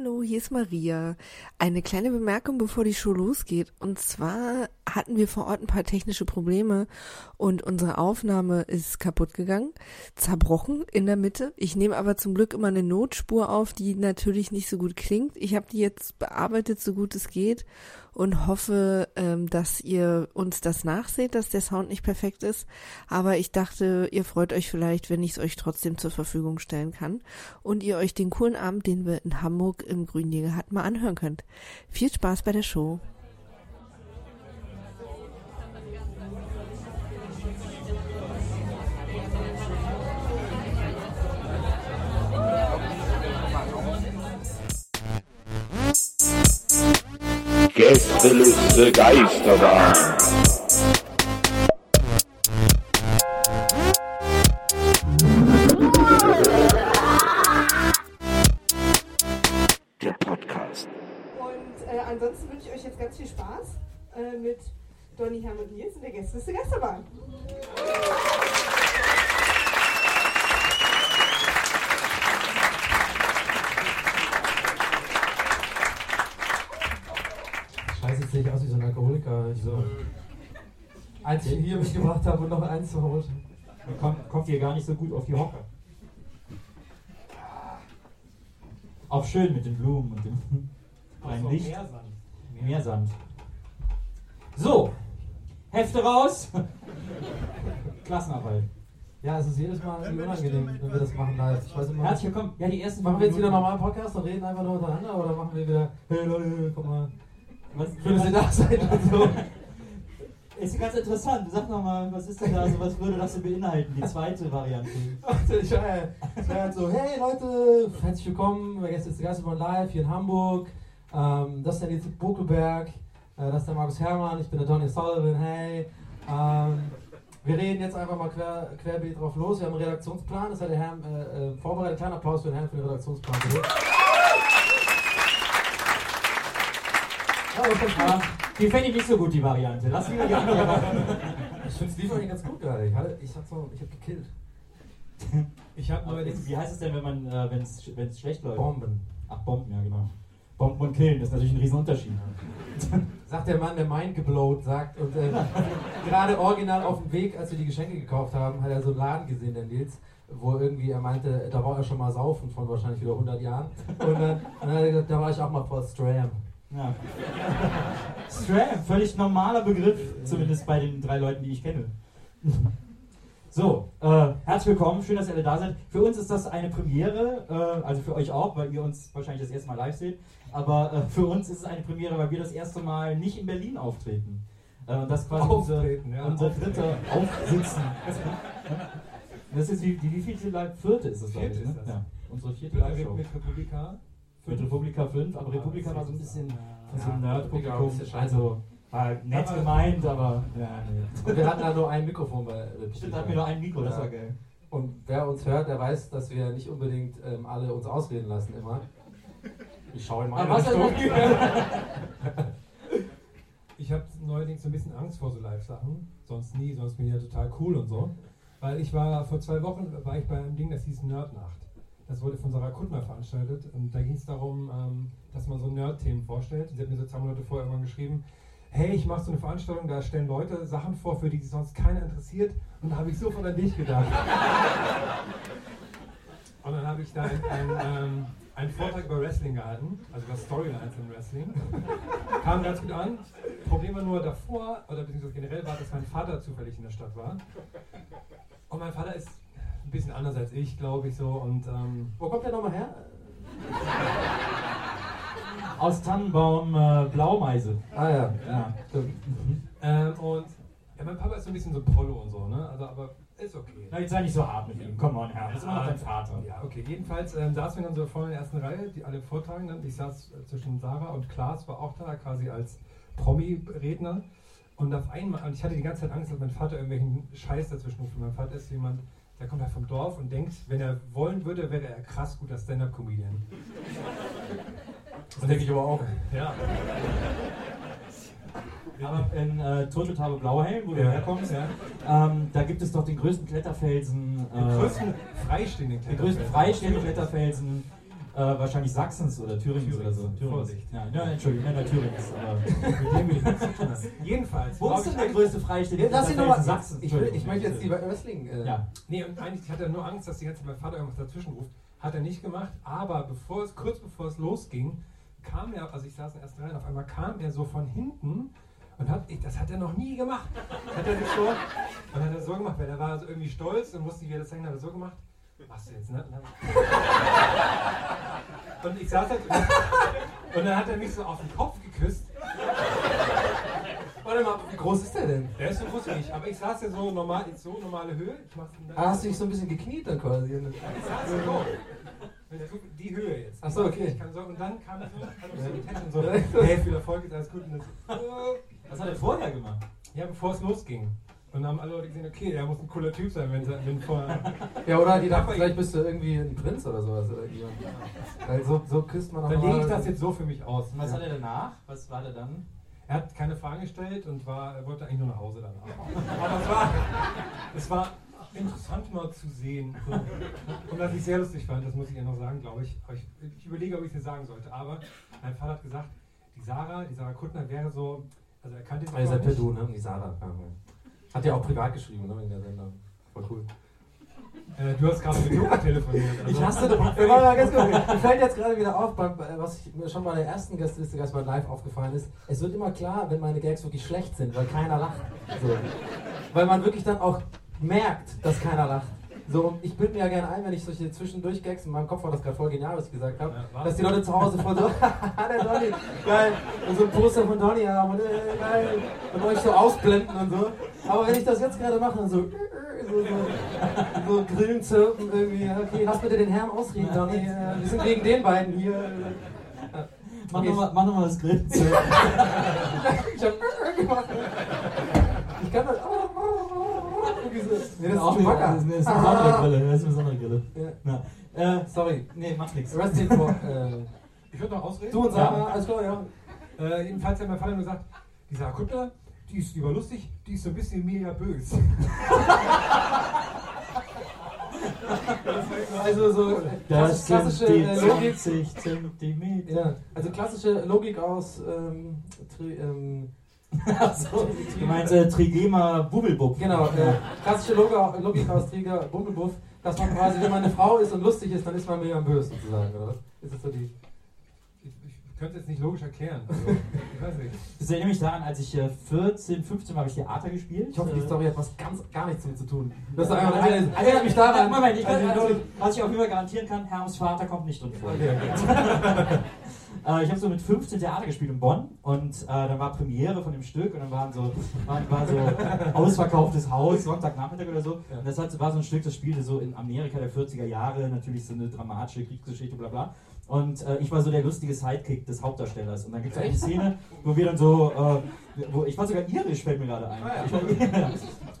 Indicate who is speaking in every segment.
Speaker 1: Hallo, hier ist Maria. Eine kleine Bemerkung, bevor die Show losgeht. Und zwar hatten wir vor Ort ein paar technische Probleme und unsere Aufnahme ist kaputt gegangen, zerbrochen in der Mitte. Ich nehme aber zum Glück immer eine Notspur auf, die natürlich nicht so gut klingt. Ich habe die jetzt bearbeitet, so gut es geht und hoffe, ähm, dass ihr uns das nachseht, dass der Sound nicht perfekt ist. Aber ich dachte, ihr freut euch vielleicht, wenn ich es euch trotzdem zur Verfügung stellen kann und ihr euch den coolen Abend, den wir in Hamburg im Grünjäger hatten, mal anhören könnt. Viel Spaß bei der Show.
Speaker 2: Gästeliste Geisterbahn. Der Podcast.
Speaker 1: Und äh, ansonsten wünsche ich euch jetzt ganz viel Spaß äh, mit Donny Hermann in der Gästeliste Geisterbahn.
Speaker 3: Scheiße, jetzt sehe ich aus wie so ein Alkoholiker. Ich so, als ich hier mich gebracht habe und noch eins verholt.
Speaker 4: kommt, kommt ihr gar nicht so gut auf die Hocke. Auch schön mit den Blumen und dem kleinen Licht. Meersand. So, Hefte raus. Klassenarbeit.
Speaker 3: Ja, es ist jedes Mal irgendwie unangenehm, wenn wir das machen live. Ich weiß immer
Speaker 4: Herzlich
Speaker 3: nicht.
Speaker 4: willkommen. Ja, die ersten
Speaker 3: Machen wir jetzt wieder normalen Podcast und reden einfach nur untereinander oder machen wir wieder, hey Leute, guck mal,
Speaker 4: Was,
Speaker 3: dass ihr da seid und so.
Speaker 4: Ist ganz interessant. Sag nochmal, was ist denn da so, was würde das so beinhalten? Die zweite Variante.
Speaker 3: Ich war wäre halt so, hey Leute, herzlich willkommen, Gäste ist Geisterbahn live hier in Hamburg. Ähm, das ist der Nils Buckelberg, äh, das ist der Markus Herrmann, ich bin der Donny Sullivan, hey. Ähm, wir reden jetzt einfach mal quer, querbeet drauf los. Wir haben einen Redaktionsplan, das hat der Herr äh, äh, vorbereitet. Kleiner Applaus für den Herrn für den Redaktionsplan. Bitte. Ja,
Speaker 4: die fände ich nicht so gut, die Variante. Lass lieber die andere machen.
Speaker 3: ich finde es lief eigentlich ganz gut gerade. Ich, hatte- ich hab so, ich hab gekillt.
Speaker 4: Ich habe neulich. Wie heißt es denn, wenn man, äh, wenn es schlecht läuft?
Speaker 3: Bomben.
Speaker 4: Ach, Bomben, ja genau. Bomben und Killen, das ist natürlich ein Riesenunterschied.
Speaker 3: Sagt der Mann, der Mind geblowt sagt. Und äh, gerade original auf dem Weg, als wir die Geschenke gekauft haben, hat er so einen Laden gesehen, der Nils, wo irgendwie er meinte, da war er schon mal saufen von wahrscheinlich wieder 100 Jahren. Und dann, und dann hat er gesagt, da war ich auch mal vor Stram.
Speaker 4: Ja. Stram, völlig normaler Begriff, zumindest bei den drei Leuten, die ich kenne. So, äh, herzlich willkommen, schön, dass ihr alle da seid. Für uns ist das eine Premiere, äh, also für euch auch, weil ihr uns wahrscheinlich das erste Mal live seht. Aber äh, für uns ist es eine Premiere, weil wir das erste Mal nicht in Berlin auftreten. Äh, und das quasi
Speaker 3: Auftreten, ja,
Speaker 4: unser, unser
Speaker 3: auftreten.
Speaker 4: dritter Aufsitzen. Das ist wie, die, wie vierte vierte ist es, glaube ich. Ne?
Speaker 3: das.
Speaker 4: Ja, unsere vierte Live-Show.
Speaker 3: mit Republika.
Speaker 4: Mit Republika 5, aber Republika war so ein bisschen von so einem Nerd-Publikum. Also, war nett
Speaker 3: Aber-
Speaker 4: gemeint, aber. Ja, nee.
Speaker 3: Und wir hatten da nur ein Mikrofon bei Republika.
Speaker 4: Stimmt, da hatten wir nur ein Mikro, das war geil.
Speaker 3: Und wer uns hört, der weiß, dass wir nicht unbedingt ähm, alle uns ausreden lassen immer. Ich schaue in meine
Speaker 4: Aber
Speaker 3: Richtung.
Speaker 5: Ich habe neuerdings so ein bisschen Angst vor so Live-Sachen. Sonst nie, sonst bin ich ja total cool und so. Weil ich war vor zwei Wochen war ich bei einem Ding, das hieß Nerdnacht. Das wurde von Sarah Kuttner veranstaltet und da ging es darum, ähm, dass man so Nerd-Themen vorstellt. Sie hat mir so zwei Monate vorher irgendwann geschrieben, hey, ich mache so eine Veranstaltung, da stellen Leute Sachen vor, für die sich sonst keiner interessiert. Und da habe ich sofort an dich gedacht. Und dann habe ich da einen, einen, ähm, einen Vortrag über Wrestling gehalten, also über Storylines im Wrestling. Kam ganz gut an. Problem war nur davor, oder beziehungsweise generell war, dass mein Vater zufällig in der Stadt war. Und mein Vater ist ein bisschen anders als ich, glaube ich so. Und ähm,
Speaker 3: Wo kommt der nochmal her?
Speaker 4: Aus Tannenbaum äh, Blaumeise.
Speaker 3: Ah ja.
Speaker 4: Ja.
Speaker 3: Stimmt.
Speaker 5: ähm, und ja, mein Papa ist so ein bisschen so Prollo und so, ne? Also aber ist okay.
Speaker 4: Na, jetzt sei nicht so hart mit ihm. Komm on, Herr. Das ist immer noch dein Vater.
Speaker 5: Ja, okay. Jedenfalls ähm, saßen wir dann so vorne in der ersten Reihe, die alle Vortragenden. Ich saß äh, zwischen Sarah und Klaas, war auch da, quasi als Promi-Redner. Und auf einmal, und ich hatte die ganze Zeit Angst, dass mein Vater irgendwelchen Scheiß dazwischen ruft. Mein Vater ist jemand, der kommt halt vom Dorf und denkt, wenn er wollen würde, wäre er krass guter Stand-Up-Comedian.
Speaker 3: Das denke ich aber auch.
Speaker 5: Ja.
Speaker 4: Aber in äh, Turteltaube Blauhelm, wo du
Speaker 5: Ja.
Speaker 4: herkommst,
Speaker 5: Ja.
Speaker 4: ähm, da gibt es doch den größten Kletterfelsen.
Speaker 5: Den
Speaker 4: äh,
Speaker 5: größten freistehenden
Speaker 4: den größten freistehenden Kletterfelsen äh, wahrscheinlich Sachsens oder Thüringens oder so.
Speaker 5: Thürings. Vorsicht.
Speaker 4: Ja, ja, Entschuldigung, ja, Thüringens. Aber mit dem will ich nichts zu tun haben.
Speaker 5: Jedenfalls.
Speaker 4: Wo ist denn der größte freistehende
Speaker 3: Lass ihn nochmal.
Speaker 4: Sachsens?
Speaker 3: Ich, will, ich möchte jetzt die Wrestling. Äh,
Speaker 4: Ja.
Speaker 5: Nee, und eigentlich hat er nur Angst, dass die ganze Zeit mein Vater irgendwas dazwischen ruft. Hat er nicht gemacht, aber bevor es, kurz bevor es losging, kam er, also ich saß in der ersten Reihe, auf einmal kam er so von hinten und hat, ich, das hat er noch nie gemacht. Hat er nicht so, und hat er so gemacht, weil er war also irgendwie stolz und wusste nicht, wie er das sagen hat, er so gemacht. Machst du jetzt, ne? Und, dann, und ich saß halt, und dann hat er mich so auf den Kopf geküsst.
Speaker 3: Warte mal, wie groß ist der denn?
Speaker 5: Der ist so groß wie ich, aber ich saß ja so normal, so normale Höhe. Ich mach's dann
Speaker 3: Ah, hast du dich so ein bisschen gekniet dann quasi?
Speaker 5: Ich saß so. Die Höhe jetzt.
Speaker 3: Ach so, okay.
Speaker 5: Ich kann so, und dann kam so, hat mich so getestet und so,
Speaker 3: Ja.
Speaker 5: hey, viel Erfolg, ist alles gut. Und dann
Speaker 4: Was hat er vorher gemacht?
Speaker 5: ja, bevor es losging. Und dann haben alle Leute gesehen, okay, der muss ein cooler Typ sein, wenn, wenn vorher.
Speaker 3: Ja, oder die dachten, vielleicht bist du irgendwie ein Prinz oder sowas. Oder jemand. Weil so, so küsst man auch
Speaker 5: Dann lege ich das jetzt so für mich aus.
Speaker 4: Und was hat er danach? Was war der dann?
Speaker 5: Er hat keine Fragen gestellt und war, er wollte eigentlich nur nach Hause danach. Aber es war, es war interessant mal zu sehen. So. Und was ich sehr lustig fand, das muss ich ja noch sagen, glaube ich. Aber ich, ich überlege, ob ich es dir sagen sollte. Aber mein Vater hat gesagt, die Sarah, die Sarah Kuttner wäre so, also er kannte sie
Speaker 3: ihr
Speaker 5: vorher
Speaker 3: seid per
Speaker 5: nicht.
Speaker 3: Du, ne? Die Sarah. Ja, ja. Hat ja auch privat geschrieben, ne? Wegen der Sendung. Voll cool.
Speaker 5: Äh, du hast gerade mit Joko telefoniert. Also.
Speaker 3: Ich hasse das. Ganz kurz. Mir fällt jetzt gerade wieder auf, was mir schon bei der ersten Gästeliste Gast bei Live aufgefallen ist. Es wird immer klar, wenn meine Gags wirklich schlecht sind, weil keiner lacht. So. Weil man wirklich dann auch merkt, dass keiner lacht. So, und ich bilde mir ja gerne ein, wenn ich solche Zwischendurch-Gags, in meinem Kopf war das gerade voll genial, was ich gesagt habe,
Speaker 5: Ja,
Speaker 3: dass die Leute zu Hause voll so, der Donny, geil, und so ein Poster von Donny haben und äh, geil, und euch so ausblenden und so. Aber wenn ich das jetzt gerade mache, dann so, so, so, so Grillen zirpen irgendwie, okay, lass bitte den Herrn ausreden, Donny, äh, wir sind wegen den beiden hier.
Speaker 4: Mach nochmal mach noch mal das Grill.
Speaker 3: Ich hab gemacht. Ich kann das. Nee, das ist
Speaker 4: auch
Speaker 3: Chewbacca.
Speaker 4: Das ist eine besondere Grille. Das ist eine besondere Grille.
Speaker 3: Ja.
Speaker 4: Na, äh,
Speaker 3: Sorry.
Speaker 4: nee, macht nichts.
Speaker 3: Rest in for, äh,
Speaker 5: Ich würde noch ausreden.
Speaker 3: Du und Sarah, alles klar, ja.
Speaker 5: Äh, jedenfalls hat mein Vater nur gesagt, die Sarah Kuttner, die ist lieber lustig, die ist so ein bisschen Emilia Bös.
Speaker 3: Also so
Speaker 4: Das
Speaker 3: klassische
Speaker 4: sind die
Speaker 3: äh, Logik.
Speaker 4: 20 Zentimeter.
Speaker 3: Ja, also klassische Logik aus ähm, tri, ähm,
Speaker 4: Achso, du meinst äh, Trigema Bubbelbub.
Speaker 3: genau, äh, klassische Logik, Logik aus Trigger Bumblebuff, dass man quasi, wenn man eine Frau ist und lustig ist, dann ist man mega böse sozusagen, oder was? Ist das so die.
Speaker 5: Ich, ich könnte es jetzt nicht logisch erklären. Also, ich weiß nicht.
Speaker 4: Das erinnert mich daran, als ich äh, 14, 15 war, habe ich Theater gespielt.
Speaker 3: Ich hoffe, die
Speaker 4: Äh,
Speaker 3: Story hat was ganz gar nichts damit zu tun. Das ist
Speaker 4: Also,
Speaker 3: einfach, erinnert, erinnert mich daran.
Speaker 4: Moment, ich kann,
Speaker 3: Also,
Speaker 4: also, was ich auf jeden Fall garantieren kann, Herms Vater kommt nicht drin vor.
Speaker 3: Okay.
Speaker 4: Äh, ich habe so mit 15 Theater gespielt in Bonn und äh, dann war Premiere von dem Stück und dann waren so, war, war so ausverkauftes Haus, Sonntagnachmittag oder so. Und das hat, war so ein Stück, das spielte so in Amerika der 40er Jahre, natürlich so eine dramatische Kriegsgeschichte, bla bla. Und äh, ich war so der lustige Sidekick des Hauptdarstellers. Und dann gibt es eine Szene, wo wir dann so, äh, wo, ich war sogar irisch, fällt mir gerade ein.
Speaker 3: Ah, ja.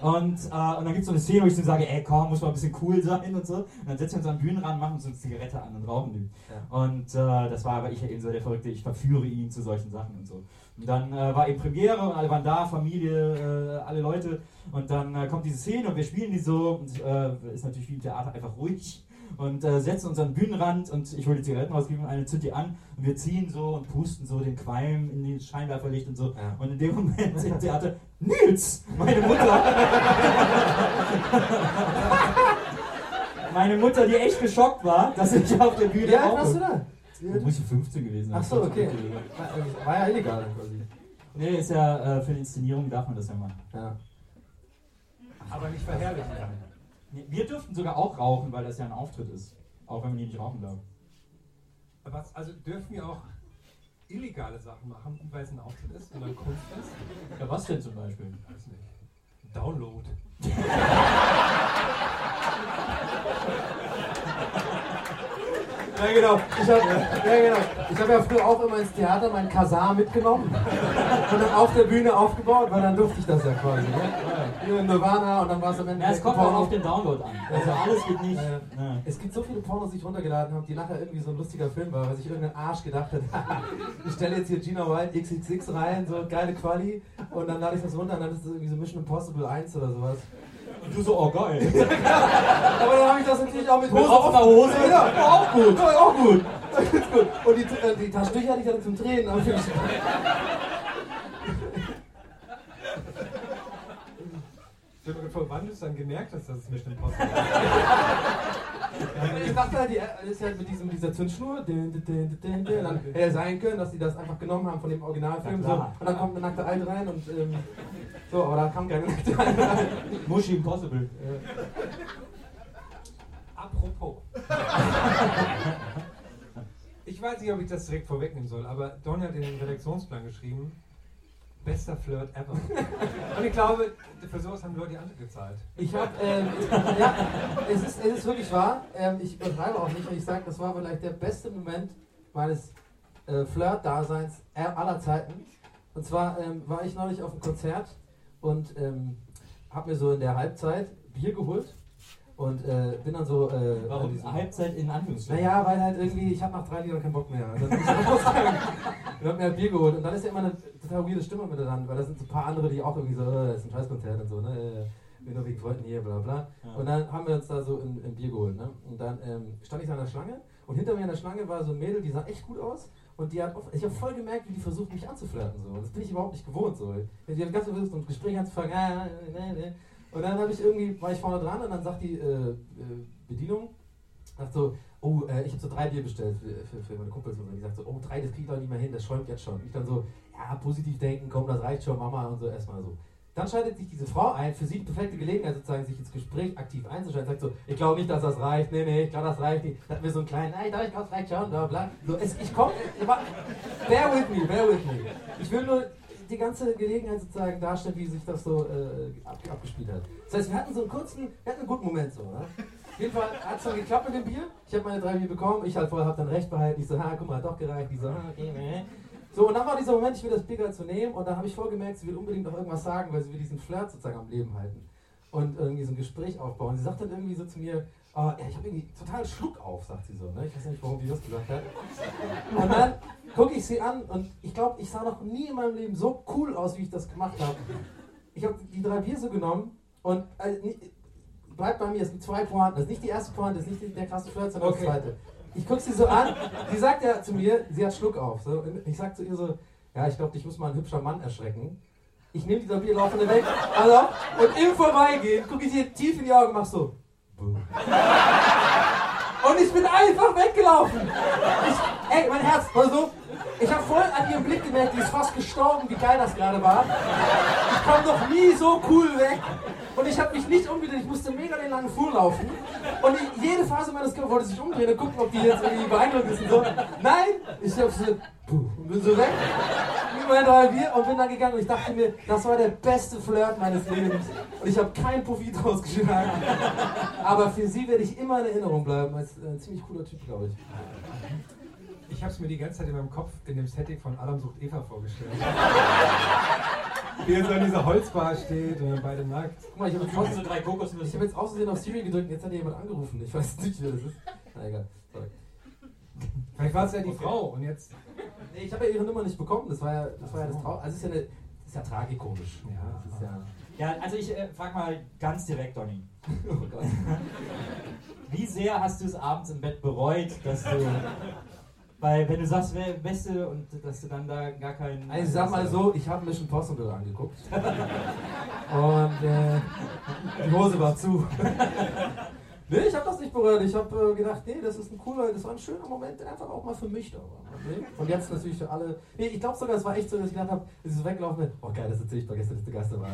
Speaker 4: Und, äh, und dann gibt es so eine Szene, wo ich dann sage, ey komm, muss mal ein bisschen cool sein und so. Und dann setzen wir uns am Bühnenrand, machen uns eine Zigarette an und rauchen die. Und äh, das war aber ich ja eben so der Verrückte, ich verführe ihn zu solchen Sachen und so. Und dann äh, war eben Premiere und alle waren da, Familie, äh, alle Leute. Und dann kommt diese Szene und wir spielen die so. Und ist natürlich wie im Theater einfach ruhig. Und äh, setzen uns an den Bühnenrand und ich hole die Zigaretten raus, gebe ihm eine, zünd die an und wir ziehen so und pusten so den Qualm in den Scheinwerferlicht und so.
Speaker 3: Ja.
Speaker 4: Und in dem Moment im Theater, Nils, meine Mutter. meine Mutter, die echt geschockt war, dass ich auf der Bühne auch-
Speaker 3: warst du da?
Speaker 4: Da muss ich 15 gewesen sein.
Speaker 3: Ach so, okay. War, war ja illegal quasi.
Speaker 4: Nee, ist ja äh, für die Inszenierung darf man das ja machen.
Speaker 3: Ja.
Speaker 5: Aber nicht verherrlichen.
Speaker 4: Wir dürften sogar auch rauchen, weil das ja ein Auftritt ist. Auch wenn man hier nicht rauchen darf.
Speaker 5: Aber also dürfen wir auch illegale Sachen machen, weil es ein Auftritt ist und ein Kunst ist?
Speaker 4: Ja, was denn zum Beispiel?
Speaker 5: Weiß nicht. Download.
Speaker 3: Ja, genau. Ich habe ja, genau. Ich hab ja früher auch immer ins Theater meinen Kasar mitgenommen und dann auf der Bühne aufgebaut, weil dann durfte ich das ja quasi. Ne? Nirvana und dann war es am Ende.
Speaker 4: Ja, es kommt auch auf den Download an. Also alles geht nicht.
Speaker 3: Ja. Es gibt so viele Pornos, die ich runtergeladen habe, die nachher irgendwie so ein lustiger Film war, weil sich irgendein Arsch gedacht hat, ich stelle jetzt hier Gina Wild XXX rein, so geile Quali, und dann lade ich das runter und dann ist das irgendwie so Mission Impossible 1 oder sowas.
Speaker 4: Und du so, oh geil.
Speaker 3: Aber dann habe ich das natürlich auch mit
Speaker 4: Mit
Speaker 3: Hose
Speaker 4: offener Hose?
Speaker 3: Ja, war auch gut. War auch gut. Und die, äh, die Taschentücher hatte ich dann zum Drehen.
Speaker 5: Mal vor, wann du es dann gemerkt hast, dass es Mission Impossible ist.
Speaker 3: Ich dachte halt, die ist ja mit diesem, dieser Zündschnur, din, din, din, dann hätte sein können, dass die das einfach genommen haben von dem Originalfilm. So, und dann kommt eine nackte Alte rein und ähm, so, aber da kam keine nackte Alte rein.
Speaker 4: Muschi Impossible.
Speaker 5: Apropos. Ich weiß nicht, ob ich das direkt vorwegnehmen soll, aber Donny hat in den Redaktionsplan geschrieben, bester Flirt ever. Und ich glaube, für sowas haben Leute die andere gezahlt.
Speaker 3: Ich habe, ähm, ja, es ist, es ist wirklich wahr. Ähm, ich übertreibe auch nicht, wenn ich sage, das war vielleicht der beste Moment meines äh, Flirt-Daseins er- aller Zeiten. Und zwar ähm, war ich neulich auf einem Konzert und ähm, habe mir so in der Halbzeit Bier geholt und äh, bin dann so. Äh,
Speaker 4: Warum
Speaker 3: diesem-
Speaker 4: Halbzeit in Anführungsstrichen?
Speaker 3: naja, weil halt irgendwie, ich habe nach drei Liedern keinen Bock mehr. Und dann bin ich und hab mir halt Bier geholt. Und dann ist ja immer eine total weirde Stimme mit dran, weil da sind so ein paar andere, die auch irgendwie so, äh, das ist ein Scheißkonzert und so, ne? Äh, bin nur wegen Freunden hier, bla bla.
Speaker 4: Ja.
Speaker 3: Und dann haben wir uns da so ein, ein Bier geholt, ne? Und dann ähm, stand ich da in der Schlange und hinter mir in der Schlange war so ein Mädel, die sah echt gut aus. Und die hat, oft, ich habe voll gemerkt, wie die versucht, mich anzuflirten. So. Das bin ich überhaupt nicht gewohnt. So. Die hat ganz versucht, ein Gespräch anzufangen. Ah, ne, ne. Und dann habe ich irgendwie, war ich vorne dran und dann sagt die äh, äh, Bedienung, sagt so, oh, äh, ich habe so drei Bier bestellt für, für, für meine Kumpels und so. Die sagt so, oh, drei, das krieg ich doch nicht mehr hin, das schäumt jetzt schon. Und ich dann so, ja, positiv denken, komm, das reicht schon, Mama und so erstmal so. Dann schaltet sich diese Frau ein, für sie perfekte Gelegenheit sozusagen, sich ins Gespräch aktiv einzuschalten. Sagt so, ich glaube nicht, dass das reicht, nee, nee, ich glaube, das reicht nicht. Da hatten wir so einen kleinen, nein, glaube, ich glaube, das reicht schon, bla, bla. So, es, ich komme, bear with me, bear with me. Ich will nur die ganze Gelegenheit sozusagen darstellen, wie sich das so äh, ab, abgespielt hat. Das heißt, wir hatten so einen kurzen, wir hatten einen guten Moment so, ne? Auf jeden Fall hat es dann geklappt mit dem Bier. Ich habe meine drei Bier bekommen. Ich halt vorher habe dann recht behalten. Ich so, ha, guck mal, hat doch gereicht. Die so, ha, okay, ne. So, und dann war dieser Moment, ich will das Bier gerade zu nehmen. Und dann habe ich vorgemerkt, sie will unbedingt noch irgendwas sagen, weil sie will diesen Flirt sozusagen am Leben halten. Und irgendwie so ein Gespräch aufbauen. Sie sagt dann irgendwie so zu mir, ja, ich habe irgendwie total Schluck auf, sagt sie so. Ne? Ich weiß nicht, warum die das gesagt hat. Und dann gucke ich sie an und ich glaube, ich sah noch nie in meinem Leben so cool aus, wie ich das gemacht habe. Ich habe die drei Bier so genommen und nicht- bleibt bei mir, es gibt zwei Pointen. Das ist nicht die erste Pointe, das ist nicht der krasse Flirt, sondern
Speaker 5: Okay.
Speaker 3: die zweite. Ich gucke sie so an, sie sagt ja zu mir, sie hat Schluck auf. So. Ich sag zu ihr so, ja, ich glaube, dich muss mal ein hübscher Mann erschrecken. Ich nehme dieser Bierlaufende weg, also, und im Vorbeigehen gucke ich ihr tief in die Augen und mach so. Und ich bin einfach weggelaufen. Ich, ey, mein Herz, also, ich habe voll an ihrem Blick gemerkt, die ist fast gestorben, wie geil das gerade war. Ich kam noch nie so cool weg. Und ich habe mich nicht umgedreht, ich musste mega den langen Flur laufen. Und ich, jede Phase meines Körpers wollte sich umdrehen und gucken, ob die jetzt irgendwie beeindruckt ist und so. Nein, ich hab so, und bin so weg. Meinen drei Bier und bin dann gegangen und ich dachte mir, das war der beste Flirt meines Lebens. Und ich habe keinen Profit rausgeschlagen. Aber für sie werde ich immer in Erinnerung bleiben, als äh, ein ziemlich cooler Typ, glaube ich.
Speaker 5: Ich habe es mir die ganze Zeit in meinem Kopf in dem Setting von Adam sucht Eva vorgestellt. Wie er so an dieser Holzbar steht und dann beide nackt.
Speaker 3: Guck mal, ich habe jetzt,
Speaker 4: So drei
Speaker 3: ich
Speaker 4: Kokosnüsse.
Speaker 3: hab jetzt aus Versehen auf Siri gedrückt und jetzt hat hier jemand angerufen. Ich weiß nicht, wer das ist. Na egal. Sorry.
Speaker 5: Vielleicht war es ja die Frau und jetzt.
Speaker 3: Nee, ich habe ja ihre Nummer nicht bekommen. Das war ja das, war ja das Trau Also es ist ja, eine, das ist ja tragikomisch.
Speaker 5: Ja.
Speaker 3: Das ist ja,
Speaker 4: Ja, also ich äh, frag mal ganz direkt, Donny.
Speaker 3: oh Gott.
Speaker 4: Wie sehr hast du es abends im Bett bereut, dass du. Weil, wenn du sagst, wer Beste und dass du dann da gar keinen.
Speaker 3: Also ich sag mal so, ich habe Mission Possible angeguckt. Und äh, die Hose war zu. Nee, ich habe das nicht berührt. Ich habe äh, gedacht, nee, das ist ein cooler, das war ein schöner Moment, einfach auch mal für mich da war. Nee? Und jetzt natürlich für alle. Nee, ich glaube sogar, es war echt so, dass ich gedacht habe, es ist weggelaufen oh geil, das erzähl ich mal gestern, dass der Gast war.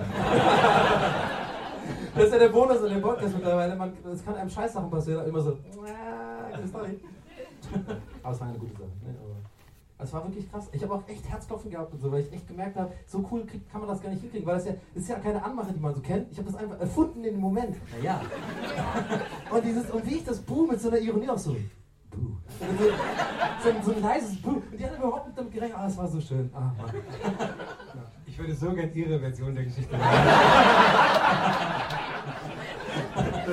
Speaker 3: das ist ja der Bonus in dem Podcast mittlerweile. Es kann einem Scheißsachen passieren, immer so. Aber es war eine gute Sache. Ne? Aber es war wirklich krass. Ich habe auch echt Herzklopfen gehabt und so, weil ich echt gemerkt habe, so cool kann man das gar nicht hinkriegen, weil das ja das ist ja keine Anmache, die man so kennt. Ich habe das einfach erfunden in dem Moment.
Speaker 4: Naja.
Speaker 3: Und dieses und wie ich das Buh mit so einer Ironie auch so. Buh. Und So, so, ein leises Buh. Und die hat überhaupt nicht damit gerechnet. Ah, es war so schön. Ah, Mann.
Speaker 5: Ich würde so gern Ihre Version der Geschichte hören.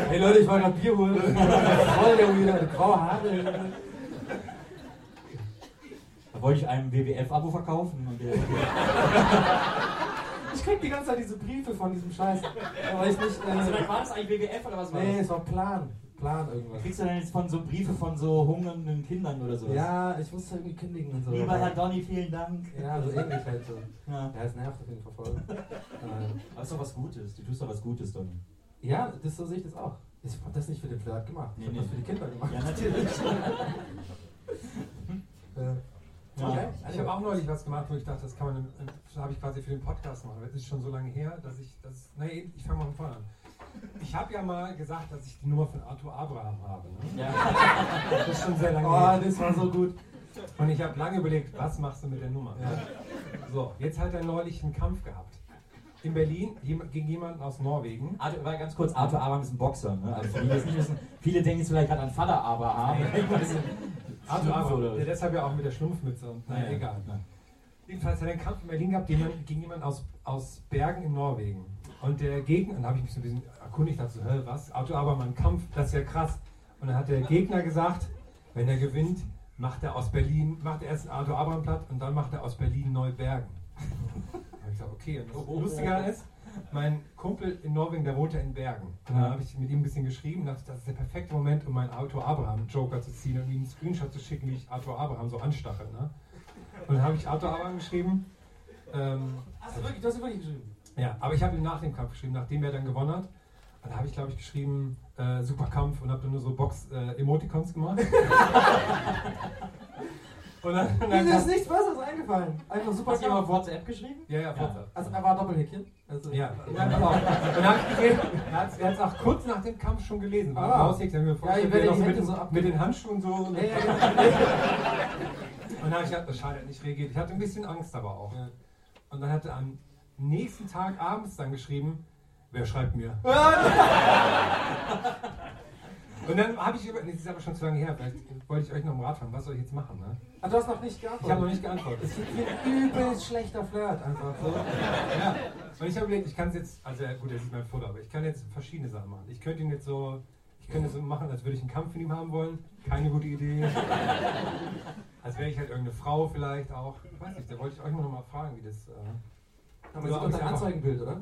Speaker 3: Hey Leute, ich war gerade Bier holen. Voll der wieder graue Haare.
Speaker 4: Wollte ich einem WWF-Abo verkaufen.
Speaker 3: Ich krieg die ganze Zeit diese Briefe von diesem Scheiß. Aber ich nicht.
Speaker 4: also,
Speaker 3: Äh,
Speaker 4: war das eigentlich WWF oder was war
Speaker 3: nee,
Speaker 4: das?
Speaker 3: es war Plan. Plan irgendwas.
Speaker 4: Kriegst du denn jetzt von so Briefe von so hungernden Kindern oder sowas?
Speaker 3: Ja, ich musste irgendwie kündigen und so.
Speaker 4: Lieber Herr Donny, vielen Dank.
Speaker 3: Ja, so ähnlich halt so.
Speaker 4: Ja.
Speaker 3: Ja, es nervt auf jeden Fall voll.
Speaker 4: Das ist doch was Gutes. Du tust doch was Gutes, Donny.
Speaker 3: ja, das, so sehe ich das auch. Ich hab das nicht für den Flirt gemacht. Ich
Speaker 4: Nee,
Speaker 3: hab
Speaker 4: nee.
Speaker 3: das für die Kinder gemacht.
Speaker 4: Ja, natürlich.
Speaker 3: Äh,
Speaker 4: Ja.
Speaker 3: okay.
Speaker 5: Ich habe auch neulich was gemacht, wo ich dachte, das kann man, das habe ich quasi für den Podcast machen. Das ist schon so lange her, dass ich das, nee, ich fange mal von vorne an. Ich habe ja mal gesagt, dass ich die Nummer von Arthur Abraham habe. Ne?
Speaker 4: Ja.
Speaker 5: Das ist schon sehr lange
Speaker 3: Oh,
Speaker 5: her.
Speaker 3: das war so gut.
Speaker 5: Und ich habe lange überlegt, was machst du mit der Nummer?
Speaker 3: Ja.
Speaker 5: So, jetzt hat er neulich einen Kampf gehabt. In Berlin gegen jemanden aus Norwegen.
Speaker 4: Arthur, war ganz kurz, Arthur Abraham ist ein Boxer. Ne? Also wissen, viele denken jetzt vielleicht gerade an Vater Abraham.
Speaker 5: Arthur Abraham,
Speaker 4: oder
Speaker 5: der deshalb ja auch mit der Schlumpfmütze und naja,
Speaker 4: Ja,
Speaker 5: egal.
Speaker 4: ja.
Speaker 5: Jedenfalls hat er einen Kampf in Berlin gehabt gegen, gegen jemanden aus, aus Bergen in Norwegen. Und der Gegner, dann habe ich mich so ein bisschen erkundigt, so, hä, was? Abraham, ein Kampf, das ist ja krass. Und dann hat der Gegner gesagt, wenn er gewinnt, macht er aus Berlin, macht er erst Arthur Abraham platt und dann macht er aus Berlin Neubergen. Da habe ich gesagt, okay, und das Lustige ist, mein Kumpel in Norwegen, der wohnt ja in Bergen. Und dann habe ich mit ihm ein bisschen geschrieben dachte, das ist der perfekte Moment, um meinen Arthur Abraham Joker zu ziehen und ihm einen Screenshot zu schicken, wie ich Arthur Abraham so anstache. Ne? Und dann habe ich Arthur Abraham geschrieben. Ähm,
Speaker 3: Hast du wirklich, du hast wirklich geschrieben?
Speaker 5: ja, aber ich habe ihm nach dem Kampf geschrieben, nachdem er dann gewonnen hat. Und da habe ich, glaube ich, geschrieben, äh, super Kampf und habe dann nur so Box-Emoticons gemacht. und dann, und dann
Speaker 3: Mir ist
Speaker 5: kam-
Speaker 3: nichts Besseres eingefallen. Einfach super
Speaker 4: Hast du ihm auf WhatsApp geschrieben?
Speaker 5: ja, ja, WhatsApp.
Speaker 3: Also er war Doppelhäkchen. Also,
Speaker 5: Ja, und dann, genau. und dann er hat es auch kurz nach dem Kampf schon gelesen.
Speaker 3: Ah.
Speaker 5: ah. ich mir vorgestellt,
Speaker 3: ich
Speaker 5: wie
Speaker 3: werde
Speaker 5: er noch
Speaker 3: die Hände
Speaker 5: mit,
Speaker 3: so
Speaker 5: mit den Handschuhen so.
Speaker 3: Ja, ja, ja.
Speaker 5: Und dann habe ich gedacht, das schade, er hat nicht reagiert. Ich hatte ein bisschen Angst aber auch.
Speaker 3: Ja.
Speaker 5: Und dann hat er am nächsten Tag abends dann geschrieben, wer schreibt mir? Und dann habe ich über, nee, das ist aber schon zu lange her, vielleicht wollte ich euch noch einen Rat fragen, was soll ich jetzt machen, ne?
Speaker 3: Ah, du hast noch nicht geantwortet.
Speaker 5: Ich habe noch nicht geantwortet.
Speaker 3: Es ist ein übelst schlechter Flirt einfach so.
Speaker 5: Ja. Und ich habe überlegt, ich kann es jetzt, also ja, gut, das ist mein Foto, aber ich kann jetzt verschiedene Sachen machen. Ich könnte ihn jetzt so, ich könnte so machen, als würde ich einen Kampf mit ihm haben wollen. Keine gute Idee. Als wäre ich halt irgendeine Frau vielleicht auch. Ich weiß nicht, da wollte ich euch noch mal fragen, wie das. Äh,
Speaker 3: Aber
Speaker 5: Ja,
Speaker 3: das ist unter
Speaker 5: aber-
Speaker 3: Anzeigenbild, oder?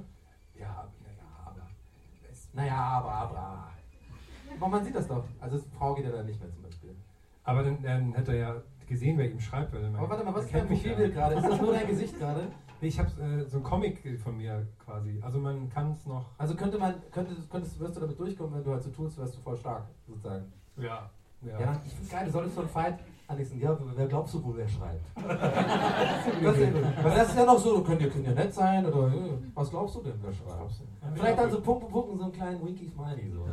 Speaker 5: ja, naja, aber. Es,
Speaker 3: Naja, aber, aber. Aber man sieht das doch. Also Frau geht ja da nicht mehr zum Beispiel.
Speaker 5: aber dann, dann hätte er ja gesehen, wer ihm schreibt. Weil
Speaker 3: Aber warte mal, was ist dein Profilbild gerade? Ist das nur dein Gesicht gerade?
Speaker 5: Nee, ich habe äh, so ein Comic von mir quasi. Also man kann es noch.
Speaker 3: Also könnte man, könnte, könntest, wirst du damit durchkommen, wenn du halt so tust, wärst du voll stark, sozusagen.
Speaker 5: Ja. Ja.
Speaker 3: Ja, ich finde geil, du solltest so ein Fight anlegen. Ja, wer glaubst du wohl, wer schreibt? das, ist das ist ja noch so, könnt ihr, könnt ihr nett sein oder äh, was glaubst du denn, wer schreibt? Vielleicht dann so Punkt und so einen kleinen Winky Smiley. So.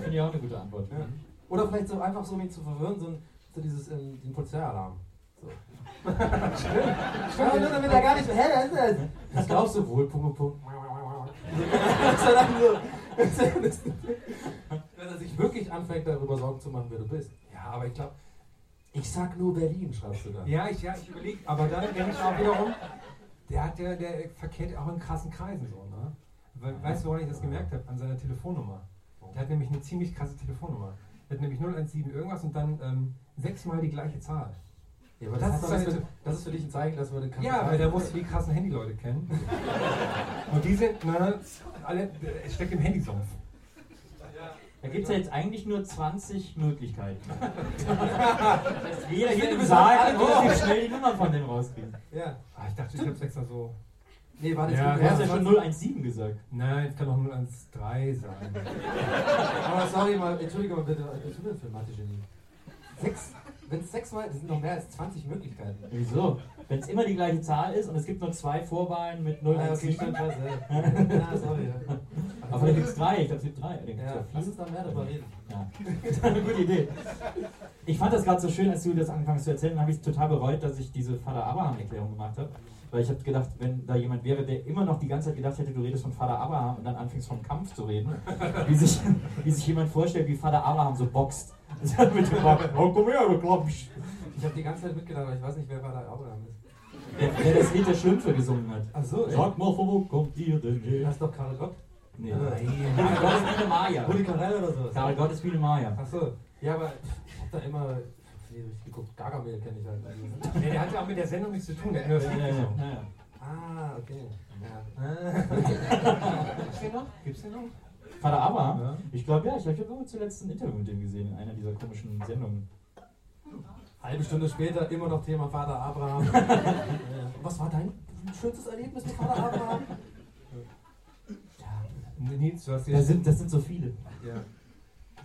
Speaker 4: Finde ich auch eine gute Antwort.
Speaker 3: Ja. Oder vielleicht so einfach so, um ihn zu verwirren, so, ein, so dieses ähm, den Polizeialarm. So. Stimmt, damit er gar nicht. Hä, wer ist das? Was glaubst du wohl? Punkt, Punkt. Das ist dann so. Dass er sich wirklich anfängt, darüber Sorgen zu machen, wer du bist. Ja, aber ich glaube, ich sag nur Berlin, schreibst du da.
Speaker 5: Ja, ich, ja, ich überlege, aber dann denke ich auch wiederum, der hat ja, der verkehrt auch in krassen Kreisen so, ne? Weil, weißt du, woran ich das gemerkt habe? An seiner Telefonnummer. Der hat nämlich eine ziemlich krasse Telefonnummer. Der hat nämlich 017 irgendwas und dann ähm, sechsmal die gleiche Zahl.
Speaker 3: Ja, aber
Speaker 5: Das
Speaker 3: das,
Speaker 5: ist
Speaker 3: das, für, das ist für dich ein Zeichen, dass wir den
Speaker 5: Ja, weil der muss die krassen Handyleute kennen. Und die sind, ne, alle, es steckt im Handysumpf.
Speaker 4: Da gibt es ja jetzt eigentlich nur 20 Möglichkeiten. Dass jeder hier im Saal
Speaker 3: alle-
Speaker 4: relativ schnell die Nummer von dem rauskriegen.
Speaker 3: Ja.
Speaker 5: Ah, ich dachte, ich hab's extra so.
Speaker 3: Nee, warte,
Speaker 5: Ja,
Speaker 4: Du hast ja schon 017 gesagt.
Speaker 5: Nein, es kann auch 013 sein.
Speaker 3: Aber sorry mal, entschuldige mal bitte, was bist du denn für ein Mathe-Genie? Sechs, wenn es sechsmal, das sind noch mehr als 20 Möglichkeiten.
Speaker 4: Wieso? Wenn es immer die gleiche Zahl ist und es gibt nur zwei Vorwahlen mit 017.
Speaker 3: Ah, okay, stimmt, ja. ja, sorry. Ja.
Speaker 4: Aber vielleicht gibt es drei. Ich glaube, es gibt drei. Dann
Speaker 3: Ja, lass uns da mehr darüber reden.
Speaker 4: Ja, das ist eine gute Idee. Ich fand das gerade so schön, als du das angefangen hast zu erzählen, habe ich total bereut, dass ich diese Vater Abraham-Erklärung gemacht habe. Weil ich habe gedacht, wenn da jemand wäre, der immer noch die ganze Zeit gedacht hätte, du redest von Vater Abraham und dann anfängst vom Kampf zu reden, wie sich, wie sich jemand vorstellt, wie Vater Abraham so boxt. Mit dem Bock, oh, komm her, du Klopsch.
Speaker 3: Ich habe die ganze Zeit mitgedacht, aber ich weiß nicht, wer Vater Abraham ist.
Speaker 4: Der, der das Lied der Schlümpfe gesungen hat.
Speaker 3: Ach so, ey.
Speaker 4: Sag mal, von wo kommt ihr denn her?
Speaker 3: Das ist doch Karel Gott.
Speaker 4: Nee.
Speaker 3: Nein.
Speaker 4: Karel Gott ist wie eine Maya.
Speaker 3: Rudi Carell oder so.
Speaker 4: Karel Gott ist wie eine Maya.
Speaker 3: Ach so. Ja, aber ich hab da immer ich geguckt. Gargamel kenne ich halt.
Speaker 5: Nee, der hat ja auch mit der Sendung nichts zu tun. Der hat nur das
Speaker 4: Ja, ja, ja. ja, ja.
Speaker 3: Ah, okay. Ja.
Speaker 5: Gibt's den noch? Gibt's den noch?
Speaker 4: Vater Abraham?
Speaker 5: Ja.
Speaker 4: Ich glaube ja, ich glaube, ich habe zuletzt ein Interview mit dem gesehen in einer dieser komischen Sendungen.
Speaker 3: Halbe Stunde später immer noch Thema Vater Abraham. Ja. Was war dein schönstes Erlebnis mit Vater Abraham?
Speaker 5: Nils, du hast
Speaker 4: Das
Speaker 5: jetzt.
Speaker 4: sind, das sind so viele.
Speaker 5: Ja.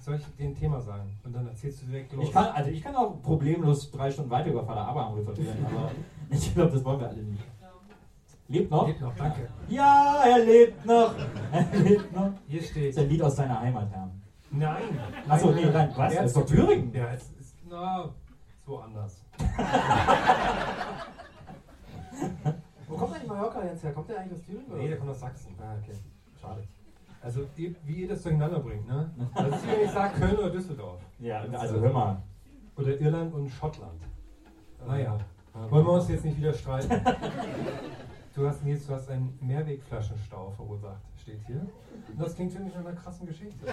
Speaker 5: Soll ich dir ein Thema sagen? Und dann erzählst du direkt los.
Speaker 4: Ich kann, also ich kann auch problemlos drei Stunden weiter über Vater Abraham referieren, aber ich glaube, das wollen wir alle nicht. Lebt noch?
Speaker 5: Lebt noch, danke.
Speaker 4: Ja, er lebt noch. Er lebt noch.
Speaker 5: Hier
Speaker 4: Das
Speaker 5: steht.
Speaker 4: ist ein Lied aus seiner Heimat, Herr.
Speaker 5: Nein.
Speaker 4: Achso, nee, nein, was? Das ist doch Thüringen.
Speaker 5: Ja, es ist. Na, ist woanders.
Speaker 3: Wo kommt eigentlich Mallorca jetzt her? Kommt der eigentlich aus Thüringen? oder?
Speaker 5: Nee, der kommt aus Sachsen.
Speaker 3: Ah, okay. Schade.
Speaker 5: Also, ihr- wie ihr das durcheinander bringt, ne? Das ist wie wenn ich sage Köln oder Düsseldorf.
Speaker 4: Ja, also hör mal.
Speaker 5: Oder Irland und Schottland. Naja, wollen wir uns jetzt nicht wieder streiten. Du hast, Nils, du hast einen Mehrwegflaschenstau verursacht, steht hier. Und das klingt für mich nach einer krassen Geschichte.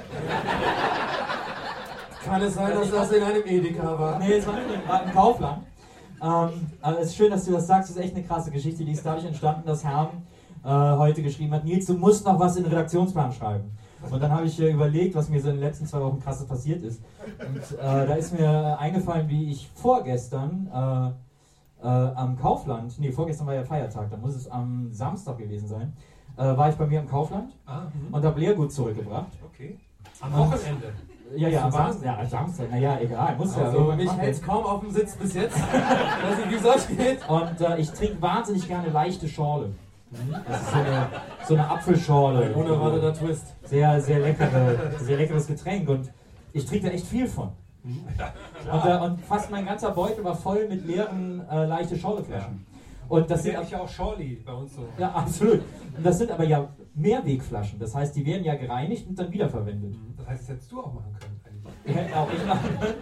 Speaker 3: Kann es sein, dass das in einem Edeka war?
Speaker 4: Nee, es war nicht war im Kaufland. Ähm, aber es ist schön, dass du das sagst. Das ist echt eine krasse Geschichte. Die ist dadurch entstanden, dass Herm äh, heute geschrieben hat: Nils, du musst noch was in den Redaktionsplan schreiben. Und dann habe ich äh, überlegt, was mir so in den letzten zwei Wochen krasses passiert ist. Und äh, da ist mir eingefallen, wie ich vorgestern äh, äh, am Kaufland, nee, vorgestern war ja Feiertag, da muss es am Samstag gewesen sein, äh, war ich bei mir im Kaufland
Speaker 5: Ah, mhm.
Speaker 4: und habe Leergut zurückgebracht.
Speaker 5: okay. Am Wochenende.
Speaker 4: Ja, ja, am? Samstag, ja, am Samstag, naja, egal, muss ja.
Speaker 3: Also,
Speaker 4: irgendwann
Speaker 3: mich
Speaker 4: machen.
Speaker 3: hält kaum auf dem Sitz bis jetzt. Weiß nicht, wie es euch geht.
Speaker 4: Und äh, ich trinke wahnsinnig gerne leichte Schorle. Das ist so eine, so eine Apfelschorle.
Speaker 3: Unerwarteter Twist.
Speaker 4: Sehr, sehr, leckere, sehr leckeres Getränk und ich trinke da echt viel von. Und, äh, und fast mein ganzer Beutel war voll mit leeren äh, leichte Schorleflaschen. Und das
Speaker 5: Das
Speaker 4: sind
Speaker 5: ja auch Shorley bei uns so.
Speaker 4: ja, absolut. Und das sind aber ja Mehrwegflaschen. Das heißt, die werden ja gereinigt und dann wiederverwendet.
Speaker 5: Das heißt, das hättest du auch machen können. eigentlich.
Speaker 4: Hätte auch ich machen können.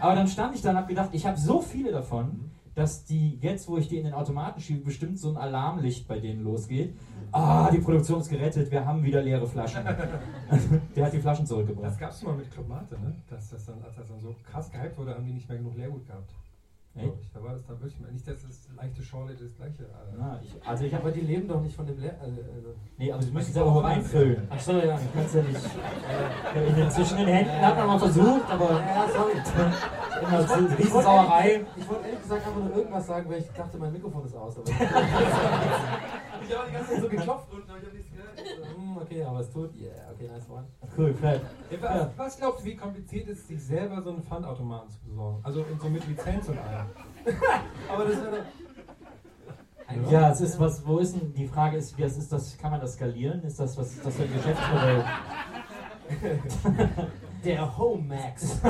Speaker 4: Aber dann stand ich da und habe gedacht, ich habe so viele davon, dass die jetzt, wo ich die in den Automaten schiebe, bestimmt so ein Alarmlicht bei denen losgeht. Ah, die Produktion ist gerettet, wir haben wieder leere Flaschen. Der hat die Flaschen zurückgebracht.
Speaker 5: Das gab es mal mit Club Mate, ne? Dass das dann, als das dann so krass gehypt wurde, haben die nicht mehr genug Leergut gehabt.
Speaker 4: Echt?
Speaker 5: Ich. War das dann wirklich mal nicht, dass das leichte Schorle das gleiche. Äh,
Speaker 4: Na, ich, also ich
Speaker 3: Aber
Speaker 4: habe,
Speaker 3: die leben doch nicht von dem Leer. Also, also.
Speaker 4: nee, aber sie müssen es ja auch reinfüllen.
Speaker 3: Ach so, ja.
Speaker 4: Du kannst ja nicht. Äh, in den, zwischen den Händen hat man mal versucht, aber
Speaker 3: Ja, sorry.
Speaker 4: immer so
Speaker 3: Ich wollte
Speaker 4: Riesensauerei.
Speaker 3: ehrlich, ich wollte ehrlich gesagt einfach nur irgendwas sagen, weil ich dachte, mein Mikrofon ist aus. Aber ich habe die ganze Zeit so geklopft aber ich habe nichts okay, aber es tut. Yeah, okay, nice one.
Speaker 4: Cool, vielleicht.
Speaker 5: was, was glaubst du, wie kompliziert ist es, sich selber so einen Pfandautomaten zu besorgen? Also und so mit Lizenz und allem.
Speaker 3: Aber das wäre doch.
Speaker 4: Ja, es ist was, wo ist denn, die Frage ist, wie ist das, kann man das skalieren? Ist das, was ist das für ein Geschäftsmodell?
Speaker 3: Der Home Max.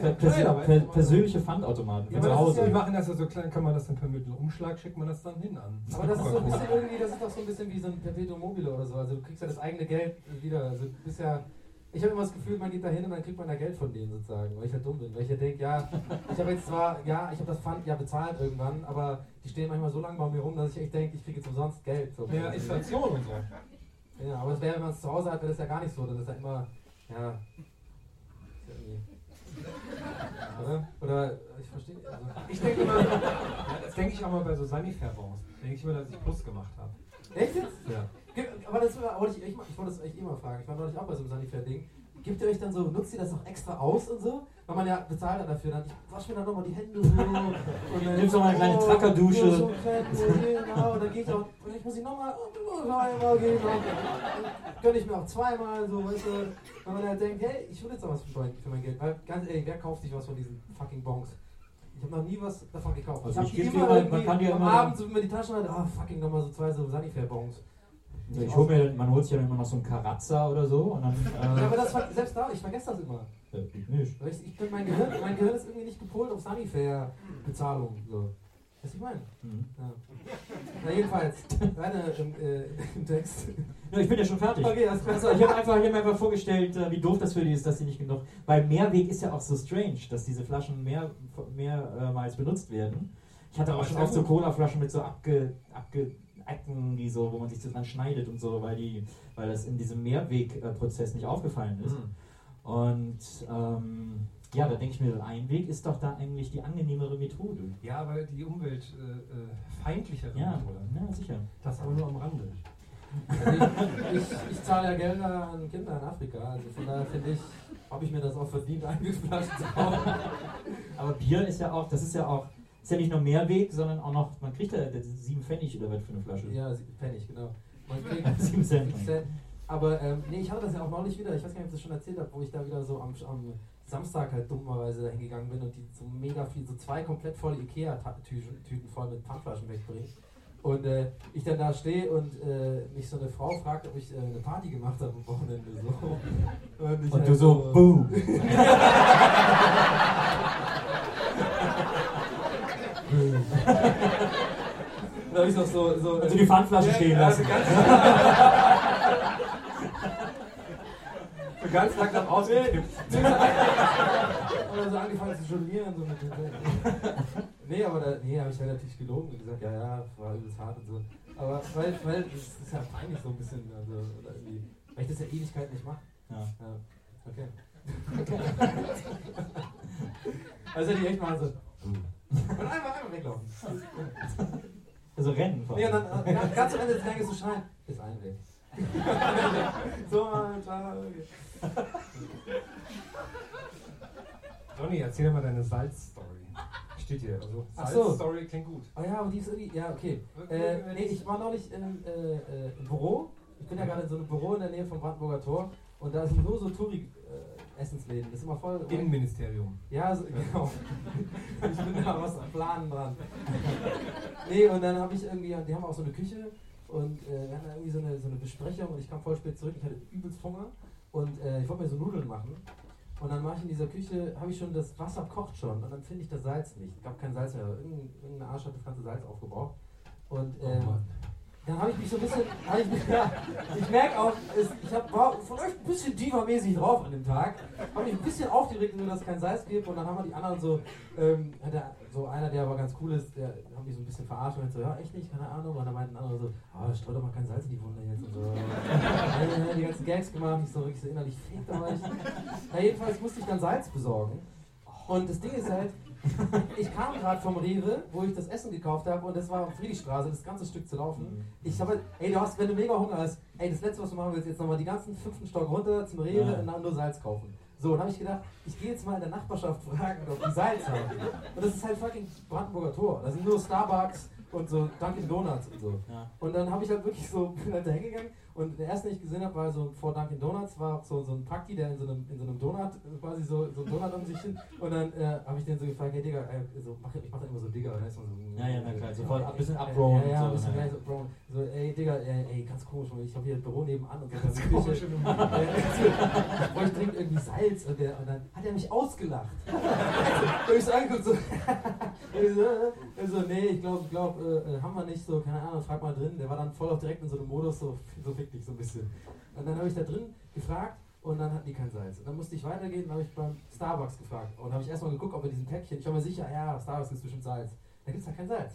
Speaker 4: Per, per, per, persönliche Pfandautomaten
Speaker 5: Ja,
Speaker 4: zu
Speaker 5: das ja,
Speaker 4: Hause.
Speaker 5: wir machen das ja so klein, kann man das dann per Mittelumschlag, schickt man das dann hin an.
Speaker 3: Aber das ist so ein bisschen irgendwie, das ist doch so ein bisschen wie so ein Perpetuum mobile oder so. Also du kriegst ja das eigene Geld wieder. Also du bist ja. Ich habe immer das Gefühl, man geht da hin und dann kriegt man da Geld von denen sozusagen, weil ich ja dumm bin. Weil ich ja denke, ja, ich habe jetzt zwar, ja, ich habe das Pfand ja bezahlt irgendwann, aber die stehen manchmal so lange bei mir rum, dass ich echt denke, ich kriege jetzt umsonst Geld. So.
Speaker 5: Ja, Inflation und so.
Speaker 3: Ja, aber es wäre, wenn man es zu Hause hat, wäre das ja gar nicht so. Dann ist ja immer, ja. ja Oder? Oder ich verstehe. Also,
Speaker 5: Ich denke immer, das denke ich auch mal bei so Sanifair-Bons. Denke ich immer, dass ich Plus gemacht habe.
Speaker 3: echt jetzt?
Speaker 5: Ja.
Speaker 3: Aber das wollte ich, ich, ich wollte das echt immer fragen. Ich war neulich auch bei so einem Sanifair-Ding. gebt ihr euch dann so, nutzt ihr das auch extra aus und so? Weil man ja bezahlt dann dafür. Dann, ich wasche mir dann nochmal die Hände so. Und dann,
Speaker 4: Nimmst noch mal eine kleine Trackerdusche.
Speaker 3: So, so genau, und dann gehe ich auch, ich muss ich nochmal, noch einmal gehen. Dann gönne ich mir auch zweimal, so, weißt du. Wenn man halt denkt, hey, ich will jetzt auch was für mein, für mein Geld. Weil, ganz ehrlich, wer kauft sich was von diesen fucking Bonks? Ich habe noch nie was davon gekauft.
Speaker 4: Also
Speaker 3: ich
Speaker 4: ich
Speaker 3: immer
Speaker 4: dir
Speaker 3: irgendwie
Speaker 4: man kann
Speaker 3: am
Speaker 4: immer-
Speaker 3: Abend, so wenn man die Taschen hat, ah, fucking nochmal so zwei so Sanifair-Bonks.
Speaker 4: Ich hol mir, man holt sich ja immer noch so einen Karazza oder so und dann. Äh,
Speaker 3: Ja, aber das selbst da, ich vergesse das immer.
Speaker 4: äh, ich nicht.
Speaker 3: Ich, ich bin, mein, Gehirn, mein Gehirn ist irgendwie nicht gepolt auf Sanifair-Bezahlung. So. Du, ich meine?
Speaker 4: Mhm.
Speaker 3: Ja. Na, jedenfalls, deine im, äh, im Text.
Speaker 4: Ja, ich bin ja schon fertig.
Speaker 3: Okay, klar.
Speaker 4: Also, ich habe einfach, ich hab mir einfach vorgestellt, äh, wie doof das für die ist, dass sie nicht genug. Weil Mehrweg ist ja auch so strange, dass diese Flaschen mehr, mehrmals benutzt werden. Ich hatte auch schon oft so. Cola-Flaschen mit so abge, abge Ecken, die so, wo man sich das dann schneidet und so, weil die, weil das in diesem Mehrwegprozess nicht aufgefallen ist.
Speaker 5: Mhm.
Speaker 4: Und ähm, ja, da denke ich mir, Einweg ist doch da eigentlich die angenehmere Methode.
Speaker 5: Ja, aber die umweltfeindlichere
Speaker 4: Ja,
Speaker 5: Methode.
Speaker 4: ja sicher.
Speaker 5: Das aber nur am Rande.
Speaker 3: Also ich, ich, ich zahle ja Gelder an Kinder in Afrika. Also von daher finde ich, habe ich mir das auch verdient, eingeflascht zu kaufen.
Speaker 4: Aber Bier ist ja auch, das ist ja auch, ist ja nicht nur Mehrweg, sondern auch noch, man kriegt ja sieben Pfennig oder was für eine Flasche.
Speaker 3: Ja, sie- Pfennig, genau. Man kriegt
Speaker 4: Sieben Cent.
Speaker 3: sieben Cent. Aber ähm, nee, ich hatte das ja auch neulich wieder, ich weiß gar nicht, ob ich das schon erzählt habe, wo ich da wieder so am, am Samstag halt dummerweise da hingegangen bin und die so mega viel, so zwei komplett volle Ikea-Tüten voll mit Pfandflaschen wegbringen. Und äh, ich dann da stehe und äh, mich so eine Frau fragt, ob ich äh, eine Party gemacht habe am Wochenende. So. Und,
Speaker 4: Und
Speaker 3: halt
Speaker 4: du so, boom.
Speaker 3: Da habe ich noch so, so
Speaker 4: Also die Pfandflasche stehen lassen.
Speaker 3: So ganz, langsam ausgekippt. Oder so angefangen zu jonglieren. So mit den nee, aber da nee, habe ich relativ gelogen und gesagt, ja, ja, war übelst hart und so. Aber weil, weil das ist ja peinlich so ein bisschen. Also, oder irgendwie, weil ich das ja Ewigkeit nicht mache.
Speaker 4: Ja.
Speaker 3: Ja, okay. also ich echt mal so. Und einfach, einfach weglaufen.
Speaker 4: Also rennen. vor
Speaker 3: Nee, und
Speaker 4: allem.
Speaker 3: dann, ganz am Ende des Tages so schreien, ist ein Weg. so, Alter, okay.
Speaker 5: Donny, erzähl mal deine Salz-Story. Steht hier. Also,
Speaker 3: Ach so.
Speaker 5: Salz-Story klingt gut.
Speaker 3: Oh ja, aber die ist irgendwie, ja, okay. Äh, nee, ich war neulich im, äh, äh, im Büro. Ich bin ja gerade in so einem Büro in der Nähe vom Brandenburger Tor. Und da sind nur so Touri-Essensläden. das ist immer voll.
Speaker 5: Innenministerium.
Speaker 3: Ja, so, genau. ich bin da was am Planen dran. nee, und dann habe ich irgendwie, die haben auch so eine Küche und äh, wir hatten da irgendwie so eine, so eine Besprechung und ich kam voll spät zurück, ich hatte übelst Hunger und äh, ich wollte mir so Nudeln machen. Und dann mache ich in dieser Küche, habe ich schon, das Wasser kocht schon und dann finde ich das Salz nicht. Es gab kein Salz mehr. Irgendein, irgendein Arsch hat das ganze Salz aufgebraucht. Und ähm, dann habe ich mich so ein bisschen, ich, ja, ich merke auch, es, ich hab, war von euch ein bisschen diva-mäßig drauf an dem Tag. Habe mich ein bisschen aufgeregt, nur dass es kein Salz gibt. Und dann haben wir die anderen so, ähm, der, so einer, der aber ganz cool ist, der hat mich so ein bisschen verarscht und meinte so, ja, echt nicht, keine Ahnung. Und dann meinten andere so, ah, streu doch mal kein Salz in die Wunde jetzt und so. Ja, ja, die ganzen Gags gemacht, ich so wirklich so innerlich fickt euch. Jedenfalls musste ich dann Salz besorgen. Und das Ding ist halt, ich kam gerade vom Rewe, wo ich das Essen gekauft habe, und das war auf Friedrichstraße, das ganze Stück zu laufen. Ich habe, ey, du hast, wenn du mega Hunger hast, ey, das letzte, was du machen willst, jetzt nochmal die ganzen fünften Stock runter zum Rewe
Speaker 4: Ja.
Speaker 3: und dann nur Salz kaufen. So, und dann habe ich gedacht, ich gehe jetzt mal in der Nachbarschaft fragen, ob die Salz haben. Und das ist halt fucking Brandenburger Tor. Da sind nur Starbucks und so Dunkin' Donuts und so.
Speaker 4: Ja.
Speaker 3: Und dann habe ich halt wirklich so, bin halt da hingegangen und der erste, den ich gesehen habe, war so vor Dunkin' Donuts, war so, so ein Prakti, der in so einem, in so einem Donut, äh, quasi so, so ein Donut um sich hin. Und dann äh, habe ich den so gefragt, hey Digga, äh, so, mach, ich mache dann immer so Digga. Ne? So, so,
Speaker 4: Ja, ja, na klar, sofort ein bisschen abrohen
Speaker 3: Ja, ja,
Speaker 4: und
Speaker 3: ein
Speaker 4: so,
Speaker 3: bisschen
Speaker 4: ja.
Speaker 3: mehr so, Bro, so, ey Digga, äh, ey, ganz komisch, ich habe hier ein Büro nebenan und so.
Speaker 5: Ganz komisch
Speaker 3: Küche. Äh, ich dringend irgendwie Salz und, der, und dann hat er mich ausgelacht. und ich so angeguckt, so, ich so, äh, ich so nee, ich glaube, glaub, äh, äh, haben wir nicht, so, keine Ahnung, frag mal drin. Der war dann voll auch direkt in so einem Modus, so, so fick so ein bisschen. Und dann habe ich da drin gefragt und dann hatten die kein Salz. Und dann musste ich weitergehen habe ich beim Starbucks gefragt. Und habe ich erstmal geguckt, ob in diesem Päckchen, ich war mir sicher, ja, Starbucks ist bestimmt Salz. Da gibt es ja kein Salz.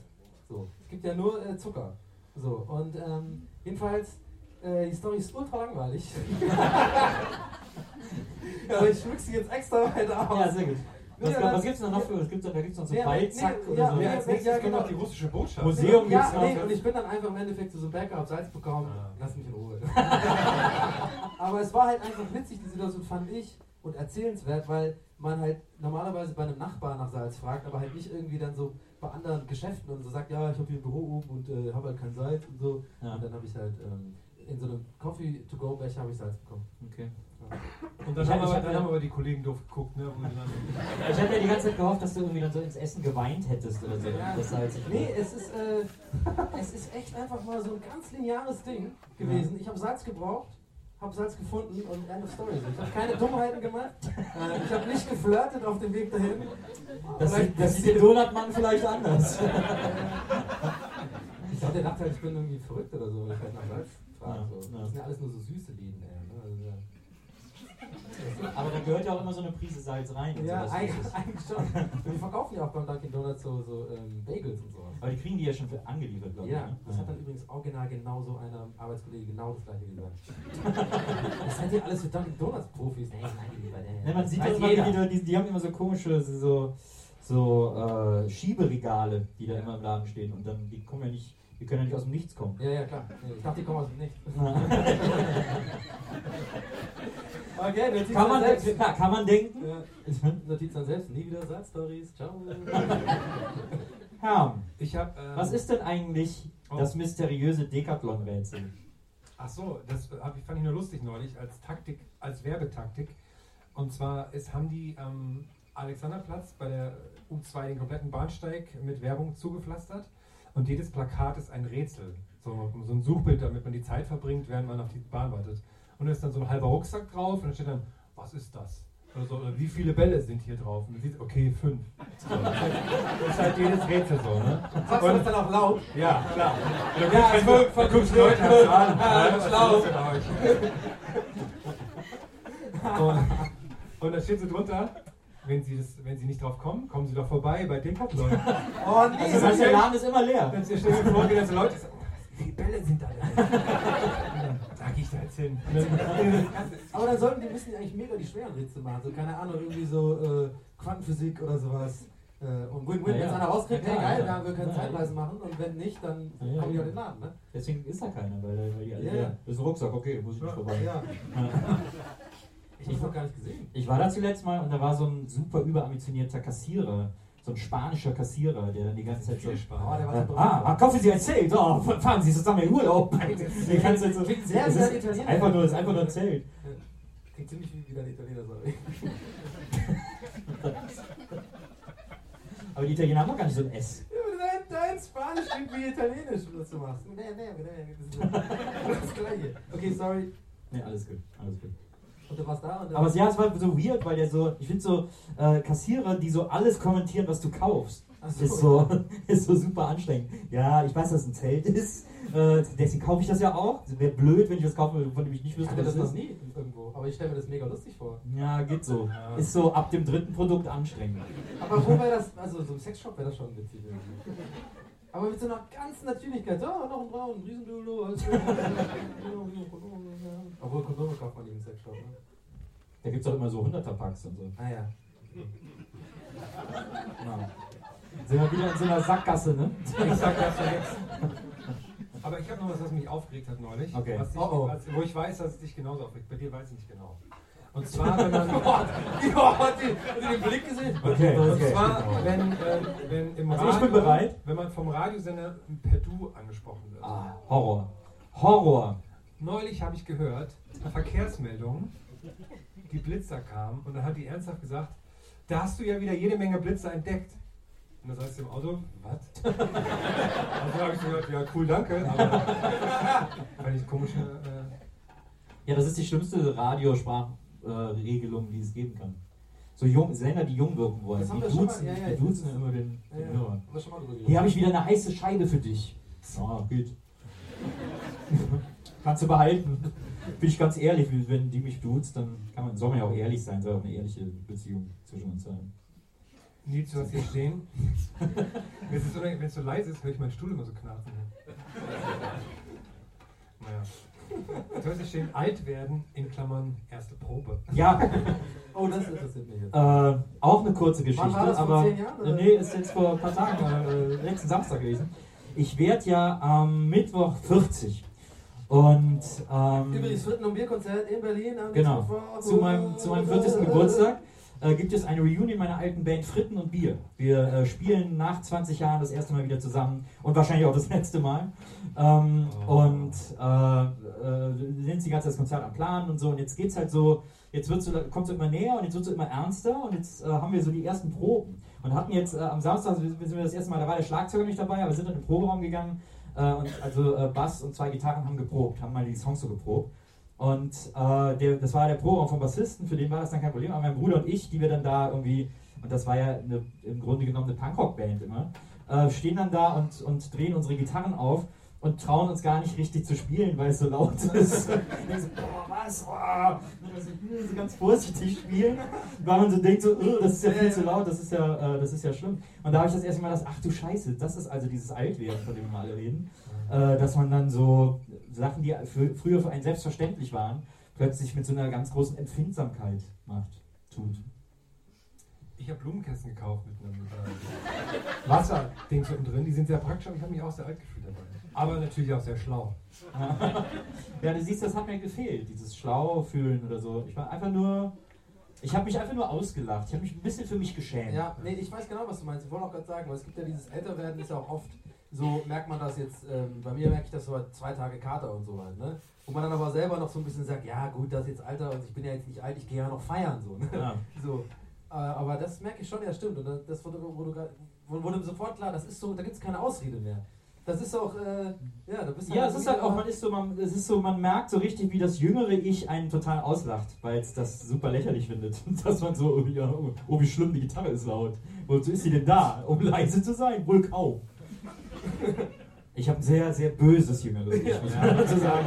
Speaker 3: So, es gibt ja nur äh, Zucker. So, und ähm, jedenfalls, äh, die Story ist ultra langweilig. aber ich schmück sie jetzt extra weiter aus.
Speaker 4: Ja, sehr gut. Was,
Speaker 3: Ja,
Speaker 4: was gibt's denn noch für? Was gibt's, da gibt es noch so
Speaker 3: Ja,
Speaker 4: Ballzack
Speaker 3: nee,
Speaker 4: oder
Speaker 3: ja,
Speaker 4: so.
Speaker 3: nee,
Speaker 5: Ja, als nächstes
Speaker 3: ja,
Speaker 5: kommt
Speaker 3: genau.
Speaker 5: noch die russische Botschaft.
Speaker 4: Museum
Speaker 3: ja,
Speaker 4: gibt's noch.
Speaker 3: nee, und ich bin dann einfach im Endeffekt zu so einem Bäcker, hab Salz bekommen,
Speaker 5: Ah.
Speaker 3: lass mich in Ruhe. Aber es war halt einfach witzig, die Situation fand ich und erzählenswert, weil man halt normalerweise bei einem Nachbarn nach Salz fragt, aber halt nicht irgendwie dann so bei anderen Geschäften und so sagt, ja, ich habe hier ein Büro oben und äh, habe halt kein Salz und so.
Speaker 4: Ja.
Speaker 3: Und dann habe ich halt ähm, in so einem Coffee-to-go-Becher habe ich Salz bekommen.
Speaker 4: Okay.
Speaker 5: Und dann,
Speaker 4: Ich
Speaker 5: haben, aber,
Speaker 4: hab
Speaker 5: dann
Speaker 4: ja-
Speaker 5: haben aber die Kollegen doof geguckt, ne?
Speaker 4: Ich habe ja die ganze Zeit gehofft, dass du irgendwie dann so ins Essen geweint hättest oder so.
Speaker 3: Ja.
Speaker 4: Das halt sich
Speaker 3: Nee, es ist, äh, es ist echt einfach mal so ein ganz lineares Ding gewesen. Ich habe Salz gebraucht, habe Salz gefunden und end of story. Ich habe keine Dummheiten gemacht. Äh, ich habe nicht geflirtet auf dem Weg dahin.
Speaker 4: das,
Speaker 3: Vielleicht-
Speaker 4: sieht, das sieht der Donutmann vielleicht anders.
Speaker 3: Ich glaube, der dachte halt, ich bin irgendwie verrückt oder so, ich halt nach Salz frage.
Speaker 4: Ja,
Speaker 3: So.
Speaker 4: ja.
Speaker 3: Das sind ja alles nur so süße Läden, ey. Ja.
Speaker 4: Aber da gehört ja auch immer so eine Prise Salz rein.
Speaker 3: Ja,
Speaker 4: sowas.
Speaker 3: eigentlich, eigentlich schon. Und die verkaufen ja auch beim Dunkin' Donuts so, so ähm, Bagels und sowas.
Speaker 4: Aber die kriegen die ja schon für angeliefert, glaube ich.
Speaker 3: Ja,
Speaker 4: ne?
Speaker 3: das hat dann übrigens original genau so einer Arbeitskollege genau das gleiche gesagt. das seid ihr alles für Dunkin' Donuts Profis. Nee, nein, lieber, nee.
Speaker 4: Ne, man sieht doch immer, die, die haben immer so komische so, so äh, Schieberegale, die da immer im Laden stehen. Und dann, die kommen ja nicht, die können ja nicht aus dem Nichts kommen.
Speaker 3: Ja, ja, klar. Ich dachte, die kommen aus dem Nichts. Okay, Notiz
Speaker 4: kann,
Speaker 3: an
Speaker 4: man,
Speaker 3: selbst.
Speaker 4: klar, kann man denken.
Speaker 3: Ja, Notiz an selbst. Nie wieder Salz-Stories. Ciao.
Speaker 4: Herm,
Speaker 5: ich habe. Ähm,
Speaker 4: was ist denn eigentlich
Speaker 5: Oh.
Speaker 4: das mysteriöse Decathlon-Rätsel?
Speaker 5: Ach so, das hab ich, fand ich nur lustig neulich als Taktik, als Werbetaktik. Und zwar ist, haben die am Alexanderplatz bei der U2 den kompletten Bahnsteig mit Werbung zugepflastert. Und jedes Plakat ist ein Rätsel. So, so ein Suchbild, damit man die Zeit verbringt, während man auf die Bahn wartet. Und da ist dann so ein halber Rucksack drauf und dann steht dann, was ist das? Oder so, oder wie viele Bälle sind hier drauf? Und man sieht, okay, fünf. So, das ist halt jedes Rätsel so, ne?
Speaker 3: Sagst du das dann auch laut?
Speaker 5: Ja, klar. Und dann
Speaker 3: Ja,
Speaker 5: guckst du- dann guckst du. Leute halt an.
Speaker 3: Ja,
Speaker 5: Ja,
Speaker 3: das ist
Speaker 5: euch? Und, und da steht so drunter, wenn sie, das, wenn sie nicht drauf kommen, kommen sie doch vorbei bei Decathlon.
Speaker 3: Oh nee,
Speaker 4: Das heißt, der Laden ist immer leer.
Speaker 5: Dann stell mir vor, wie dann so Leute sagen, oh, wie viele Bälle sind da denn? Dann sag ich da jetzt hin. Und dann,
Speaker 3: Aber dann sollten die müssen ja eigentlich mega die schweren Rätsel machen. So, keine Ahnung, irgendwie so äh, Quantenphysik oder sowas. Äh, und Win-Win,
Speaker 4: Ja,
Speaker 3: wenn
Speaker 4: ja.
Speaker 3: es einer rauskriegt,
Speaker 4: Ja,
Speaker 3: hey geil, da wir können
Speaker 4: Ja,
Speaker 3: Zeitreisen machen und wenn nicht, dann
Speaker 4: Ja, ja,
Speaker 3: kommen die
Speaker 4: ja.
Speaker 3: auf den Laden, ne?
Speaker 4: Deswegen ist da keiner, weil, weil die alle
Speaker 3: Ja,
Speaker 4: leer.
Speaker 3: ja.
Speaker 4: Das ist ein Rucksack, okay, muss ich nicht vorbei.
Speaker 3: Ich hab's noch gar nicht gesehen.
Speaker 4: Ich war da zuletzt mal und da war so ein super überambitionierter Kassierer, so ein spanischer Kassierer, der dann die ganze Zeit so.
Speaker 3: Oh, der war so
Speaker 4: ah, ah, kaufen Sie ein Zelt, oh, fahren Sie zusammen in Urlaub. Die ganze Zeit so,
Speaker 3: Klingt sehr ein
Speaker 4: ist
Speaker 3: Italiener.
Speaker 4: einfach nur, ist einfach nur ein Zelt.
Speaker 3: Klingt ziemlich wie wieder ein Italiener, sorry.
Speaker 4: Aber die Italiener haben doch gar nicht so ein S.
Speaker 3: Ja, dein, dein Spanisch klingt wie Italienisch, was du machst. Nee, nee, nee, nee, das ist das Gleiche. Okay, sorry.
Speaker 4: Ne, alles gut, alles gut.
Speaker 3: Und du warst da und
Speaker 4: Aber ja, es war so weird, weil der so, ich finde so äh, Kassierer, die so alles kommentieren, was du kaufst,
Speaker 3: so,
Speaker 4: ist so, ist so super anstrengend. Ja, ich weiß, dass es ein Zelt ist, äh, deswegen kaufe ich das ja auch. Wäre blöd, wenn ich was kaufe, von dem ich nicht
Speaker 3: Ich
Speaker 4: wüsste, was
Speaker 3: das
Speaker 4: es
Speaker 3: noch
Speaker 4: ist.
Speaker 3: nie irgendwo, aber ich stelle mir das mega lustig vor.
Speaker 4: Ja, geht so.
Speaker 5: Ja.
Speaker 4: Ist so ab dem dritten Produkt anstrengend.
Speaker 3: Aber wo wäre das, also so ein Sexshop wäre das schon witzig irgendwie. Aber mit so einer ganzen Natürlichkeit, ja, noch ein Braun, ein gut. Obwohl Kondome kauft man nicht im Sexshop, ne?
Speaker 4: Da gibt es auch immer so 100er Packs und so.
Speaker 3: Ah ja.
Speaker 4: Ja. Sind wir wieder in so einer Sackgasse, ne?
Speaker 5: ich sag das ja jetzt. Aber ich habe noch was, was mich aufgeregt hat neulich.
Speaker 4: Okay.
Speaker 5: Dich,
Speaker 3: Oh, oh.
Speaker 5: was, wo ich weiß, dass es dich genauso aufregt. Bei dir weiß ich nicht genau. Und zwar, wenn man.
Speaker 3: Ja, hat die, hat den Blick gesehen?
Speaker 4: Okay,
Speaker 5: Und
Speaker 4: okay.
Speaker 5: zwar, wenn, ähm, wenn im
Speaker 4: Also
Speaker 5: Radio,
Speaker 4: ich bin bereit.
Speaker 5: wenn man vom Radiosender per Du angesprochen wird.
Speaker 4: Ah, Horror. Horror.
Speaker 5: Neulich habe ich gehört, Verkehrsmeldungen, die Blitzer kamen und dann hat die ernsthaft gesagt, da hast du ja wieder jede Menge Blitzer entdeckt. Und dann sagst du im Auto, was? also habe ich gesagt, ja cool, danke, aber fand ich komische, äh,
Speaker 4: Ja, das ist die schlimmste Radiosprachregelung, die es geben kann. So jung, Sender, die jung wirken wollen. Die duzen,
Speaker 3: mal- ja, ja,
Speaker 4: die duzen
Speaker 3: weiß.
Speaker 4: immer den,
Speaker 3: Ja,
Speaker 4: den
Speaker 3: ja.
Speaker 4: Hörer. Hier habe ich wieder eine heiße Scheibe für dich. Ja, geht. Kannst du behalten. Bin ich ganz ehrlich, wenn die mich duzt, dann kann man, soll man ja auch ehrlich sein, soll auch eine ehrliche Beziehung zwischen uns sein.
Speaker 5: Nils, du hast hier stehen. Wenn es so, leise ist, höre ich meinen Stuhl immer so knarzen. Naja. Du hast hier stehen, alt werden, in Klammern, erste Probe.
Speaker 4: Ja,
Speaker 3: Oh, das interessiert mich jetzt.
Speaker 4: Äh, auch eine kurze Geschichte,
Speaker 3: Wann war das, vor
Speaker 4: aber
Speaker 3: zehn Jahren, oder?
Speaker 4: nee, ist jetzt vor ein paar Tagen, äh, letzten Samstag gewesen. Ich werde ja am Mittwoch 40 und ähm,
Speaker 3: Übrigens, Fritten- und Bierkonzert in Berlin am
Speaker 4: Genau. Zu meinem, zu meinem 40. Geburtstag äh, gibt es eine Reunion meiner alten Band Fritten und Bier. Wir äh, spielen nach 20 Jahren das erste Mal wieder zusammen und wahrscheinlich auch das letzte Mal. Ähm, Und äh, äh, wir sind die ganze Zeit das Konzert am Planen und so. Und jetzt geht's halt so, jetzt wird's so, kommt es immer näher und jetzt wird es immer ernster und jetzt äh, haben wir so die ersten Proben. Und hatten jetzt äh, am Samstag sind wir das erste Mal, da war der Schlagzeuger nicht dabei, aber wir sind in den Proberaum gegangen äh, und also äh, Bass und zwei Gitarren haben geprobt, haben mal die Songs so geprobt. Und äh, der, das war der Proberaum vom Bassisten, für den war das dann kein Problem. Aber mein Bruder und ich, die wir dann da irgendwie, und das war ja eine, im Grunde genommen eine Punkrock-Band immer, äh, stehen dann da und, und drehen unsere Gitarren auf und trauen uns gar nicht richtig zu spielen, weil es so laut ist. Und so, boah, was? Oh. Und dann so, hm, so ganz vorsichtig spielen, weil man so denkt, so, "Ugh, das ist ja viel zu laut, das ist ja, äh, das ist ja schlimm. Und da habe ich das erste Mal gedacht, ach du Scheiße, das ist also dieses Altwerden, von dem wir alle reden. Äh, dass man dann so Sachen, die für, früher für einen selbstverständlich waren, plötzlich mit so einer ganz großen Empfindsamkeit macht, tut.
Speaker 5: Ich habe Blumenkästen gekauft mit einem äh, Wasserding unten drin. Die sind sehr praktisch, aber ich habe mich auch sehr alt gefühlt dabei. Aber natürlich auch sehr schlau.
Speaker 4: ja, du siehst, das hat mir gefehlt, dieses schlau fühlen oder so. Ich war einfach nur, ich habe mich einfach nur ausgelacht. Ich habe mich ein bisschen für mich geschämt.
Speaker 3: Ja, nee, ich weiß genau, was du meinst. Ich wollte auch gerade sagen, weil es gibt ja dieses Älterwerden, ist ja auch oft so, merkt man das jetzt, ähm, bei mir merke ich das so halt zwei Tage Kater und so halt, ne? Wo man dann aber selber noch so ein bisschen sagt, ja gut, das ist jetzt Alter und ich bin ja jetzt nicht alt, ich gehe ja noch feiern, so, ne?
Speaker 4: Ja.
Speaker 3: So, äh, aber das merke ich schon, ja stimmt. Und das, wurde, wurde, wurde, wurde sofort klar, das ist so, da gibt es keine Ausrede mehr. Das ist auch, äh, ja, da bist du
Speaker 4: Ja, es ist halt auch, man ist so, man, es ist so, man merkt so richtig, wie das jüngere Ich einen total auslacht, weil es das super lächerlich findet. Dass man so, ja, oh, oh, wie schlimm die Gitarre ist laut. Wozu ist sie denn da? Um leise zu sein? Wohl kaum. Ich habe ein sehr, sehr böses jüngeres Ich, muss man dazu sagen.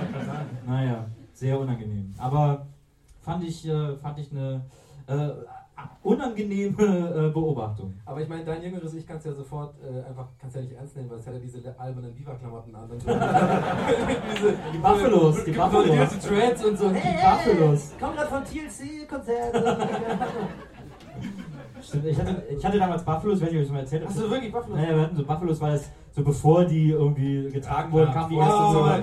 Speaker 4: Naja, sehr unangenehm. Aber fand ich, äh, fand ich eine äh, unangenehme äh, Beobachtung.
Speaker 3: Aber ich meine, dein jüngeres Ich kannst ja sofort äh, einfach, kannst ja nicht ernst nehmen, weil es hat ja diese albernen Biwa-Klamotten an. Diese,
Speaker 4: Die Buffalos, die Buffalos.
Speaker 3: Die Dreads und so.
Speaker 4: Die
Speaker 3: Hey,
Speaker 4: Buffalos.
Speaker 3: komm gerade vom TLC-Konzert.
Speaker 4: Stimmt, ich hatte, ich hatte damals Buffalos, wenn ich euch mal erzählt habe.
Speaker 3: Hast du wirklich Buffalos?
Speaker 4: Naja, wir hatten so Buffalos, weil das so bevor die irgendwie getragen wurden,
Speaker 5: klar.
Speaker 4: kam die
Speaker 3: Oh,
Speaker 4: erste so.
Speaker 3: Mann.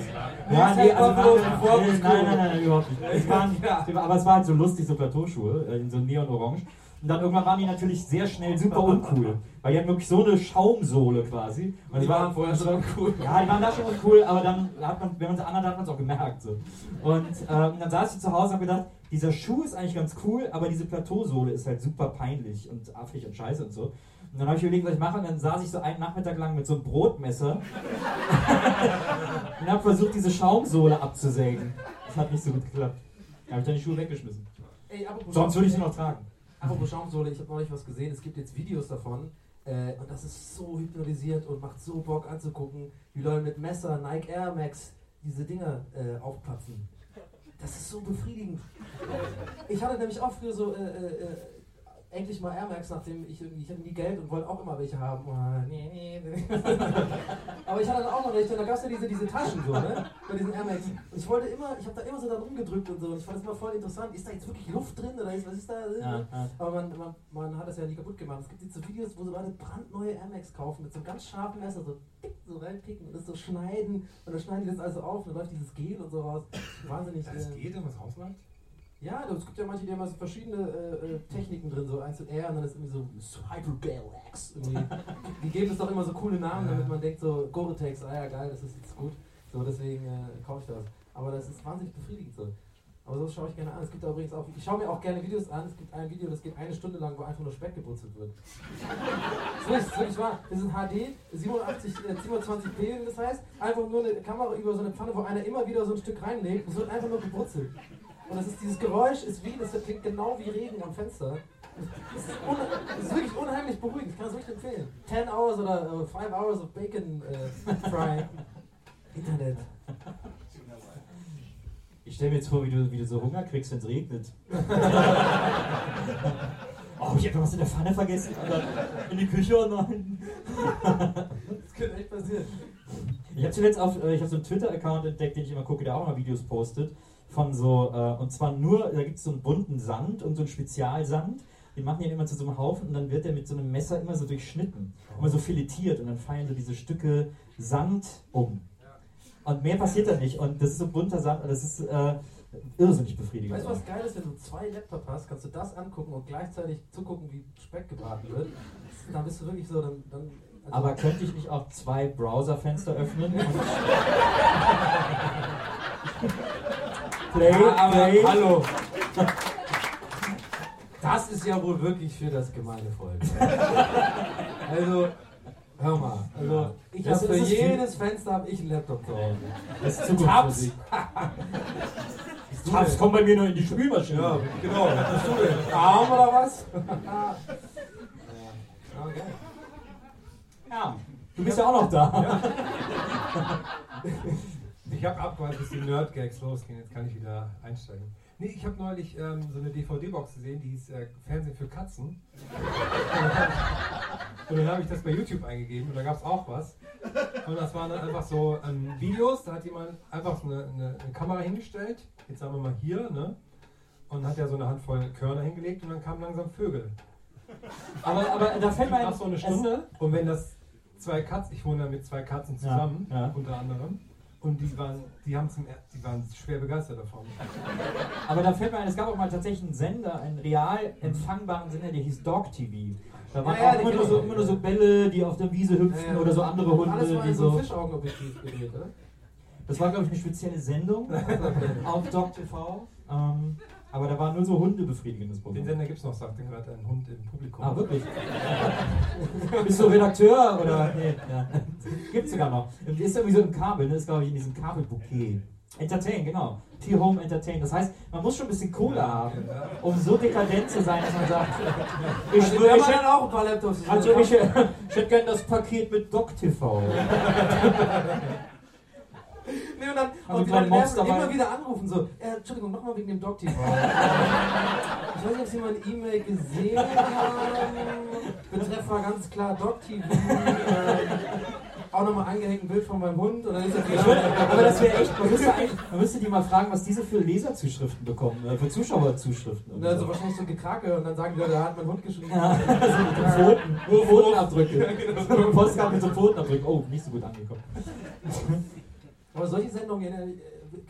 Speaker 4: Ja, nee, also
Speaker 3: Buffalos
Speaker 4: waren,
Speaker 3: bevor
Speaker 4: nee,
Speaker 3: es
Speaker 4: nein, nein, nein, nein, überhaupt nicht. Es waren,
Speaker 3: Ja.
Speaker 4: Aber es war halt so lustig, so Plateauschuhe, äh, in so neon-orange. Und dann irgendwann waren die natürlich sehr schnell super uncool. Weil die hatten wirklich so eine Schaumsohle quasi. Und
Speaker 3: Die
Speaker 4: es
Speaker 3: waren vorher schon cool.
Speaker 4: ja, die waren da schon uncool, aber dann hat man, wenn man sie anhat, hat man es auch gemerkt. So. Und ähm, dann saß ich zu Hause und habe gedacht, dieser Schuh ist eigentlich ganz cool, aber diese Plateausohle ist halt super peinlich und affig und scheiße und so. Und dann habe ich überlegt, was ich mache, und dann saß ich so einen Nachmittag lang mit so einem Brotmesser und habe versucht, diese Schaumsohle abzusägen. Das hat nicht so gut geklappt. Da habe ich dann die Schuhe weggeschmissen.
Speaker 3: Ey,
Speaker 4: Sonst würde ich sie noch tragen.
Speaker 3: Apropos Schaumsohle, ich habe neulich was gesehen. Es gibt jetzt Videos davon. Äh, und das ist so hypnotisiert und macht so Bock anzugucken, wie Leute mit Messer, Nike Air Max, diese Dinger äh, aufplatzen. Das ist so befriedigend. Ich hatte nämlich auch früher so, äh, äh, äh, endlich mal Air Max, nachdem ich irgendwie, ich hatte nie Geld und wollte auch immer welche haben. Oh, nee, nee, nee. Aber ich hatte dann auch noch welche und da gab es ja diese, diese Taschen so, ne? Bei diesen Air Max. Und ich wollte immer, ich habe da immer so dran rumgedrückt und so. Und ich fand das immer voll interessant. Ist da jetzt wirklich Luft drin oder ist, was ist da?
Speaker 4: Ja, ja.
Speaker 3: Aber man, man, man hat das ja nie kaputt gemacht. Es gibt jetzt so Videos, wo so Leute brandneue Air Max kaufen mit so einem ganz scharfen Messer, so tick, so reinpicken und das so schneiden. Und dann schneiden die das also auf und dann läuft dieses Gel und so raus. Wahnsinnig.
Speaker 5: Das
Speaker 3: äh,
Speaker 5: man es rausmacht?
Speaker 3: Ja, es gibt ja manche, die haben so verschiedene äh, äh, Techniken drin, so eins und R und dann ist irgendwie so Hypergel X. irgendwie. Die geben es doch immer so coole Namen, damit man denkt so, Gore-Tex, ah ja geil, das ist jetzt gut. So, deswegen äh, kaufe ich das. Aber das ist wahnsinnig befriedigend so. Aber so schaue ich gerne an. Es gibt übrigens auch, ich schaue mir auch gerne Videos an. Es gibt ein Video, das geht eine Stunde lang, wo einfach nur Speck gebrutzelt wird. Das ist wirklich wahr. Das ist ein HD, 87, äh, 27p, wie das heißt. Einfach nur eine Kamera über so eine Pfanne, wo einer immer wieder so ein Stück reinlegt. Es wird einfach nur gebrutzelt. Und das ist dieses Geräusch ist wie, das klingt genau wie Regen am Fenster. Das ist, das ist wirklich unheimlich beruhigend. Ich kann es wirklich empfehlen. 10 Hours oder 5 Hours of Bacon äh, Fry. Internet.
Speaker 4: Ich stelle mir jetzt vor, wie du, wie du so Hunger kriegst, wenn es regnet. oh, ich habe was in der Pfanne vergessen. Und dann in die Küche, oh nein.
Speaker 3: Das könnte echt passieren.
Speaker 4: Ich habe zuletzt auf, äh, ich habe so einen Twitter-Account entdeckt, den ich immer gucke, der auch mal Videos postet. Von so, äh, und zwar nur, da gibt es so einen bunten Sand und so einen Spezialsand. Den machen die dann immer zu so einem Haufen und dann wird der mit so einem Messer immer so durchschnitten, immer so filetiert und dann fallen so diese Stücke Sand um. Und mehr passiert da nicht. Und das ist so bunter Sand, das ist äh, irrsinnig befriedigend.
Speaker 3: Weißt du, was geil ist, wenn du zwei Laptops hast, kannst du das angucken und gleichzeitig zugucken, wie Speck gebraten wird. Dann bist du wirklich so, dann. dann also
Speaker 4: Aber könnte ich nicht auch zwei Browserfenster öffnen? Play,
Speaker 3: Ja,
Speaker 4: play.
Speaker 3: hallo. Das ist ja wohl wirklich für das gemeine Volk. Also, hör mal. Also, ich habe für jedes Fenster habe ich einen Laptop zu Hause.
Speaker 4: Das ist. Zukunftsmusik. Tabs kommen bei mir nur in die Spülmaschine.
Speaker 3: Ja, genau. Was bist du denn? Arm oder was? ja. Okay.
Speaker 4: Ja, du bist ja auch noch da.
Speaker 5: Ich habe abgewartet, bis die Nerd-Gags losgehen. Jetzt kann ich wieder einsteigen. Nee, ich habe neulich ähm, so eine DVD-Box gesehen, die hieß äh, Fernsehen für Katzen. Und dann habe ich das bei YouTube eingegeben und da gab es auch was. Und das waren dann einfach so ähm, Videos, da hat jemand einfach so eine, eine, eine Kamera hingestellt, jetzt sagen wir mal hier, ne? Und hat ja so eine Handvoll Körner hingelegt und dann kamen langsam Vögel.
Speaker 4: Aber, aber da fällt mir ein,
Speaker 5: Nach so eine Stunde. Und wenn das zwei Katzen, ich wohne da mit zwei Katzen zusammen,
Speaker 4: Ja, ja.
Speaker 5: unter anderem. Und die waren, die haben zum, die waren schwer begeistert davon.
Speaker 4: Aber da fällt mir ein, es gab auch mal tatsächlich einen Sender, einen real empfangbaren Sender, der hieß Dog TV. Da waren
Speaker 3: Ja, ja,
Speaker 4: immer, nur so, immer nur so Bälle, die auf der Wiese hüpften
Speaker 3: Ja,
Speaker 4: oder so andere Hunde,
Speaker 3: Alles war
Speaker 4: die
Speaker 3: so
Speaker 4: so.
Speaker 3: Fischaugenobjektiv gedreht, oder?
Speaker 4: Das war, glaube ich, eine spezielle Sendung auf Dog TV. Ähm, aber da war nur so hundebefriedigendes
Speaker 5: Den
Speaker 4: Programm.
Speaker 5: Sender gibt es noch, sagte gerade ein Hund im Publikum.
Speaker 4: Ah, wirklich? Bist du Redakteur oder? Nee, ja. Gibt's sogar noch. Ist irgendwie so im Kabel, ne? Ist glaube ich in diesem Kabelbouquet. Entertain, genau. T-Home Entertain. Das heißt, man muss schon ein bisschen Kohle haben, um so dekadent zu sein, dass man sagt, ich,
Speaker 3: Also, wir
Speaker 4: ich,
Speaker 3: dann auch ein paar Laptops.
Speaker 4: also ich, ich hätte gerne das Paket mit Doc TV.
Speaker 3: Nee, und dann
Speaker 4: Also
Speaker 3: und
Speaker 4: Mops
Speaker 3: nerven, immer wieder anrufen, so, äh, Entschuldigung, nochmal wegen dem TV. ich weiß nicht, ob Sie meine E-Mail gesehen haben. Betreff war ganz klar TV. Ähm, auch nochmal angehängt ein Bild von meinem Hund. Und dann ist das
Speaker 4: aber das wäre echt, man müsste, man müsste die mal fragen, was diese für Leserzuschriften bekommen, äh, für Zuschauerzuschriften.
Speaker 3: Und dann so wahrscheinlich so Gekrake und dann sagen die Leute, da hat mein Hund geschrieben.
Speaker 4: Ja, so Pfoten, nur Pfotenabdrücke. So eine Postkarte mit so Pfotenabdrücken. Oh, nicht so gut angekommen.
Speaker 3: Aber solche Sendungen, äh,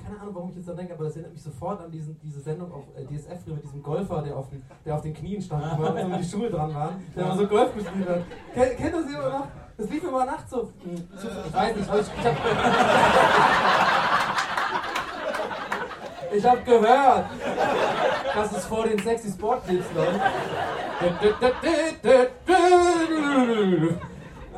Speaker 3: keine Ahnung, warum ich jetzt da denke, aber das erinnert mich sofort an diesen, diese Sendung auf äh, DSF mit diesem Golfer, der auf den, der auf den Knien stand, wo so die Schuhe dran waren, der immer so Golf gespielt hat. Kennt, kennt das jemand noch? Das lief immer nachts so. Ich weiß nicht, ich, ich hab, ich hab gehört, dass es vor den sexy Sportclips läuft.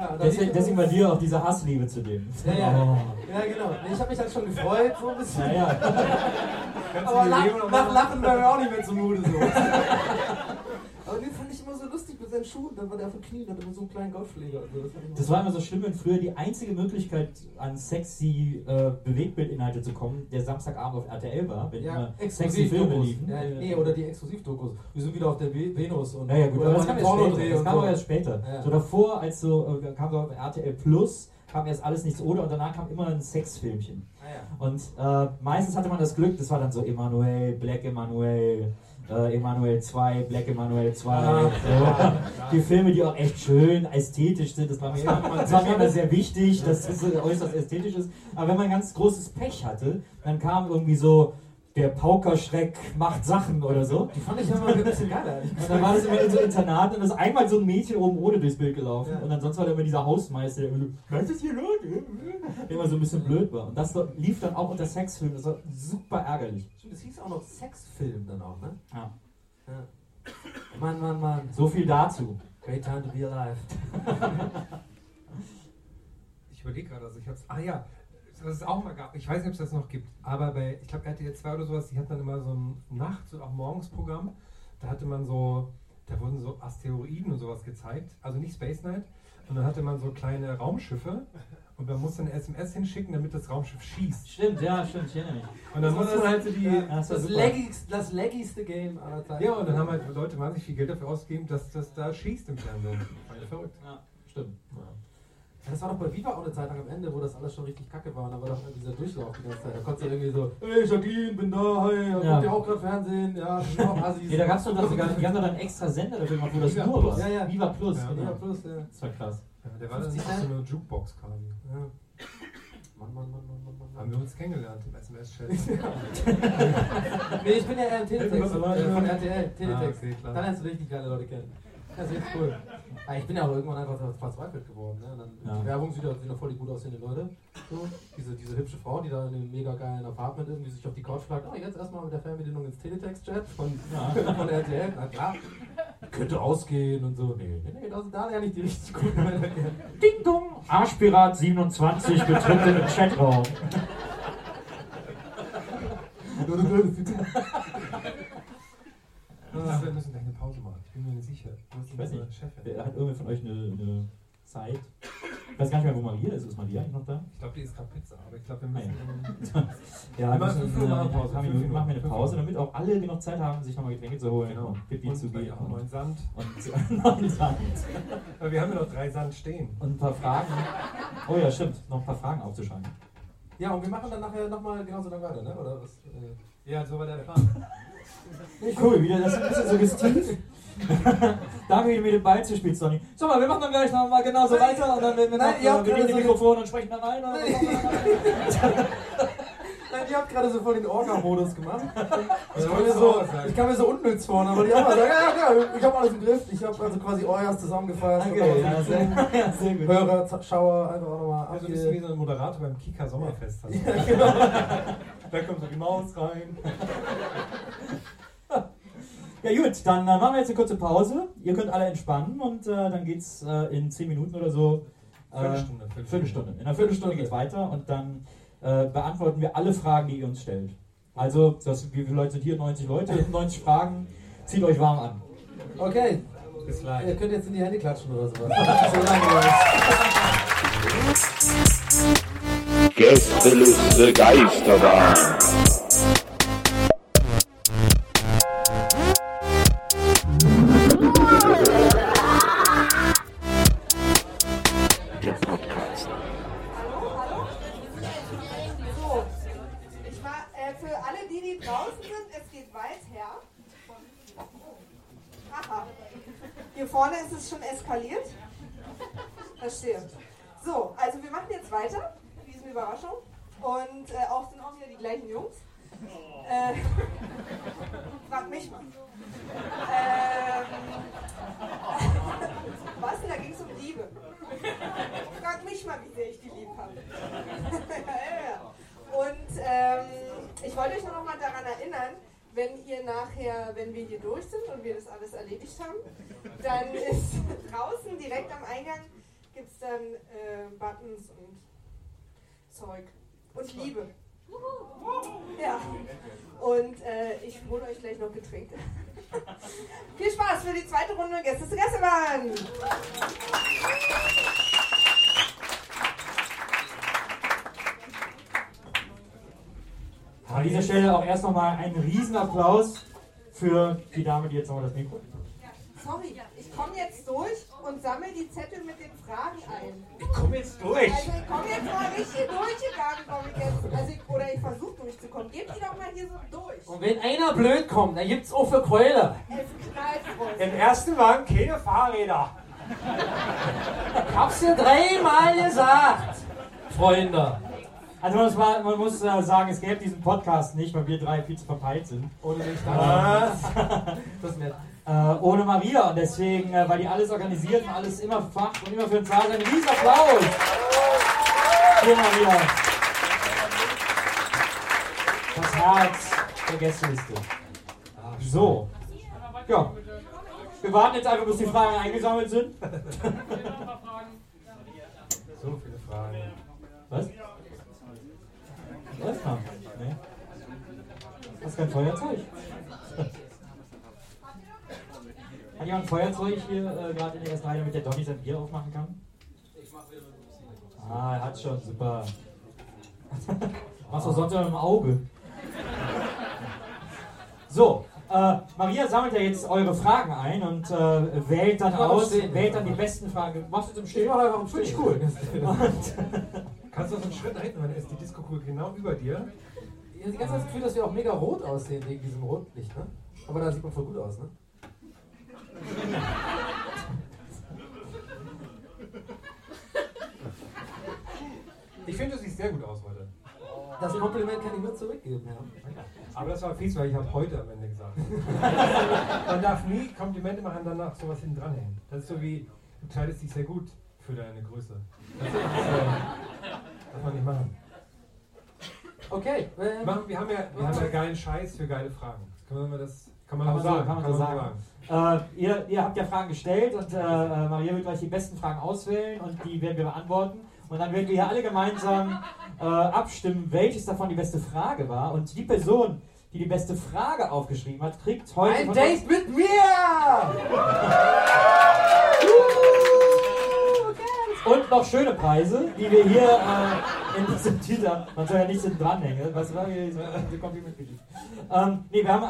Speaker 3: Ja, lief
Speaker 4: Deswegen, deswegen bei dir auch diese Hassliebe zu dem.
Speaker 3: ja, ja.
Speaker 4: Oh.
Speaker 3: ja, genau. Ich habe mich halt schon gefreut, so ein bisschen.
Speaker 4: Naja,
Speaker 3: Aber nach, nach Lachen wäre mir auch nicht mehr zumute so. Aber den fand ich immer so lustig mit seinen Schuhen. Dann war der auf den Knien hatte immer so einen kleinen Golfschläger. und So. Das,
Speaker 4: das war immer so schlimm, wenn früher die einzige Möglichkeit, an sexy äh, Bewegbildinhalte zu kommen, der Samstagabend auf RTL war, wenn
Speaker 3: ja,
Speaker 4: immer sexy Filme liefen.
Speaker 3: Ja, nee, oder die Exklusivdokus. Wir sind wieder auf der Ve- Venus. Und,
Speaker 4: Ja, ja, gut, aber das kam erst später. Das kam
Speaker 3: so.
Speaker 4: aber erst später.
Speaker 3: Ja.
Speaker 4: So davor, als so, äh, kam so auf RTL Plus, kam erst alles nichts oder und danach kam immer ein Sexfilmchen.
Speaker 3: Ah, ja.
Speaker 4: Und äh, meistens hatte man das Glück, das war dann so Emanuel, Black Emanuel, äh, Emanuel 2, Black Emanuel 2.
Speaker 3: Ah,
Speaker 4: so. Die Filme, die auch echt schön ästhetisch sind, das war mir immer, das war mir immer sehr wichtig, dass das so äußerst ästhetisch ist. Aber wenn man ganz großes Pech hatte, dann kam irgendwie so der Paukerschreck macht Sachen oder so.
Speaker 3: Die fand ich immer ein bisschen geiler.
Speaker 4: Und dann war das immer in so Internaten und ist einmal so ein Mädchen oben ohne durchs Bild gelaufen.
Speaker 3: Ja.
Speaker 4: Und ansonsten war da immer dieser Hausmeister, der immer so, was ist hier los? Der immer so ein bisschen blöd war. Und das lief dann auch unter Sexfilm. Das war super ärgerlich.
Speaker 3: Das hieß auch noch Sexfilm dann auch, ne?
Speaker 4: Ja.
Speaker 3: Ja. Mann, Mann, Mann.
Speaker 4: So viel dazu.
Speaker 3: Great time to be alive.
Speaker 5: Ich überlege gerade, also ich hab's. Ah ja, was es auch mal gab, ich weiß nicht, ob es das noch gibt, aber bei, ich glaube, RTL 2 oder sowas, die hatten dann immer so ein Nachts- und auch Morgensprogramm. Da hatte man so, da wurden so Asteroiden und sowas gezeigt, also nicht Space Night. Und dann hatte man so kleine Raumschiffe und man musste eine SMS hinschicken, damit das Raumschiff schießt.
Speaker 4: Stimmt, ja, stimmt, ich erinnere mich.
Speaker 5: Und dann musste man halt so die.
Speaker 3: Ja,
Speaker 4: das
Speaker 3: das, leggigste, das leggigste Game aller Zeiten.
Speaker 5: Ja, und dann haben halt Leute wahnsinnig viel Geld dafür ausgegeben, dass das da schießt im Fernsehen. Ja verrückt.
Speaker 4: Ja, stimmt.
Speaker 3: Das war doch bei Viva auch eine Zeit lang am Ende, wo das alles schon richtig kacke war. Und da war doch dieser Durchlauf die ganze Zeit. Da konntest du irgendwie so, hey Jacqueline, bin da, hey, ja.
Speaker 4: Ja.
Speaker 3: guckt ihr auch gerade Fernsehen? Ja, ich bin auch Assis.
Speaker 4: Ja, da gab's doch das sogar, die haben doch dann extra Sender dafür gemacht, wo das
Speaker 5: Viva
Speaker 4: nur
Speaker 5: Plus.
Speaker 4: war.
Speaker 3: Ja, ja.
Speaker 4: Viva Plus,
Speaker 5: Ja,
Speaker 4: genau.
Speaker 3: Ja, plus, ja.
Speaker 4: Das war krass.
Speaker 5: Ja, der war dann
Speaker 3: 50
Speaker 5: so eine Jukebox quasi.
Speaker 3: ja. Mann, Mann, Mann, Mann, Mann, Mann.
Speaker 5: Haben wir uns kennengelernt im SMS-Chat.
Speaker 3: Nee, ich bin ja eher im Teletext äh, von RTL,
Speaker 5: Ah,
Speaker 3: Teletext.
Speaker 5: okay, klar.
Speaker 3: Da lernst du richtig geile Leute kennen. Das ist cool. Aber ich bin ja auch irgendwann einfach verzweifelt geworden. Ne? Dann
Speaker 4: Ja.
Speaker 3: Die Werbung sieht ja sind ja voll die gut aussehenden Leute. So, diese, diese hübsche Frau, die da in einem mega geilen Apartment irgendwie sich auf die Couch fragt, oh, jetzt erstmal mit der Fernbedienung ins Teletext-Chat von, von RTL. Na klar, könnte ausgehen und so. Nee, nee, nee, das, da lerne ich die richtig guten Männer.
Speaker 4: Ding dong! Arschpirat 27 betritt den Chatraum.
Speaker 5: Wir müssen gleich eine Pause machen. Ich bin mir nicht sicher. Du
Speaker 4: Ich weiß nicht.
Speaker 5: Chefin.
Speaker 4: Wer hat irgendwer von euch eine, eine Zeit? Ich weiß gar nicht mehr, wo Maria ist. Ist Maria eigentlich noch da?
Speaker 5: Ich glaube, die ist gerade Pizza, aber ich glaube, wir müssen.
Speaker 4: Ja,
Speaker 5: Wir machen fünf Minuten Pause, fünf
Speaker 4: Minuten machen wir eine Pause, damit auch alle genug Zeit haben, sich nochmal Getränke zu holen
Speaker 5: Genau.
Speaker 4: und Pipi
Speaker 5: und
Speaker 4: zu gehen
Speaker 5: auch neuen Sand.
Speaker 4: und neuen Sand
Speaker 5: Aber wir haben ja noch drei Sand stehen.
Speaker 4: und ein paar Fragen. Oh ja, stimmt, noch ein paar Fragen aufzuschreiben.
Speaker 3: Ja, und wir machen dann nachher nochmal genauso lang weiter, ne? Oder was? Äh,
Speaker 5: Ja, so war der Plan.
Speaker 4: Cool, wieder das ist ein bisschen suggestiv. Danke, wie du mir den Ball zu spielst, Sonny. Sag mal, wir machen dann gleich nochmal genauso weiter und dann werden wir
Speaker 3: Nein,
Speaker 4: noch,
Speaker 3: ihr habt
Speaker 4: äh, wir nehmen die
Speaker 3: gerade so-
Speaker 4: Mikrofone und sprechen da rein. Oder
Speaker 3: Nein, ihr habt gerade so voll den Orga-Modus gemacht. Ich kam, mir so, ich kam mir so unnütz vor, aber die haben gesagt, ja, ja, ja, ich habe alles im Griff. Ich habe also quasi Orgas zusammengefasst.
Speaker 4: Okay, ja, sehr, ja, sehr gut.
Speaker 3: Hörer, Schauer, einfach auch nochmal
Speaker 5: Also ein bisschen wie so ein Moderator beim Kika Sommerfest. Also.
Speaker 3: Ja, genau.
Speaker 5: Da kommt so die Maus rein.
Speaker 4: Ja gut, dann äh, machen wir jetzt eine kurze Pause. Ihr könnt alle entspannen und äh, dann geht's äh, in 10 Minuten oder so. Äh,
Speaker 5: Viertelstunde,
Speaker 4: Viertelstunde. In einer Viertelstunde geht's weiter und dann äh, beantworten wir alle Fragen, die ihr uns stellt. Also, das, wie viele Leute sind hier? 90 Leute, 90 Fragen. Zieht euch warm an.
Speaker 3: Okay,
Speaker 5: Bis
Speaker 3: ihr
Speaker 5: gleich.
Speaker 3: könnt jetzt in die Hände klatschen oder sowas. so lange.
Speaker 2: Gästeliste Geisterbahn.
Speaker 4: Einen Riesenapplaus für die Dame, die jetzt nochmal das Mikro.
Speaker 6: Sorry, ich komme jetzt durch und sammle die Zettel mit den Fragen ein.
Speaker 4: Ich komme jetzt durch.
Speaker 6: Also ich komme jetzt mal richtig durchgegangen, komme ich jetzt. Also ich, oder ich versuche durchzukommen. Gebt die doch mal hier so durch.
Speaker 3: Und wenn einer blöd kommt, dann gibt's auch für Keule.
Speaker 6: Es knallt.
Speaker 4: Im ersten Wagen keine Fahrräder.
Speaker 3: Ich hab's dir dreimal gesagt, Freunde.
Speaker 4: Also man muss, mal, man muss äh, sagen, es gäbe diesen Podcast nicht, weil wir drei viel zu verpeilt sind.
Speaker 3: Ohne mich.
Speaker 4: Was?
Speaker 3: Das ist nett.
Speaker 4: Äh, ohne Maria. Und deswegen, äh, weil die alles organisiert und alles immer macht und immer für uns da ein riesen Applaus. Für Maria. Das Herz der Gästeliste. So. Ja. Wir warten jetzt einfach, bis die Fragen eingesammelt sind.
Speaker 5: So viele Fragen.
Speaker 4: Was? Ah, Nee. Das ist kein Feuerzeug. Hat jemand ein Feuerzeug hier äh, gerade in der ersten Reihe, damit der Donny sein Bier aufmachen kann? Ah, er hat schon, super. Machst du sonst immer im Auge. So, Äh, Maria sammelt ja jetzt eure Fragen ein und äh, wählt dann
Speaker 3: Ich mach
Speaker 4: aus,
Speaker 3: Stehen.
Speaker 4: wählt dann die besten Fragen. Machst du zum Stehen?
Speaker 3: Ich mach einfach im
Speaker 4: Finde ich
Speaker 3: Stehen.
Speaker 4: cool.
Speaker 5: Kannst du noch so einen Schritt nach hinten, dann ist die Disco-Kugel genau über dir.
Speaker 3: Ich habe das Gefühl, dass wir auch mega rot aussehen wegen diesem Rotlicht, ne? Aber da sieht man voll gut aus, ne?
Speaker 5: Ich finde, du siehst sehr gut aus heute.
Speaker 3: Das Kompliment kann ich nur zurückgeben, ja.
Speaker 5: Aber das war fies, weil ich habe heute am Ende gesagt. Man darf nie Komplimente machen und danach sowas hinten dranhängen. Das ist so wie, du kleidest dich sehr gut für deine Größe. Das ist, äh, darf man nicht machen.
Speaker 3: Okay, äh,
Speaker 5: machen wir, haben ja, wir haben ja geilen Scheiß für geile Fragen. Kann man das, kann man,
Speaker 4: Kann man
Speaker 5: sagen.
Speaker 4: kann man so sagen. Äh, ihr, ihr habt ja Fragen gestellt und äh, äh, Maria wird gleich die besten Fragen auswählen und die werden wir beantworten. Und dann werden wir hier alle gemeinsam äh, abstimmen, welches davon die beste Frage war. Und die Person, die die beste Frage aufgeschrieben hat, kriegt heute.
Speaker 3: ein Date mit mir!
Speaker 4: Und noch schöne Preise, die wir hier äh, in diesem Titel haben. Man soll ja nichts hinten dranhängen. Was war hier diese Komplimentgeschichte? Ähm, nee, wir haben,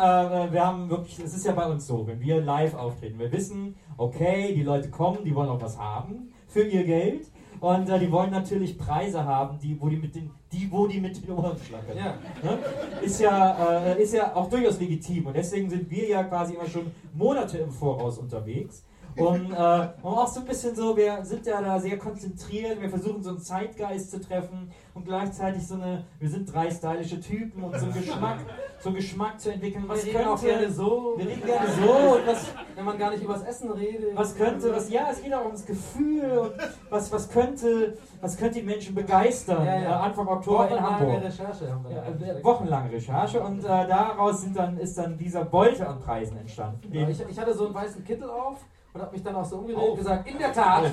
Speaker 4: äh, wir haben wirklich, es ist ja bei uns so, wenn wir live auftreten, wir wissen, okay, die Leute kommen, die wollen auch was haben für ihr Geld. Und äh, die wollen natürlich Preise haben, die, wo die mit den, die, wo die mit den Ohren schlackern.
Speaker 3: Ja.
Speaker 4: Ne? Ist, ja, äh, ist ja auch durchaus legitim. Und deswegen sind wir ja quasi immer schon Monate im Voraus unterwegs. Um, äh, um auch so ein bisschen so, wir sind ja da sehr konzentriert, wir versuchen so einen Zeitgeist zu treffen und gleichzeitig so eine, wir sind drei stylische Typen und so einen Geschmack, so einen Geschmack zu entwickeln, was
Speaker 3: wir reden
Speaker 4: könnte,
Speaker 3: gerne so.
Speaker 4: wir reden gerne so und was,
Speaker 3: Wenn man gar nicht übers Essen redet.
Speaker 4: was könnte, was, ja, es geht auch ums Gefühl und was, was könnte, was könnte die Menschen begeistern,
Speaker 3: Ja, ja.
Speaker 4: Äh, Anfang Oktober in
Speaker 3: Wochenlange
Speaker 4: Hamburg.
Speaker 3: Recherche haben wir.
Speaker 4: Ja, äh, wochenlange Recherche und äh, daraus sind dann, ist dann dieser Beute an Preisen entstanden.
Speaker 3: Ja, ich, ich hatte so einen weißen Kittel auf und habe mich dann auch so umgedreht
Speaker 4: Auf.
Speaker 3: und gesagt, in der Tat,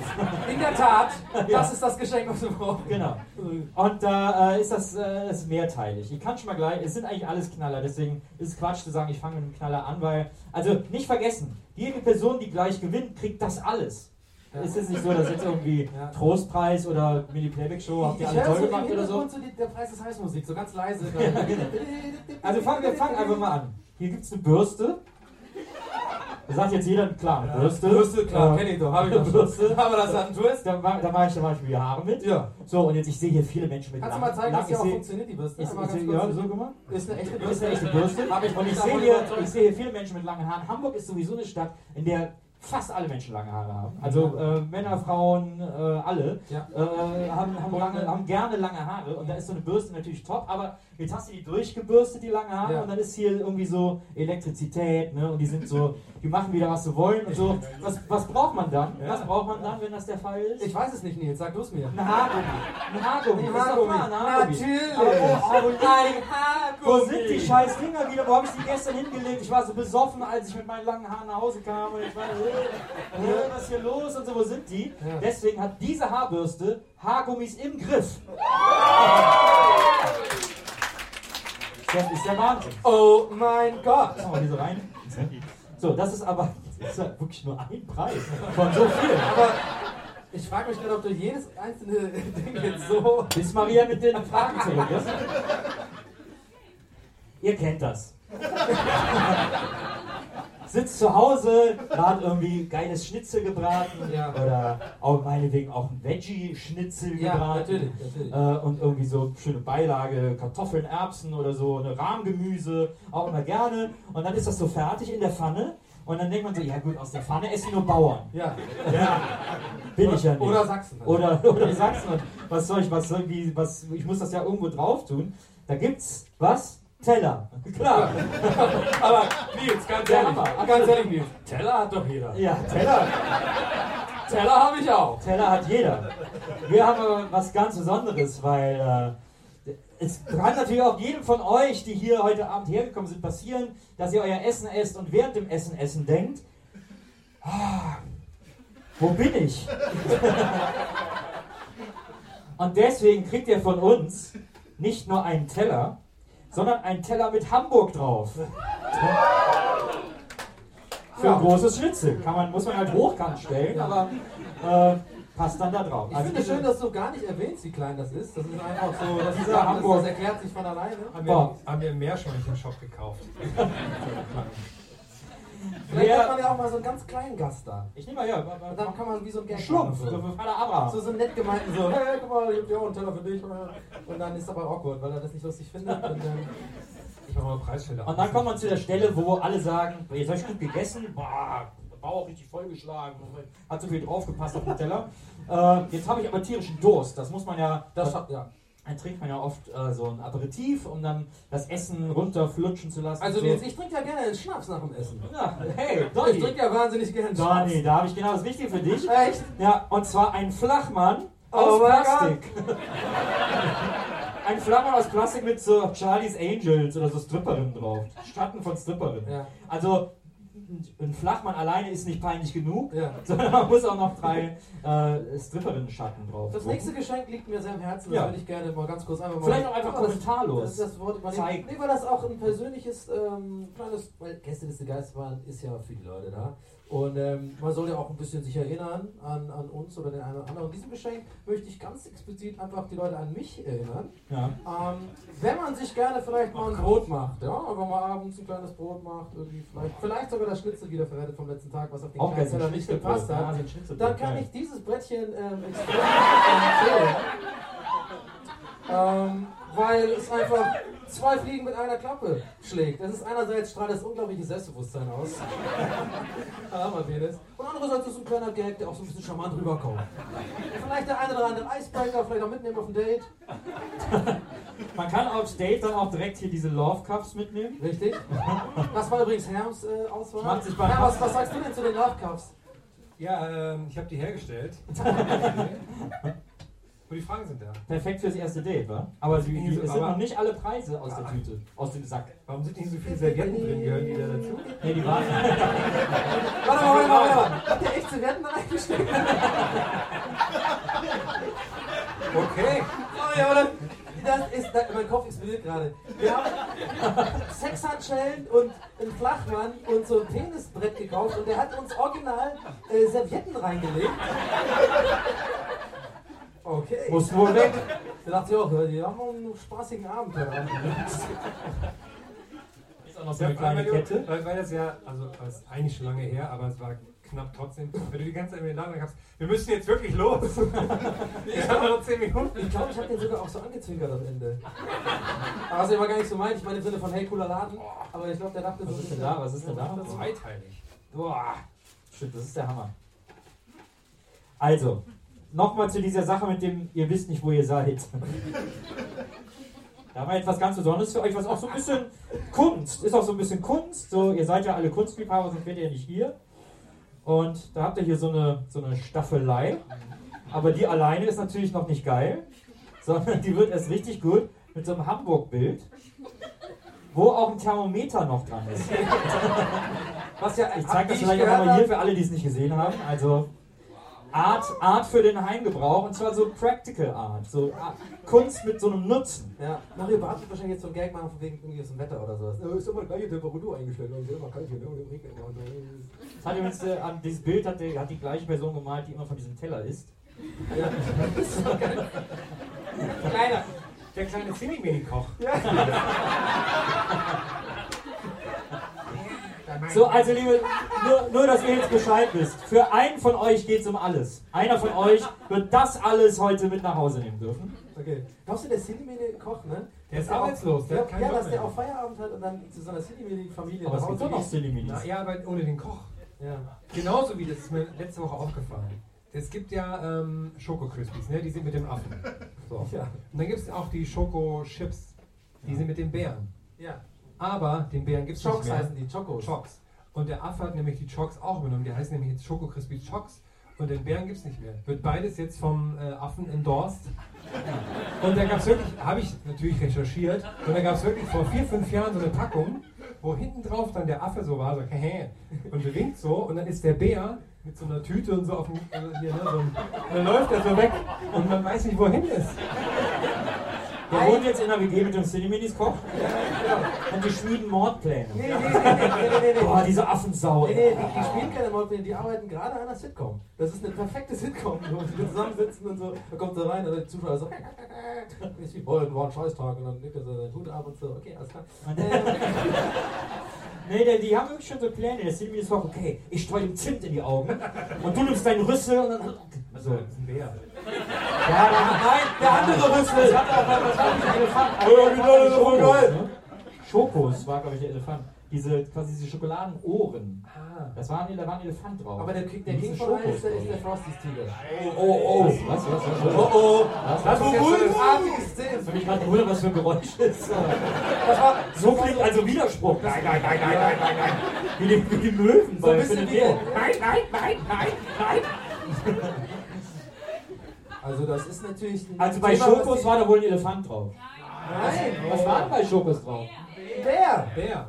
Speaker 3: in der Tat,
Speaker 4: Ja.
Speaker 3: das ist das Geschenk, was wir brauchen.
Speaker 4: Genau. Und da äh, ist das äh, ist mehrteilig. Ich kann schon mal gleich, es sind eigentlich alles Knaller, deswegen ist es Quatsch zu sagen, ich fange mit einem Knaller an, weil, also nicht vergessen, jede Person, die gleich gewinnt, kriegt das alles.
Speaker 3: Ja.
Speaker 4: Es ist nicht so, dass jetzt irgendwie
Speaker 3: Ja.
Speaker 4: Trostpreis oder Mini-Playback-Show habt ihr alle toll
Speaker 3: so
Speaker 4: gemacht oder so.
Speaker 3: So die, der Preis ist Heißmusik, so ganz leise.
Speaker 4: Genau. Also fangen wir fangen einfach mal an. Hier gibt es eine Bürste. Da sagt jetzt jeder, klar, eine Bürste.
Speaker 3: Bürste, klar,
Speaker 4: Äh,
Speaker 3: kenn ich doch, hab ich doch.
Speaker 4: Bürste.
Speaker 3: Aber das hat einen Twist.
Speaker 4: Da, ma- da mache ich zum Beispiel die Haare mit.
Speaker 3: Ja.
Speaker 4: So, und jetzt, ich sehe hier viele Menschen mit
Speaker 3: Kannst du mal zeigen, dass die auch funktioniert, die Bürste?
Speaker 4: Ich,
Speaker 3: ganz
Speaker 4: ja, so guck mal.
Speaker 3: Ist eine echte
Speaker 4: Das
Speaker 3: Bürste.
Speaker 4: ist eine echte Bürste. Und ich sehe, hier, ich sehe hier viele Menschen mit langen Haaren. Hamburg ist sowieso eine Stadt, in der fast alle Menschen lange Haare haben. Also äh, Männer, Frauen, äh, alle
Speaker 3: Ja.
Speaker 4: äh, haben, haben, lange, haben gerne lange Haare. Und da ist so eine Bürste natürlich top. Aber jetzt hast du die durchgebürstet, die lange Haare.
Speaker 3: Ja.
Speaker 4: Und dann ist hier irgendwie so Elektrizität. Ne? Und die sind so, die machen wieder, was sie wollen. Und so. Was, was braucht man dann?
Speaker 3: Ja.
Speaker 4: Was braucht man dann, wenn das der Fall ist?
Speaker 3: Ich weiß es nicht, Nils, sag du es mir.
Speaker 4: Ein Haargummi. Ein Haargummi.
Speaker 3: Ein Haargummi.
Speaker 4: ein Haargummi.
Speaker 3: Natürlich.
Speaker 4: Aber wo, aber wo,
Speaker 3: Ein
Speaker 4: wo
Speaker 3: Haargummi.
Speaker 4: sind die scheiß Dinger wieder? Wo habe ich die gestern hingelegt? Ich war so besoffen, als ich mit meinen langen Haaren nach Hause kam. Und ich war, äh, äh, was ist hier los? Und so, wo sind die? Deswegen hat diese Haarbürste Haargummis im Griff. Das ist der Wahnsinn.
Speaker 3: Oh mein Gott.
Speaker 4: Machen wir diese rein. So, das ist aber das ist ja wirklich nur ein Preis von so vielen.
Speaker 3: Aber ich frage mich gerade, ob du jedes einzelne Ding jetzt so...
Speaker 4: Bis Maria mit den Fragen zurück ist. Ihr kennt das. Sitzt zu Hause, hat irgendwie geiles Schnitzel gebraten
Speaker 3: Ja.
Speaker 4: oder auch meinetwegen auch ein Veggie-Schnitzel
Speaker 3: Ja,
Speaker 4: gebraten.
Speaker 3: natürlich, natürlich.
Speaker 4: Äh, und irgendwie so schöne Beilage, Kartoffeln, Erbsen oder so, eine Rahmgemüse, auch immer gerne. Und dann ist das so fertig in der Pfanne. Und dann denkt man so, ja gut, aus der Pfanne essen nur Bauern.
Speaker 3: Ja.
Speaker 4: Ja, bin ich ja nicht.
Speaker 3: Oder Sachsen.
Speaker 4: Oder, oder Sachsen. Und was soll ich, was soll wie, was, ich muss das ja irgendwo drauf tun. Da gibt's was? Teller. Klar.
Speaker 3: Aber Nils, ganz ehrlich, ganz ehrlich, Nils. Teller hat doch jeder.
Speaker 4: Ja, Teller.
Speaker 3: Teller habe ich auch.
Speaker 4: Teller hat jeder. Wir haben aber was ganz Besonderes, weil äh, es kann natürlich auch jedem von euch, die hier heute Abend hergekommen sind, passieren, dass ihr euer Essen esst und während dem Essen essen denkt, ah, wo bin ich? und deswegen kriegt ihr von uns nicht nur einen Teller, sondern einen Teller mit Hamburg drauf. Für ein großes Schnitzel. Kann man, muss man halt hochkant stellen, aber äh, passt dann da drauf.
Speaker 3: Ich
Speaker 4: Also
Speaker 3: finde es schön, dass du gar nicht erwähnst, wie klein das ist. Das ist einfach so, das, ist das,
Speaker 4: Hamburg-
Speaker 3: das erklärt sich von alleine.
Speaker 5: Haben wir, haben wir im Meerschweinchen Shop gekauft.
Speaker 3: Vielleicht
Speaker 4: Wer-
Speaker 3: hat man ja auch mal so einen ganz kleinen Gast da.
Speaker 4: Ich nehme mal ja,
Speaker 3: Und dann kann man wie so ein Gag
Speaker 4: Schlumpf, so für Vater Abraham.
Speaker 3: So, so nett gemeinten so, hey, guck mal, ich hab dir auch einen Teller für dich. Und dann ist aber awkward, weil er das nicht lustig findet. Und dann,
Speaker 5: Ich mache mal Preisschilder.
Speaker 4: Und dann kommt man zu der Stelle, wo alle sagen, jetzt habe ich gut gegessen, boah, Bauch richtig vollgeschlagen, hat so viel draufgepasst auf den Teller. Äh, jetzt habe ich aber tierischen Durst. Das muss man ja,
Speaker 3: das hat, ja.
Speaker 4: Dann trinkt man ja oft äh, so ein Aperitif, um dann das Essen runterflutschen zu lassen.
Speaker 3: Also
Speaker 4: so.
Speaker 3: Nils, ich trinke ja gerne einen Schnaps nach dem Essen.
Speaker 4: Ja, hey,
Speaker 3: Ich
Speaker 4: Donny.
Speaker 3: trinke ja wahnsinnig gerne Schnaps.
Speaker 4: Donny, da habe ich genau das Richtige für dich.
Speaker 3: Echt?
Speaker 4: Ja, und zwar ein Flachmann
Speaker 3: Oh
Speaker 4: aus Plastik. ein Flachmann aus Plastik mit so Charlie's Angels oder so Stripperinnen drauf. Schatten von Stripperinnen.
Speaker 3: Ja.
Speaker 4: Also ein Flachmann alleine ist nicht peinlich genug,
Speaker 3: Ja.
Speaker 4: sondern man muss auch noch drei äh, Stripperinnen-Schatten drauf.
Speaker 3: Das nächste Geschenk liegt mir sehr am Herzen.
Speaker 4: Ja.
Speaker 3: Das würde ich gerne mal ganz kurz einfach mal.
Speaker 4: Vielleicht auch einfach
Speaker 3: das,
Speaker 4: kommentarlos
Speaker 3: Das, das Wort übernehmen.
Speaker 4: zeigen.
Speaker 3: Nee, weil das auch ein persönliches, ähm, kleines, weil Gästeliste Geisterbahn ist ja für die Leute da. Und ähm, man soll ja auch ein bisschen sich erinnern an, an uns oder den einen oder anderen. In diesem Geschenk möchte ich ganz explizit einfach die Leute an mich erinnern.
Speaker 4: Ja.
Speaker 3: Ähm, wenn man sich gerne vielleicht mal ein Brot macht, ja, einfach mal abends ein kleines Brot macht, irgendwie vielleicht, vielleicht sogar das Schnitzel wieder verrettet vom letzten Tag, was auf den
Speaker 4: Auch
Speaker 3: kleinen Teller nicht gepasst hat,
Speaker 4: Ja,
Speaker 3: dann kann ich dieses Brettchen ähm, extrem empfehlen. Ähm, weil es einfach zwei Fliegen mit einer Klappe schlägt. Das ist einerseits strahlt das unglaubliches Selbstbewusstsein aus. Hammerpenis. Und andererseits ist es ein kleiner Gag, der auch so ein bisschen charmant rüberkommt. Vielleicht der eine oder andere Icebreaker, vielleicht auch mitnehmen auf ein Date.
Speaker 4: Man kann aufs Date dann auch direkt hier diese Love Cups mitnehmen.
Speaker 3: Richtig. Das war übrigens Herms äh, Auswahl.
Speaker 4: Macht sich bei-
Speaker 3: Herm, was, was sagst du denn zu den Love Cups?
Speaker 5: Ja, ähm, ich habe die hergestellt. Und die Fragen sind da.
Speaker 4: Perfekt fürs erste Date, wa? Aber die, es sind noch nicht alle Preise aus der Tüte, aus dem Sack.
Speaker 5: Warum sind nicht so viele Servietten drin? Gehören die da dazu?
Speaker 4: Nee, die waren.
Speaker 3: Warte mal, warte mal, warte mal. Habt ihr echt Servietten reingesteckt?
Speaker 5: Okay.
Speaker 3: Sorry, aber das, das ist, da, mein Kopf explodiert gerade. Wir haben Sexhandschellen und einen Flachmann und so ein Penisbrett gekauft und der hat uns original äh, Servietten reingelegt. Okay.
Speaker 4: Muss wohl weg.
Speaker 3: Da dachte ich auch, die haben einen spaßigen Abend.
Speaker 4: Ist auch noch so eine kleine
Speaker 5: weil,
Speaker 4: Kette.
Speaker 5: Weil, weil das ja, also das ist eigentlich schon lange her, aber es war knapp trotzdem. Wenn du die ganze Zeit mir Laden hast, wir müssen jetzt wirklich los. Wir haben noch 10 Minuten.
Speaker 3: Ich glaube, ich habe den sogar auch so angezwinkert am Ende. Aber was er war gar nicht so meint, ich meine im Sinne von hey, cooler Laden. Aber ich glaube, der dachte so.
Speaker 4: Was ist denn da? Was ist denn da?
Speaker 5: Zweiteilig.
Speaker 4: Boah, stimmt, das ist der Hammer. Also, nochmal zu dieser Sache mit dem, ihr wisst nicht, wo ihr seid. Da haben wir etwas ganz Besonderes für euch, was auch so ein bisschen Kunst, ist auch so ein bisschen Kunst. So, ihr seid ja alle Kunstliebhaber, sonst wärt ihr ja nicht hier. Und da habt ihr hier so eine, so eine Staffelei. Aber die alleine ist natürlich noch nicht geil, sondern die wird erst richtig gut mit so einem Hamburg-Bild, wo auch ein Thermometer noch dran ist.
Speaker 3: Was ja,
Speaker 4: Ich zeige das vielleicht auch nochmal hier für alle, die es nicht gesehen haben. Also Art, Art für den Heimgebrauch und zwar so Practical Art. So Art, Kunst mit so einem Nutzen.
Speaker 3: Ja, Mario Barth wird wahrscheinlich jetzt so einen Gag machen, von wegen irgendwie aus dem Wetter oder sowas. Äh, ist immer gleiche Temperatur eingestellt, und immer kalt hier, ne? und im Regen immer.
Speaker 4: Das hat übrigens, äh, an dieses Bild hat, die- hat die gleiche Person gemalt, die immer von diesem Teller isst.
Speaker 3: Ja, das ist so geil.
Speaker 5: Kleiner, der kleine Cinni-Mini-Koch.
Speaker 4: So, also liebe, nur, nur, dass ihr jetzt Bescheid wisst. Für einen von euch geht es um alles. Einer von euch wird das alles heute mit nach Hause nehmen dürfen.
Speaker 3: Okay. Glaubst du, der Cinemedi-Koch, ne?
Speaker 5: Der ist arbeitslos, der
Speaker 3: Ja,
Speaker 5: hat keinen
Speaker 3: ja
Speaker 5: Job
Speaker 3: dass der
Speaker 5: mehr.
Speaker 3: auch Feierabend hat und dann zu so einer
Speaker 4: es
Speaker 3: nach
Speaker 4: gibt
Speaker 3: Hause
Speaker 4: doch noch
Speaker 3: geht.
Speaker 4: Cineminis.
Speaker 5: Na, ja, aber ohne den Koch.
Speaker 3: Ja.
Speaker 5: Genauso wie das ist mir letzte Woche aufgefallen. Es gibt ja ähm, Schoko Crispies, ne? die sind mit dem Affen. So.
Speaker 3: Ja.
Speaker 5: Und dann gibt es auch die Schoko Chips, die sind mit den Bären.
Speaker 3: Ja.
Speaker 5: Aber den Bären gibt es nicht
Speaker 3: Chocks
Speaker 5: mehr.
Speaker 3: heißen die, Chocos.
Speaker 5: Chocks. Und der Affe hat nämlich die Chocks auch übernommen. Die heißen nämlich jetzt Schoko Crispy Chocks. Und den Bären gibt es nicht mehr. Wird beides jetzt vom äh, Affen endorsed. Und da gab es wirklich, habe ich natürlich recherchiert, und da gab es wirklich vor vier, fünf Jahren so eine Packung, wo hinten drauf dann der Affe so war, so hehe, und winkt so, und dann ist der Bär mit so einer Tüte und so auf dem, äh, hier, ne, so, und dann läuft er so weg und man weiß nicht, wohin ist.
Speaker 4: Der wohnt jetzt in der WG mit dem Cineminis Koch und die schmieden Mordpläne.
Speaker 3: Nee, nee, nee, nee, nee, nee, nee.
Speaker 4: Boah, diese Affensau.
Speaker 3: Nee, nee, die, spielen keine Mordpläne, die arbeiten gerade an einer Sitcom. Das ist eine perfekte Sitcom, wo die zusammensitzen und so. Da kommt er rein und der Zuschauer so. Ist wie, boah, war ein Scheißtag. Und dann nickt er so seinen Hut ab und so. Okay, alles klar.
Speaker 4: Nee, die, haben wirklich schon so Pläne. Der Cineminis Koch, okay, ich streue ihm Zimt in die Augen und du nimmst deinen Rüssel und dann. So.
Speaker 5: Das ist ein Bär.
Speaker 4: Ja, der, nein, der andere Rüssel. Das hat auch wahrscheinlich ein Elefant.
Speaker 3: Ja, genau, das ist voll
Speaker 4: Schokos,
Speaker 3: geil.
Speaker 4: ne? Schokos war, glaube ich, der Elefant. Diese, quasi diese Schokoladenohren.
Speaker 3: ah.
Speaker 4: Das war ein, da war ein Elefant drauf.
Speaker 3: Aber der, der King von allen
Speaker 4: Schokos
Speaker 3: ist der, ist der
Speaker 4: drauf.
Speaker 3: Frosties Tiger.
Speaker 4: Oh, oh, oh. Was, was, was? was?
Speaker 3: Oh oh.
Speaker 4: Was?
Speaker 3: Das ist jetzt so eine artige Szene.
Speaker 4: Das mich gerade wundern, was für ein Geräusch ist. So klingt also Widerspruch. Nein, nein, nein, nein, nein, nein, nein. Wie die, wie die Möwen
Speaker 3: So
Speaker 4: bei Nein, nein, nein, nein, nein.
Speaker 3: Also das ist natürlich ein
Speaker 4: Also bei
Speaker 3: Thema,
Speaker 4: Schokos war da wohl ein Elefant drauf.
Speaker 3: Nein,
Speaker 4: Was war denn bei Schokos drauf?
Speaker 5: Bär.
Speaker 3: Der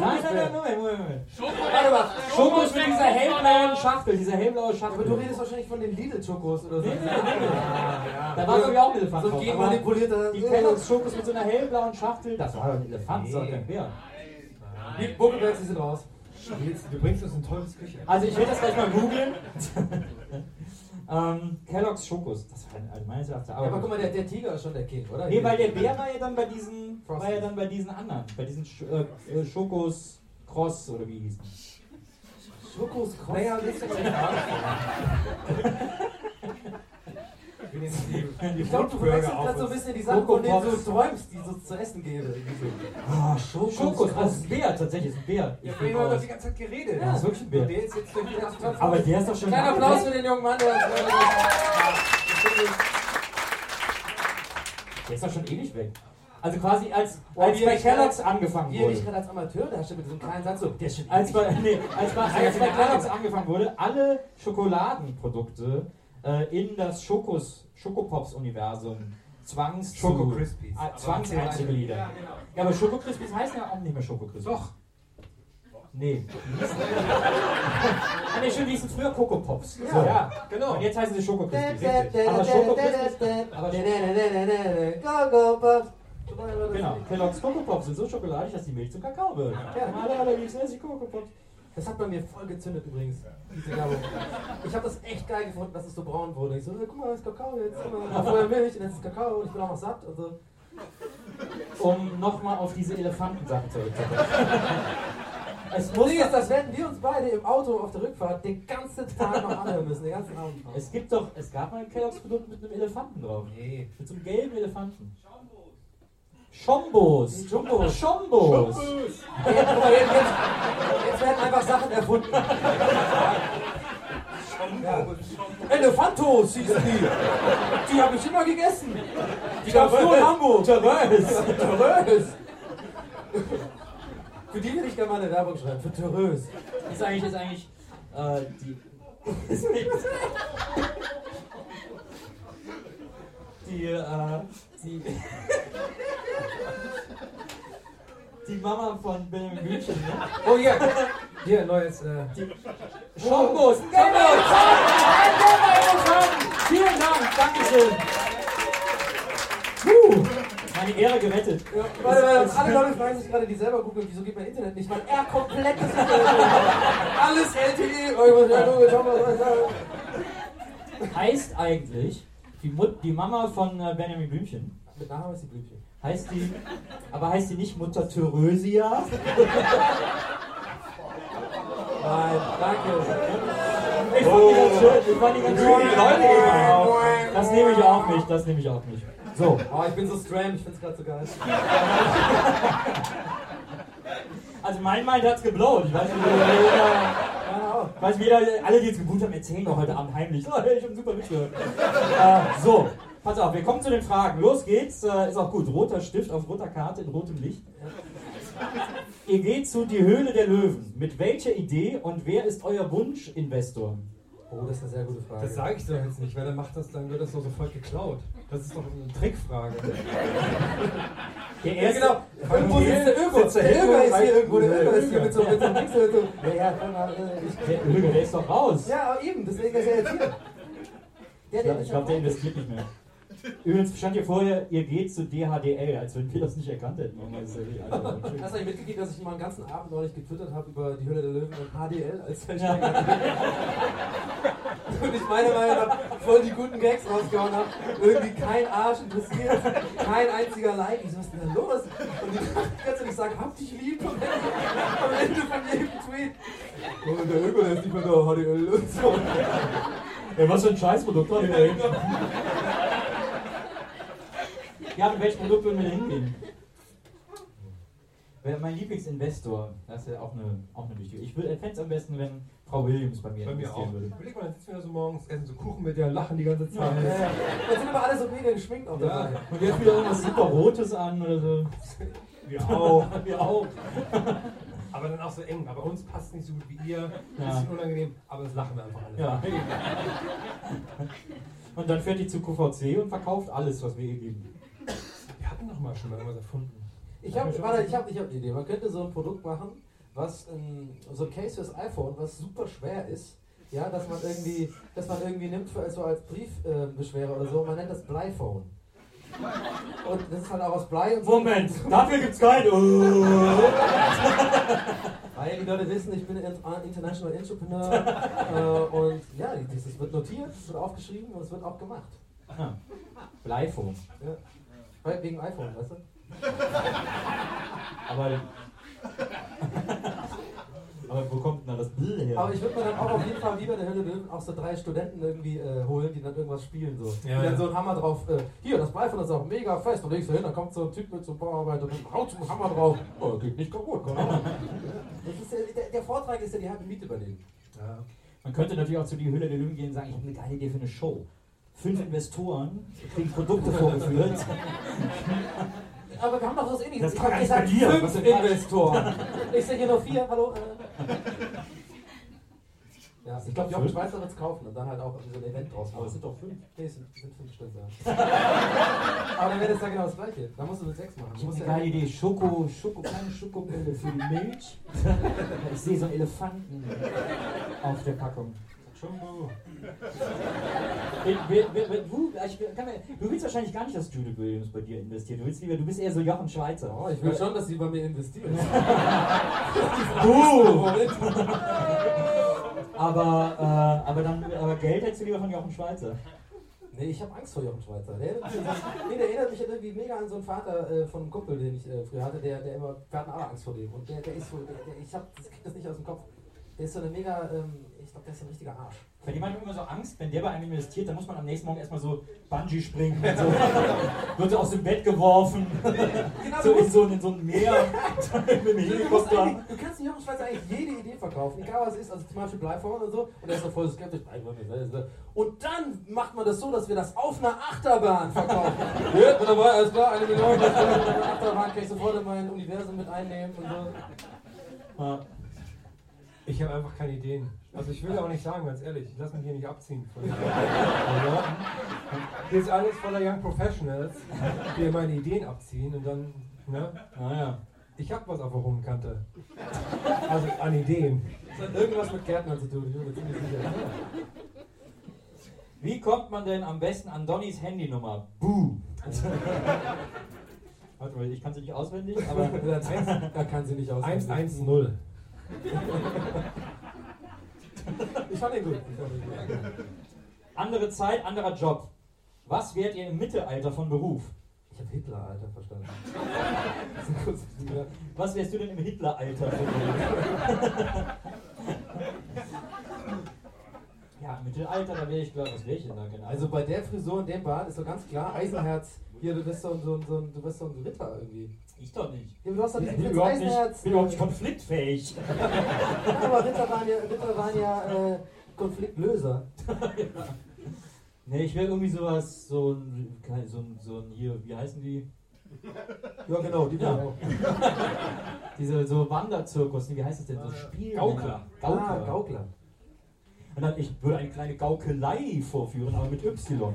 Speaker 4: Nein, nein, nein, Moment, Moment, Moment.
Speaker 3: Mal.
Speaker 4: Schokos mit dieser hellblauen Schachtel, dieser hellblaue Schachtel.
Speaker 3: Aber du redest wahrscheinlich von den Lidl-Chokos oder so.
Speaker 4: Nee, nee, nee, nee. Da war glaube auch ein Elefant
Speaker 3: So
Speaker 4: drauf.
Speaker 3: genmanipulierter.
Speaker 4: Die Kellogg's Schokos mit so einer hellblauen Schachtel, das war doch ein Elefant, das war kein Bär.
Speaker 3: Die Buckelbergs, sind raus.
Speaker 5: Du bringst uns in Teufels Küche.
Speaker 4: Also ich werde das gleich mal googeln. ähm, Kellogg's Schokos, das war also meines Erachtens
Speaker 3: Ja, aber guck mal, der, der Tiger ist schon der King, oder?
Speaker 4: Nee, weil der Bär war ja dann bei diesen, war ja dann bei diesen anderen, bei diesen Sch äh, äh, Schokos Cross oder wie hießen.
Speaker 3: Schokos Cross.
Speaker 5: Naja, das ist ja die
Speaker 3: Ich glaube, du verwechselst gerade so ein bisschen die Sachen, von denen du träumst, die so zu essen geben.
Speaker 4: Ah, Schokos. Schokos, das ist ein Bär, tatsächlich ist ein Bär.
Speaker 5: Ja,
Speaker 4: Ich
Speaker 5: wir
Speaker 4: bin
Speaker 5: doch die ganze Zeit geredet.
Speaker 4: Ja, das ist wirklich ein Bär.
Speaker 5: der ist jetzt durch die ganze Zeit.
Speaker 4: Aber der ist doch schon.
Speaker 3: Kleiner Applaus für den jungen Mann, der
Speaker 4: Der ist doch schon ewig weg. Also quasi als,
Speaker 3: Oh,
Speaker 4: als
Speaker 3: wie
Speaker 4: bei
Speaker 3: ich
Speaker 4: Kellogg's angefangen
Speaker 3: Hier nicht
Speaker 4: wurde.
Speaker 3: gerade als Amateur, da hast du mit diesem kleinen Satz so, der ist schon
Speaker 4: Als bei, nee, als bei, als bei Kellogg's angefangen wurde, alle Schokoladenprodukte äh, in das Schokos, Schokopops-Universum zwangs
Speaker 5: Schoko
Speaker 4: zu,
Speaker 5: Crispies.
Speaker 4: äh, zwangs einzugliedern.
Speaker 5: Ja, genau.
Speaker 4: Ja, aber Schoko Crispies heißen ja auch nicht mehr Schoko Crispies.
Speaker 5: Doch.
Speaker 4: Nee. ah, nee, stimmt, die hießen früher Coco Pops.
Speaker 3: Ja.
Speaker 4: So, ja.
Speaker 5: Genau.
Speaker 4: Und jetzt heißen sie Schoko Crispies. Aber Schoko Crispies. Aber
Speaker 3: go, Puff.
Speaker 4: Genau, Kellogg's Coco Pops sind so schokoladig, dass die Milch zum Kakao wird.
Speaker 3: Ja.
Speaker 4: Alle allerliebsten esse ich Coco Pops.
Speaker 3: Das hat bei mir voll gezündet übrigens, diese Werbung. Ich habe das echt geil gefunden, dass es so braun wurde. Ich so, guck mal, das ist Kakao jetzt. Mal, vorher Milch und jetzt ist Kakao und ich bin auch noch satt. Und so.
Speaker 4: Um nochmal auf diese Elefantensache zurückzukommen. Es muss
Speaker 3: ist, das werden wir uns beide im Auto auf der Rückfahrt den ganzen Tag noch anhören müssen, den ganzen Abend.
Speaker 4: Es gibt doch, es gab mal ein Kellogg's Produkt mit einem Elefanten drauf.
Speaker 3: Nee.
Speaker 4: Mit so einem gelben Elefanten. Schombos.
Speaker 3: Schombos.
Speaker 4: Schombos.
Speaker 3: Jetzt, jetzt, jetzt werden einfach Sachen erfunden. Ja. Elefantos hießen die. Die habe ich immer gegessen. Die gab es nur in Hamburg.
Speaker 4: Therese.
Speaker 3: Terrös. Für die will ich gerne mal eine Werbung schreiben. Für Terrös.
Speaker 4: Ist eigentlich, ist eigentlich, äh, die. die, äh, die. Die Mama von Benjamin Blümchen, ne?
Speaker 5: Oh, hier. Hier, neues. Äh,
Speaker 4: Schombos! Schombos! Vielen Dank, Dankeschön! Puh, meine Ehre gerettet.
Speaker 3: Ja, warte, warte, alle Leute fragen sich gerade, die selber googeln, wieso geht mein Internet nicht? Weil er komplett das Internet. Alles LTE, ja,
Speaker 4: Heißt eigentlich, die, Mut, die Mama von äh, Benjamin Blümchen,
Speaker 3: Mit Nachnamen ist die Blümchen.
Speaker 4: heißt die, aber heißt die nicht Mutter Theresia?
Speaker 3: Nein, danke.
Speaker 4: Ich fand die ganz schön, ich fand die ganz schön. Die Leute gehen auf. Das nehme ich auch nicht, das nehme ich auch nicht. So,
Speaker 3: Oh, ich bin so stram, ich find's gerade so geil.
Speaker 4: also mein Mind hat's geblowt. Ich weiß nicht, wie jeder,
Speaker 3: Ja, auch.
Speaker 4: ich weiß, jeder, alle, die jetzt gebucht haben, erzählen doch heute Abend heimlich. Oh, ich hab super mitgehört. äh, so, pass auf, wir kommen zu den Fragen. Los geht's, äh, ist auch gut. Roter Stift auf roter Karte in rotem Licht. Ihr geht zu Die Höhle der Löwen. Mit welcher Idee und wer ist euer Wunschinvestor?
Speaker 3: Oh, das ist eine sehr gute Frage.
Speaker 5: das sage ich doch jetzt nicht, weil dann macht das, dann wird das doch sofort geklaut. Das ist doch eine Trickfrage.
Speaker 4: Der
Speaker 3: Ja,
Speaker 4: erste,
Speaker 3: genau. Irgendwo sitzt der Öko.
Speaker 5: Sitzt der
Speaker 3: Der Öko ist
Speaker 5: Öko,
Speaker 3: hier irgendwo. Der Öko ist hier
Speaker 5: Öko.
Speaker 3: mit so einem Dings. Ja, ja, komm mal. äh, ich-
Speaker 4: der, Öger, der ist doch raus.
Speaker 3: Ja, eben, deswegen ist er jetzt hier. Der,
Speaker 4: Ich
Speaker 3: der
Speaker 4: glaube, glaub, der investiert nicht mehr. Übrigens stand hier vorher, ihr geht zu DHDL, als wenn wir das nicht erkannt hätten. Oh, ja.
Speaker 3: Hast du eigentlich mitgekriegt, dass ich mal einen ganzen Abend neulich getwittert habe über die Hülle der Löwen und HDL als Hashtag? und ich meine Meinung nach voll die guten Gags rausgehauen habe. Irgendwie kein Arsch interessiert, kein einziger Like. Ich so, was ist denn da los? Und die ganze Zeit, ich sage, hab dich lieb am Ende, am Ende von jedem Tweet. Und der Öko, der ist nicht mehr da, HDL und so.
Speaker 4: Ja, was für ein Scheißprodukt, HDL. Ja, mit welchem Produkt würden wir denn hingehen? Mein Lieblingsinvestor, das ist ja auch eine, auch eine wichtige. Ich fände es am besten, wenn Frau Williams bei mir
Speaker 5: Bei mir auch.
Speaker 4: würde.
Speaker 5: Überleg mal, dann sitzen wir da so morgens, essen so Kuchen mit der, lachen die ganze Zeit.
Speaker 3: Ja, ja. Da sind aber alle so mega geschminkt auch dabei.
Speaker 4: Und jetzt wieder irgendwas super Rotes an oder so.
Speaker 5: Wir auch.
Speaker 4: Wir auch.
Speaker 5: Aber dann auch so eng. Aber uns passt nicht so gut wie ihr.
Speaker 4: Ja.
Speaker 5: Bisschen unangenehm, aber das lachen wir einfach alle.
Speaker 4: Ja. Und dann fährt die zu QVC und verkauft alles, was wir ihr geben.
Speaker 5: Wir hatten doch mal schon mal irgendwas erfunden.
Speaker 3: Ich habe warte, ich hab, ich hab eine Idee. Man könnte so ein Produkt machen, was ähm, so ein Case fürs iPhone, was super schwer ist. Ja, dass man irgendwie, dass man irgendwie nimmt für, so als Briefbeschwerer oder so. Man nennt das Bleiphone. Und das ist halt auch aus Blei und so.
Speaker 4: Moment, dafür gibt's kein. Oh.
Speaker 3: Weil die Leute wissen, ich bin ein International Entrepreneur. äh, und ja, das wird notiert, es wird aufgeschrieben und es wird auch gemacht.
Speaker 4: Bleiphone.
Speaker 3: Ja. Weil- Wegen iPhone, weißt du?
Speaker 4: Aber. Aber wo kommt denn da das Bild her?
Speaker 3: Aber ich würde mir dann auch auf jeden Fall wie bei der Hölle der Löwen auch so drei Studenten irgendwie äh, holen, die dann irgendwas spielen. So.
Speaker 5: Ja,
Speaker 3: die dann
Speaker 5: ja.
Speaker 3: so einen Hammer drauf, äh, hier, das Bleifen ist auch mega fest. Und legst du hin, dann kommt so ein Typ mit so einem Bauarbeiter und haut so einen Hammer drauf. Oh, geht nicht kaputt. keine Ahnung. das ist ja, der, der Vortrag ist ja die halbe Miete bei denen.
Speaker 5: Ja.
Speaker 4: Man könnte natürlich auch zu die Hülle der Löwen gehen und sagen, ich habe eine geile Idee für eine Show. Fünf Investoren kriegen Produkte vorgeführt.
Speaker 3: Aber wir haben doch was ähnliches.
Speaker 4: Das
Speaker 3: Ich habe gesagt,
Speaker 4: verlieren.
Speaker 3: fünf
Speaker 4: Was
Speaker 3: Investoren. Ich sehe hier nur vier, hallo. Äh. Ja, ich glaube, Jochen Schweizer wird es kaufen und dann halt auch so ein Event draus machen.
Speaker 4: Aber es sind doch fünf.
Speaker 3: Nee, es sind, sind fünf Stück, ja. Aber dann wäre das ja genau das gleiche. Da musst du mit sechs machen.
Speaker 4: Ich
Speaker 3: Du
Speaker 4: habe eine
Speaker 3: ja
Speaker 4: geile Idee. Schoko, Schoko, kleine Schokobälle für die Milch. Ich sehe so einen Elefanten auf der Packung.
Speaker 5: Jumbo.
Speaker 4: Du, mir, du willst wahrscheinlich gar nicht, dass Judith Williams bei dir investiert. Du willst lieber, du bist eher so Jochen Schweizer.
Speaker 3: Oh, ich will schon, dass sie bei mir investieren.
Speaker 4: Du! aber, äh, aber dann, aber Geld hättest du lieber von Jochen Schweizer.
Speaker 3: Nee, ich habe Angst vor Jochen Schweizer. Der, erinnert mich- nee, der erinnert mich irgendwie mega an so einen Vater äh, von einem Kumpel, den ich äh, früher hatte, der, der immer, wir hatten alle Angst vor dem. Und der, der ist so, der, der, ich hab, das krieg das nicht aus dem Kopf. Der ist so eine mega, ähm, ich glaube, der ist so ein richtiger Arsch.
Speaker 4: Bei jemandem immer so Angst, wenn der bei einem investiert, dann muss man am nächsten Morgen erstmal so Bungee springen und so. Wird aus dem Bett geworfen.
Speaker 3: Genau,
Speaker 4: so
Speaker 3: du
Speaker 4: in so, in so ein Meer mit dem
Speaker 3: Du, musst
Speaker 4: Helikopter.
Speaker 3: du kannst Jochen Schweizer eigentlich jede Idee verkaufen, egal was es ist, also zum Beispiel Bleiform und so, und er ist doch voll skeptisch. "Nein, wollen wir nicht, ne?" Und dann macht man das so, dass wir das auf einer Achterbahn verkaufen. ja, dabei, alles klar, eine Million, Achterbahn kann ich sofort in mein Universum mit einnehmen und so.
Speaker 4: Ja.
Speaker 5: Ich habe einfach keine Ideen. Also ich will auch nicht sagen, ganz ehrlich, ich lasse mich hier nicht abziehen von. Hier ist alles voller Young Professionals, die meine Ideen abziehen und dann, ne?
Speaker 4: Naja.
Speaker 5: Ich habe was auf der hohen Kante. Also an Ideen.
Speaker 3: Das hat irgendwas mit Gärtnern zu tun, ich bin mir ziemlich sicher.
Speaker 4: Wie kommt man denn am besten an Donnys Handynummer? Buh! Warte mal, ich kann sie nicht auswendig, aber.
Speaker 3: Da kann sie nicht aus.
Speaker 5: 110.
Speaker 3: Ich fand ihn gut. Ich.
Speaker 4: Andere Zeit, anderer Job. Was wärt ihr im Mittelalter von Beruf?
Speaker 3: Ich habe Hitler, Alter, verstanden.
Speaker 4: Was wärst du denn im Hitleralter von Beruf? ja, Mittelalter, da wäre ich klar, was wäre ich denn da genau?
Speaker 3: Also bei der Frisur und dem Bart ist so ganz klar Eisenherz. Hier, du bist so ein, so ein, so du bist so ein Ritter irgendwie.
Speaker 4: ich doch nicht.
Speaker 3: Ja, du hast doch
Speaker 4: Ich
Speaker 3: diesen
Speaker 4: bin
Speaker 3: Prinz
Speaker 4: überhaupt nicht, bin überhaupt nicht
Speaker 3: äh,
Speaker 4: konfliktfähig.
Speaker 3: ja, aber Ritter waren ja, Ritter waren ja äh, Konfliktlöser.
Speaker 4: Nee, ich wäre irgendwie sowas, so ein, so ein, so ein, hier, wie heißen die?
Speaker 3: Ja, genau, die
Speaker 4: Ja. Diese so Wanderzirkus, wie heißt das denn? So Spiel.
Speaker 5: Gaukler.
Speaker 4: Gaukler.
Speaker 3: Ah, Gaukler.
Speaker 4: Und dann, ich würde eine kleine Gaukelei vorführen, aber mit Y.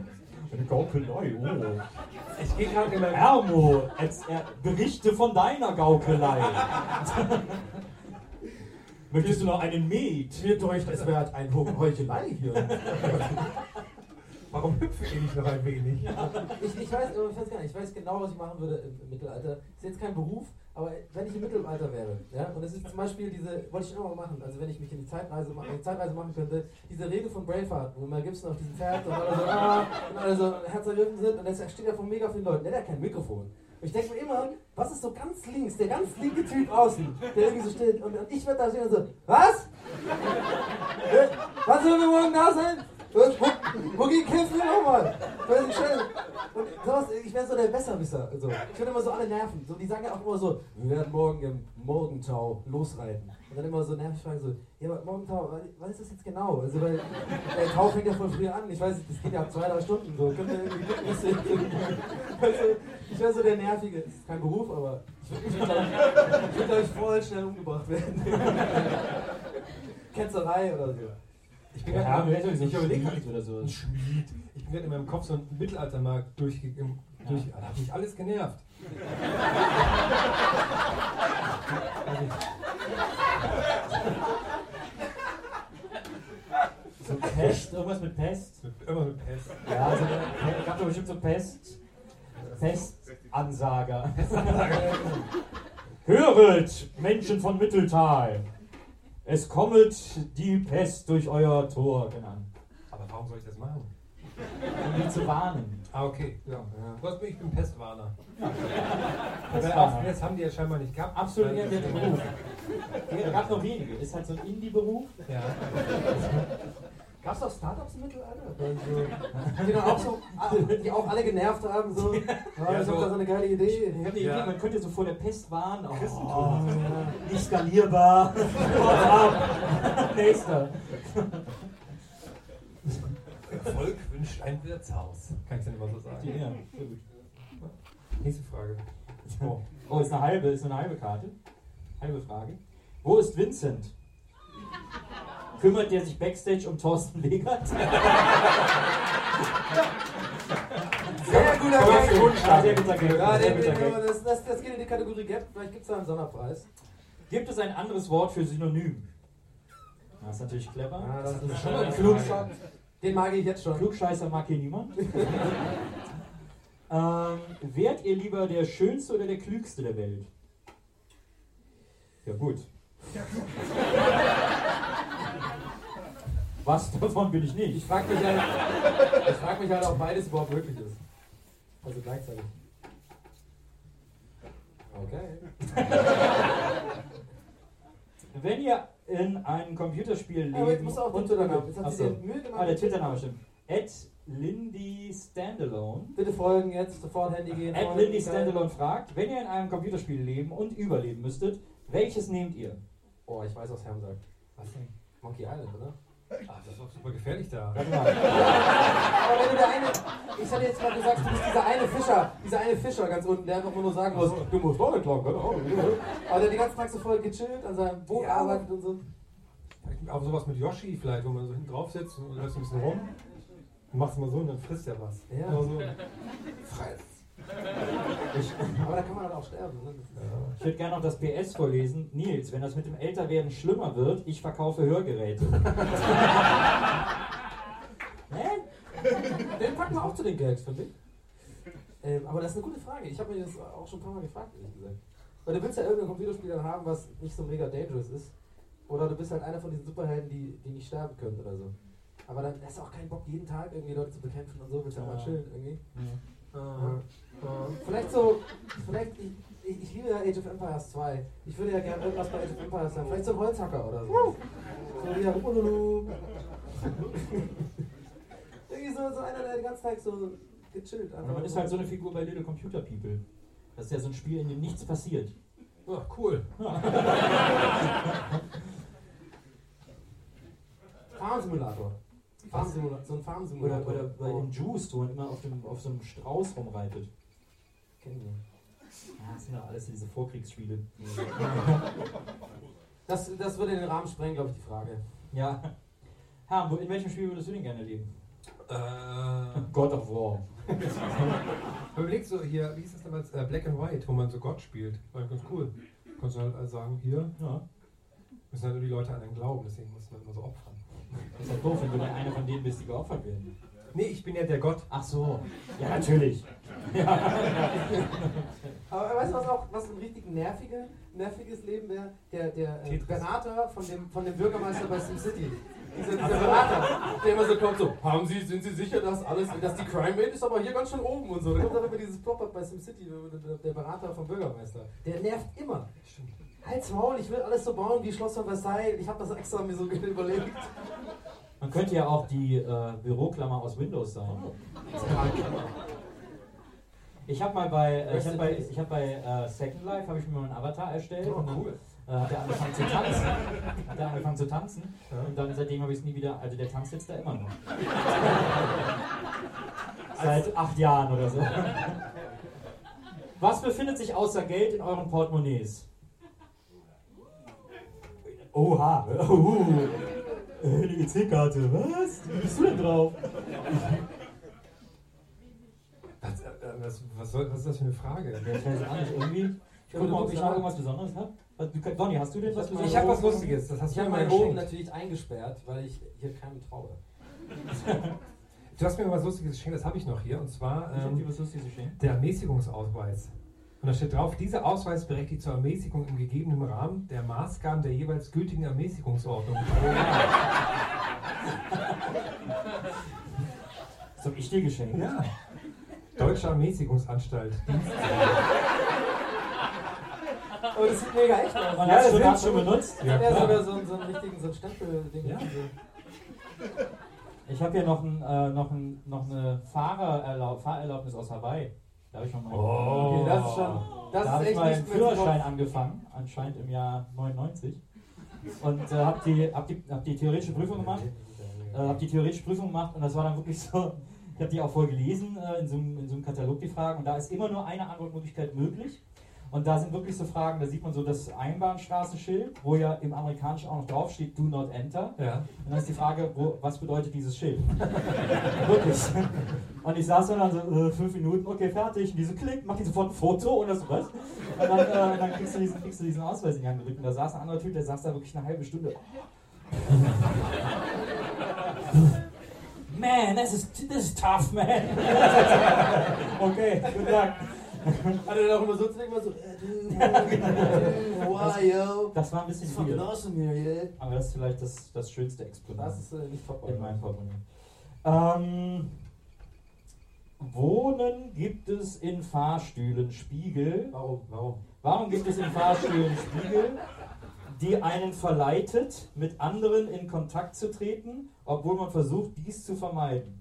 Speaker 4: Eine Gaukelei, oh.
Speaker 5: Ich gehe gerade in meinem
Speaker 4: Ermo, als, er, berichte von deiner Gaukelei. Möchtest du noch einen Met?
Speaker 3: Mir deucht, es wäre ein Heuchelei hier.
Speaker 5: Warum hüpfen die nicht noch ein wenig?
Speaker 3: Ich, ich, weiß, ich weiß gar nicht, ich weiß genau, was ich machen würde im Mittelalter. Ist jetzt kein Beruf, aber wenn ich im Mittelalter wäre, ja, und es ist zum Beispiel diese, wollte ich immer mal machen, also wenn ich mich in die Zeitreise, ma- die Zeitreise machen könnte, diese Rede von Braveheart, wo Mel Gibson auf diesem Pferd und alle so, ah, und alle so herzergriffen sind und er steht ja vor mega vielen Leuten, der hat kein Mikrofon. Und ich denke mir immer, was ist so ganz links, der ganz linke Typ außen, der irgendwie so steht und, und ich werde da stehen und so, was? Was soll denn morgen da sein? Kämpfen wir nochmal? Ich. Und wäre so der Besserwisser. So. Ich würde immer so alle nerven. So, die sagen ja auch immer so, wir werden morgen im Morgentau losreiten. Und dann immer so nervig fragen so, ja, aber Morgentau, was- ist das jetzt genau? Also, weil der Tau fängt ja voll früh an. Ich weiß das geht ja zwei, drei Stunden. So. Also, ich wäre so der Nervige. Das ist kein Beruf, aber ich würde, glaub, ich ich, voll schnell umgebracht werden. Ketzerei oder so.
Speaker 5: Ich bin
Speaker 4: Ja,
Speaker 5: gerade
Speaker 4: hätten uns
Speaker 5: ich überlege
Speaker 4: überlegt oder so.
Speaker 5: Ein Schmied. Ich bin gerade in meinem Kopf so ein Mittelaltermarkt durchgegangen. Durch, da hat mich alles genervt.
Speaker 4: So Pest, irgendwas mit Pest.
Speaker 5: Immer mit Pest.
Speaker 4: Ja, also gab doch bestimmt so Pest. Pestansager. Höret, Menschen von Mitteltal! Es kommet die Pest durch euer Tor genannt.
Speaker 5: Aber warum soll ich das machen?
Speaker 4: Um die zu warnen.
Speaker 5: Ah, okay. Ja. Was bin ich? Ich bin Pestwarner.
Speaker 4: Pestwarner.
Speaker 5: Aber Jetzt haben die ja scheinbar nicht gehabt.
Speaker 4: Absolut
Speaker 5: Weil-
Speaker 4: der Beruf. Ja, da gab noch wenige. Ist halt so ein Indie-Beruf.
Speaker 5: Ja.
Speaker 3: Gab es auch Startups im Mittelalter? Also, die, auch so, die auch alle genervt haben, so, ja,
Speaker 5: Ja,
Speaker 3: ich
Speaker 5: so-
Speaker 3: hab da so eine geile Idee.
Speaker 4: Ich habe die
Speaker 5: Ja.
Speaker 4: Idee, man könnte so vor der Pest warnen. Oh,
Speaker 3: Christentum.
Speaker 4: nicht skalierbar. Nächster.
Speaker 5: Erfolg wünscht ein Wirtshaus. Kann ich dann immer so sagen.
Speaker 4: Ja, sehr gut.
Speaker 5: Nächste Frage. Oh.
Speaker 4: Oh, ist eine halbe, ist eine halbe Karte. Halbe Frage. Wo ist Vincent? Kümmert der sich backstage um Thorsten Legert?
Speaker 3: Sehr guter Gag.
Speaker 4: Sehr guter Gag.
Speaker 3: Ja,
Speaker 4: sehr
Speaker 3: den,
Speaker 4: guter
Speaker 3: den,
Speaker 4: Gag.
Speaker 3: das, das, das geht in die Kategorie Gap, vielleicht gibt es da einen Sonderpreis.
Speaker 4: Gibt es ein anderes Wort für Synonym? Das ist natürlich clever.
Speaker 3: Ja, das
Speaker 4: Das
Speaker 3: ist schon ein Flugscheiß. Den mag ich jetzt schon.
Speaker 4: Klugscheißer mag hier niemand. ähm, wärt ihr lieber der Schönste oder der Klügste der Welt? Ja gut. Was davon bin ich nicht?
Speaker 3: Ich frage mich, halt, ich frag mich halt, ob beides überhaupt möglich ist. Also gleichzeitig. Okay.
Speaker 4: Wenn ihr in einem Computerspiel lebt.
Speaker 3: Aber jetzt musst du auch den Twitter-Namen. Jetzt hat sie
Speaker 4: Achso.
Speaker 3: dir Mühe gemacht.
Speaker 4: Ah, der Twitter-Name stimmt. At Lindy Standalone.
Speaker 3: Bitte folgen jetzt, sofort Handy gehen.
Speaker 4: At Lindy. Standalone fragt, wenn ihr in einem Computerspiel leben und überleben müsstet, welches nehmt ihr?
Speaker 3: Oh, ich weiß, was Herm sagt.
Speaker 5: Was denn?
Speaker 3: Monkey Island, oder?
Speaker 5: Ah, das ist doch super gefährlich da.
Speaker 4: Warte mal.
Speaker 3: Aber wenn du der eine, ich hätte jetzt mal gesagt, du bist dieser eine Fischer, dieser eine Fischer ganz unten, der einfach nur sagen muss, du musst klauen, genau. Aber der den ganzen Tag so voll gechillt an seinem Boot
Speaker 5: Ja,
Speaker 3: arbeitet und so.
Speaker 5: Aber sowas mit Yoshi vielleicht, wo man so hinten drauf sitzt und läuft ein bisschen rum. Und machst mal so und dann frisst er was.
Speaker 3: Ja.
Speaker 5: Immer so. Fress.
Speaker 3: Aber da kann man halt auch sterben. Ne?
Speaker 4: Ich würde gerne noch das PS vorlesen. Nils, wenn das mit dem Älterwerden schlimmer wird, ich verkaufe Hörgeräte. Hä?
Speaker 3: Den packen wir auch zu den Gags, finde ich. Ähm, aber das ist eine gute Frage. Ich habe mir das auch schon ein paar Mal gefragt, ehrlich gesagt. Weil du willst ja irgendein Computerspiel dann haben, was nicht so mega dangerous ist. Oder du bist halt einer von diesen Superhelden, die, die nicht sterben können oder so. Aber dann hast du auch keinen Bock, jeden Tag irgendwie Leute zu bekämpfen und so. Willst ja auch mal
Speaker 4: Ja.
Speaker 3: chillen irgendwie.
Speaker 4: Ja.
Speaker 3: Äh, äh, vielleicht so, vielleicht, ich, ich, liebe ja Age of Empires 2. Ich würde ja gerne irgendwas bei Age of Empires haben. Vielleicht so ein Holzhacker oder so. So wie der Ululu. Irgendwie so, so einer, der den ganzen Tag so gechillt
Speaker 4: Und man ist halt so eine Figur bei Little Computer People. Das ist ja so ein Spiel, in dem nichts passiert.
Speaker 5: Oh, cool.
Speaker 3: Farmsimulator. Farmsimulator. So ein Farmsimulator.
Speaker 4: Oder, oder bei dem Juice, wo man immer auf, dem, auf so einem Strauß rumreitet.
Speaker 3: Kennen wir.
Speaker 4: Ja, das sind ja alles diese Vorkriegsspiele.
Speaker 3: Das, das würde den Rahmen sprengen, glaube ich, die Frage.
Speaker 4: Ja. Wo- in welchem Spiel würdest du denn gerne leben?
Speaker 5: Äh,
Speaker 4: God of War.
Speaker 5: überleg so hier, wie hieß das damals? Äh, Black and White, wo man so Gott spielt. War ganz cool. Kannst du halt also sagen, hier
Speaker 4: Ja.
Speaker 5: müssen halt nur die Leute an einen glauben, deswegen muss man immer so opfern.
Speaker 4: Das ist halt doof, wenn du dann einer von denen bist, die geopfert werden.
Speaker 5: Nee, ich bin ja der Gott.
Speaker 4: Ach so. Ja, natürlich.
Speaker 3: Aber weißt du, was auch was ein richtig nervige, nerviges Leben wäre? Der, der äh. Berater von dem, von dem Bürgermeister bei SimCity. Dieser, dieser Berater, der immer so kommt, so, haben Sie, sind Sie sicher, dass alles, dass die Crime Rate ist aber hier ganz schön oben und so. Da kommt dann immer dieses Pop-Up bei SimCity, der, Berater vom Bürgermeister. Der nervt immer. Halt's Maul, ich will alles so bauen wie Schloss von Versailles. Ich habe das extra mir so überlegt.
Speaker 4: Man könnte ja auch die äh, Büroklammer aus Windows sein. Ich habe mal bei, äh, ich hab bei, ich hab bei äh, Second Life habe ich mir mal einen Avatar erstellt
Speaker 3: Oh,
Speaker 4: und dann
Speaker 3: cool.
Speaker 4: äh, hat er angefangen zu tanzen. Hat er angefangen zu tanzen und dann seitdem habe ich es nie wieder. Also der tanzt jetzt da immer noch. Seit acht Jahren oder so. Was befindet sich außer Geld in euren Portemonnaies? Oha, uh, eine EC-Karte, was? Wie bist du denn drauf?
Speaker 5: Was, äh, was, was, soll, was ist das für eine Frage?
Speaker 4: Ich weiß auch nicht, irgendwie. Ich guck mal, ob ich noch irgendwas Besonderes habe. Donny, hast du denn was
Speaker 5: Ich habe was Lustiges, das hast
Speaker 3: Ich
Speaker 5: du
Speaker 3: habe meinen
Speaker 5: geschenkt.
Speaker 3: natürlich eingesperrt, weil ich hier keinem traue.
Speaker 5: Du hast mir was Lustiges geschenkt, das habe ich noch hier, und zwar ähm,
Speaker 4: was Lustiges geschenkt.
Speaker 5: der Ermäßigungsausweis. Und da steht drauf, dieser Ausweis berechtigt zur Ermäßigung im gegebenen Rahmen der Maßgaben der jeweils gültigen Ermäßigungsordnung.
Speaker 4: Das habe ich dir geschenkt.
Speaker 5: Ja. Deutsche Ermäßigungsanstalt.
Speaker 3: Oh, das sieht mega echt aus.
Speaker 4: Man
Speaker 5: Ja, das
Speaker 4: schon,
Speaker 5: wird
Speaker 4: schon benutzt.
Speaker 5: Ja,
Speaker 3: Ja, sogar so, so einen richtigen so einen Stempel-Ding.
Speaker 5: Ja.
Speaker 3: So.
Speaker 4: Ich habe hier noch, ein, äh, noch, ein, noch eine Fahrererlaub Fahrerlaubnis aus Hawaii. Da habe ich mal.
Speaker 5: Oh.
Speaker 3: Okay, das ist schon. Das
Speaker 4: da
Speaker 3: ist
Speaker 4: habe ich
Speaker 3: echt
Speaker 4: meinen
Speaker 3: zu
Speaker 4: Führerschein angefangen, anscheinend im Jahr 99. Und äh, habe die, hab die, hab die theoretische Prüfung gemacht. Äh, habe die theoretische Prüfung gemacht und das war dann wirklich so. Ich habe die auch voll gelesen äh, in, so einem, in so einem Katalog, die Fragen. Und da ist immer nur eine Antwortmöglichkeit möglich. Und da sind wirklich so Fragen, da sieht man so das Einbahnstraßenschild, wo ja im Amerikanischen auch noch drauf steht, do not enter.
Speaker 5: Ja.
Speaker 4: Und dann ist die Frage, wo, was bedeutet dieses Schild? Wirklich. Und ich saß dann so äh, fünf Minuten, okay, fertig. Und die so, klick, mach die sofort ein Foto und das so, was? Und dann, äh, dann kriegst, du diesen, kriegst du diesen Ausweis in die Hand gedrückt. Und da saß ein anderer Typ, der saß da wirklich eine halbe Stunde. Man, das ist, das ist tough, man. okay, guten Tag.
Speaker 3: Hat er dann auch immer so zu denken, so, äh, du, wow, yo.
Speaker 4: Das war ein bisschen viel.
Speaker 3: awesome here, yeah.
Speaker 4: Aber das ist vielleicht das, das schönste Exponat.
Speaker 3: Das ist äh, nicht top.
Speaker 4: in meinem Portemonnaie. Ähm, Wohnen gibt es in Fahrstühlen Spiegel.
Speaker 3: Warum? Warum?
Speaker 4: Warum gibt es in Fahrstühlen Spiegel, die einen verleitet, mit anderen in Kontakt zu treten, obwohl man versucht, dies zu vermeiden?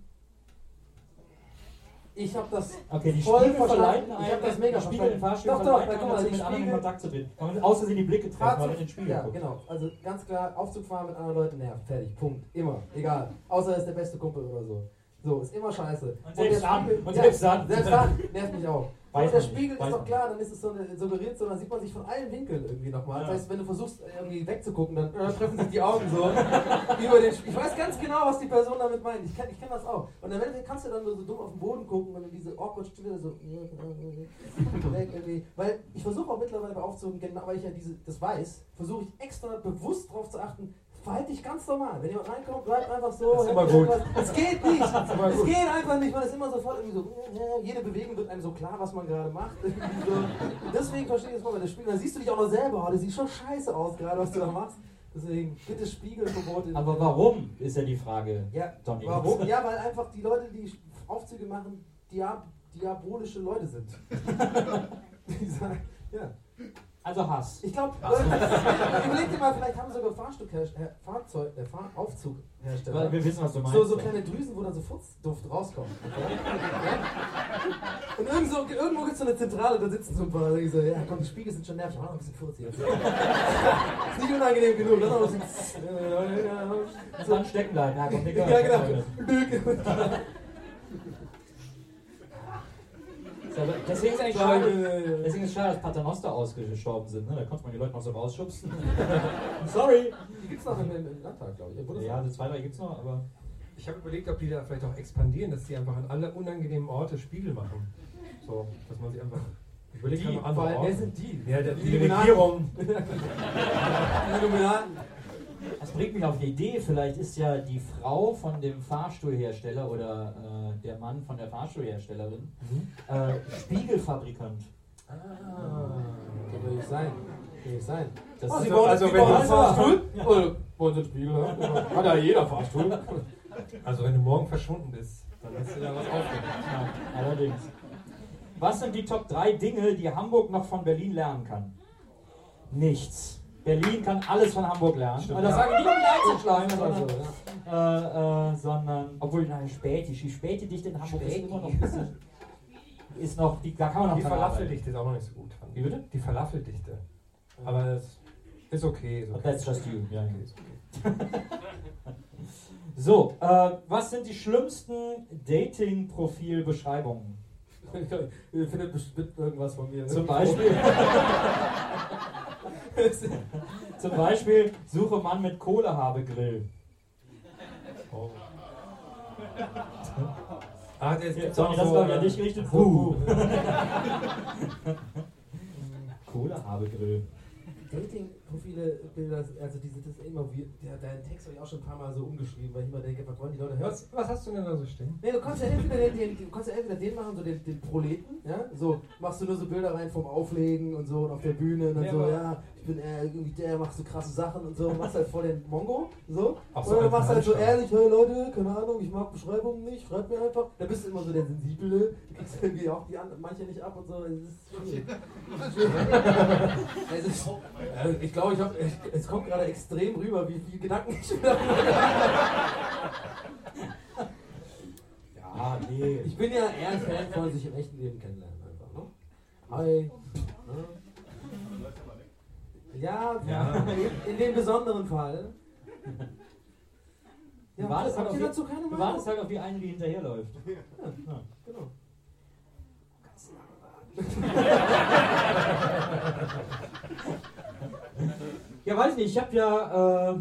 Speaker 3: Ich habe das
Speaker 4: Okay, die
Speaker 3: voll
Speaker 4: Spiegel verleiten
Speaker 3: Ich habe das mega
Speaker 4: die Spiegel in
Speaker 3: verstanden.
Speaker 4: Fahrstühlen
Speaker 3: Doch, doch,
Speaker 4: verleiten einen
Speaker 3: mal,
Speaker 4: dazu,
Speaker 3: die
Speaker 4: mit anderen in Kontakt zu treten. Man außer sie die Blicke treffen, weil man in den Spiegel
Speaker 3: ja,
Speaker 4: guckt.
Speaker 3: genau. Also ganz klar, Aufzug fahren mit anderen Leuten nervt. Fertig. Punkt. Immer. Egal. Außer er ist der beste Kumpel oder so. So, ist immer scheiße.
Speaker 4: Und selbst
Speaker 3: der
Speaker 4: dann.
Speaker 3: Spiegel-
Speaker 4: Und selbst dann.
Speaker 3: Selbst dann. Nervt mich auch.
Speaker 4: Weiß
Speaker 3: und der
Speaker 4: nicht,
Speaker 3: Spiegel ist doch klar, dann ist es so eine, suggeriert so, dann sieht man sich von allen Winkeln irgendwie nochmal.
Speaker 4: Ja.
Speaker 3: Das heißt, wenn du versuchst irgendwie wegzugucken, dann äh, treffen sich die Augen so über den Spiegel. Ich weiß ganz genau, was die Person damit meint. Ich kenne ich kenn das auch. Und dann wenn- kannst du dann so dumm auf den Boden gucken und dann diese awkward Stille so weg irgendwie. Weil ich versuche auch mittlerweile genau weil ich ja diese, das weiß, versuche ich extra bewusst darauf zu achten, verhalte dich ganz normal. Wenn jemand reinkommt, bleibt einfach so.
Speaker 5: Das ist immer gut.
Speaker 3: Es geht nicht. Es geht einfach nicht. Man ist immer sofort irgendwie so, äh, jede Bewegung wird einem so klar, was man gerade macht. Und deswegen verstehe ich das mal bei der Spiegel. Dann siehst du dich auch noch selber. Oh, das sieht schon scheiße aus, gerade was du da machst. Deswegen, bitte Spiegelverbot. in-
Speaker 4: Aber warum, ist ja die Frage,
Speaker 3: Ja,
Speaker 4: Donny.
Speaker 3: warum? Ja, weil einfach die Leute, die Aufzüge machen, diab diabolische Leute sind. Die sagen, ja.
Speaker 4: Also Hass.
Speaker 3: Ich glaube, überleg dir mal, vielleicht haben sogar Fahrstückhersteller, Fahrzeug, äh, Fahr Aufzughersteller.
Speaker 4: Weil wir wissen, was du meinst.
Speaker 3: So, so kleine Drüsen, wo dann so Furzduft rauskommt. Und irgendwo, irgendwo gibt es so eine Zentrale, da sitzen so ein paar, die so, ja komm, die Spiegel sind schon nervig, mach noch ein bisschen Furz hier. ist nicht unangenehm genug, lass noch ein bisschen.
Speaker 4: Das dann stecken bleiben. Ja, komm.
Speaker 3: Ja, genau. Lüge.
Speaker 4: So, aber Deswegen ist eigentlich schade, deswegen ist es schade, dass Paternoster ausgestorben sind. Ne? Da konnte man die Leute noch so rausschubsen. Sorry.
Speaker 3: Die gibt es noch im, im Landtag, glaube ich.
Speaker 4: Ja, also zwei, drei gibt es noch, aber.
Speaker 5: Ich habe überlegt, ob die da vielleicht auch expandieren, dass sie einfach an alle unangenehmen Orte Spiegel machen. So, dass man sie einfach. Ich überlege
Speaker 3: Die,
Speaker 5: gerade andere
Speaker 3: wer
Speaker 5: Orte.
Speaker 3: sind die?
Speaker 5: Ja, der,
Speaker 3: Die
Speaker 5: die,
Speaker 3: Illuminaten.
Speaker 5: Regierung.
Speaker 3: Die Illuminaten.
Speaker 4: Das bringt mich auf die Idee, vielleicht ist ja die Frau von dem Fahrstuhlhersteller oder äh, der Mann von der Fahrstuhlherstellerin äh, Spiegelfabrikant.
Speaker 3: Ah, kann natürlich sein. Kann nicht sein.
Speaker 4: Das
Speaker 3: Oh,
Speaker 4: ist doch-
Speaker 5: also wenn du-
Speaker 3: einen Fahrstuhl? Oder wollen Sie einen Spiegel haben? Hat ja jeder Fahrstuhl.
Speaker 5: Also wenn du morgen verschwunden bist, dann hast du ja was aufgegeben.
Speaker 4: Ja, allerdings. Was sind die Top 3 Dinge, die Hamburg noch von Berlin lernen kann? Nichts. Berlin kann alles von Hamburg lernen.
Speaker 3: Stimmt,
Speaker 4: Und das
Speaker 3: ja.
Speaker 4: sagen die doch nicht einzuschlagen,
Speaker 3: Also,
Speaker 4: sondern, äh, äh, sondern obwohl, nein, Späti, die Späti-Dichte in Hamburg ist immer noch ein bisschen, ist noch, die, da kann man noch
Speaker 5: Die. Falafeldichte ist auch noch nicht so gut. fand ich.
Speaker 4: Wie bitte?
Speaker 5: Die Falafeldichte. Aber das ist okay. Ist okay.
Speaker 4: That's just you. Ja,
Speaker 5: Okay, okay.
Speaker 4: So, äh, was sind die schlimmsten Dating-Profil-Beschreibungen?
Speaker 3: Ihr findet bestimmt irgendwas von mir. ne?
Speaker 4: Zum Beispiel, zum Beispiel suche Mann mit Kohlehabegrill.
Speaker 5: Oh. Ah, das gibt's
Speaker 4: Sonny,
Speaker 5: auch
Speaker 4: das
Speaker 5: so,
Speaker 4: war ja
Speaker 5: äh,
Speaker 4: nicht richtig.
Speaker 5: so-
Speaker 4: Buh. Kohlehabegrill.
Speaker 3: Dating-Profile, also die sind das immer wie, der, deinen Text habe ich auch schon ein paar Mal so umgeschrieben, weil ich immer denke, was wollen die Leute hören?
Speaker 5: Was, was hast du denn da so stehen?
Speaker 3: Nee, du kannst ja entweder den, den, du kannst ja entweder den machen, so den, den Proleten, ja, so machst du nur so Bilder rein vom Auflegen und so und auf der Bühne und dann
Speaker 5: Ja,
Speaker 3: so, ja, bin äh, irgendwie der, machst so krasse Sachen und so, und machst halt voll den Mongo, so.
Speaker 5: Ach so,
Speaker 3: du
Speaker 5: als
Speaker 3: machst halt so ehrlich, hey Leute, keine Ahnung, ich mag Beschreibungen nicht, schreib mir einfach. Da bist du immer so der Sensible, du kriegst irgendwie auch die anderen, manche nicht ab und so, es ist also ich glaube, ich hab, ich, es kommt gerade extrem rüber, wie viel Gedanken ich mir
Speaker 4: Ja, nee.
Speaker 3: Ich bin ja eher ein Fan von sich im echten Leben kennenlernen einfach, ne? Hi. Ne? Ja,
Speaker 5: Ja.
Speaker 3: in dem besonderen Fall.
Speaker 4: Wie war das
Speaker 3: habt
Speaker 4: halt
Speaker 3: ihr
Speaker 4: auf
Speaker 3: dazu keine
Speaker 4: Wie war
Speaker 3: Meinung?
Speaker 4: das halt auf die eine, die hinterherläuft? Ja.
Speaker 3: Genau.
Speaker 4: Ja, weiß nicht, ich habe ja, äh,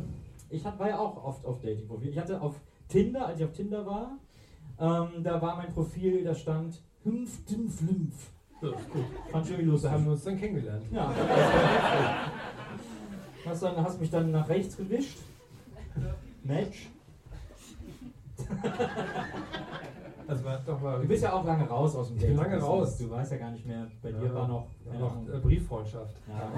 Speaker 4: ich hab, war ja auch oft auf Dating-Profil. Ich hatte auf Tinder, als ich auf Tinder war, ähm, da war mein Profil, da stand Hümpf, Dümpf, Lymph.
Speaker 5: Ja, gut.
Speaker 4: Fand ich irgendwie
Speaker 5: Da
Speaker 4: lustig.
Speaker 5: haben wir uns dann kennengelernt.
Speaker 4: Ja. Hast, dann, hast mich dann nach rechts gewischt. Match.
Speaker 5: Das war doch mal
Speaker 4: Du bist ja auch lange raus aus dem
Speaker 5: Ich bin lange raus.
Speaker 4: Du weißt ja gar nicht mehr, bei dir
Speaker 5: Ja.
Speaker 4: war noch.
Speaker 5: ja, noch äh, Brieffreundschaft.
Speaker 4: Ja.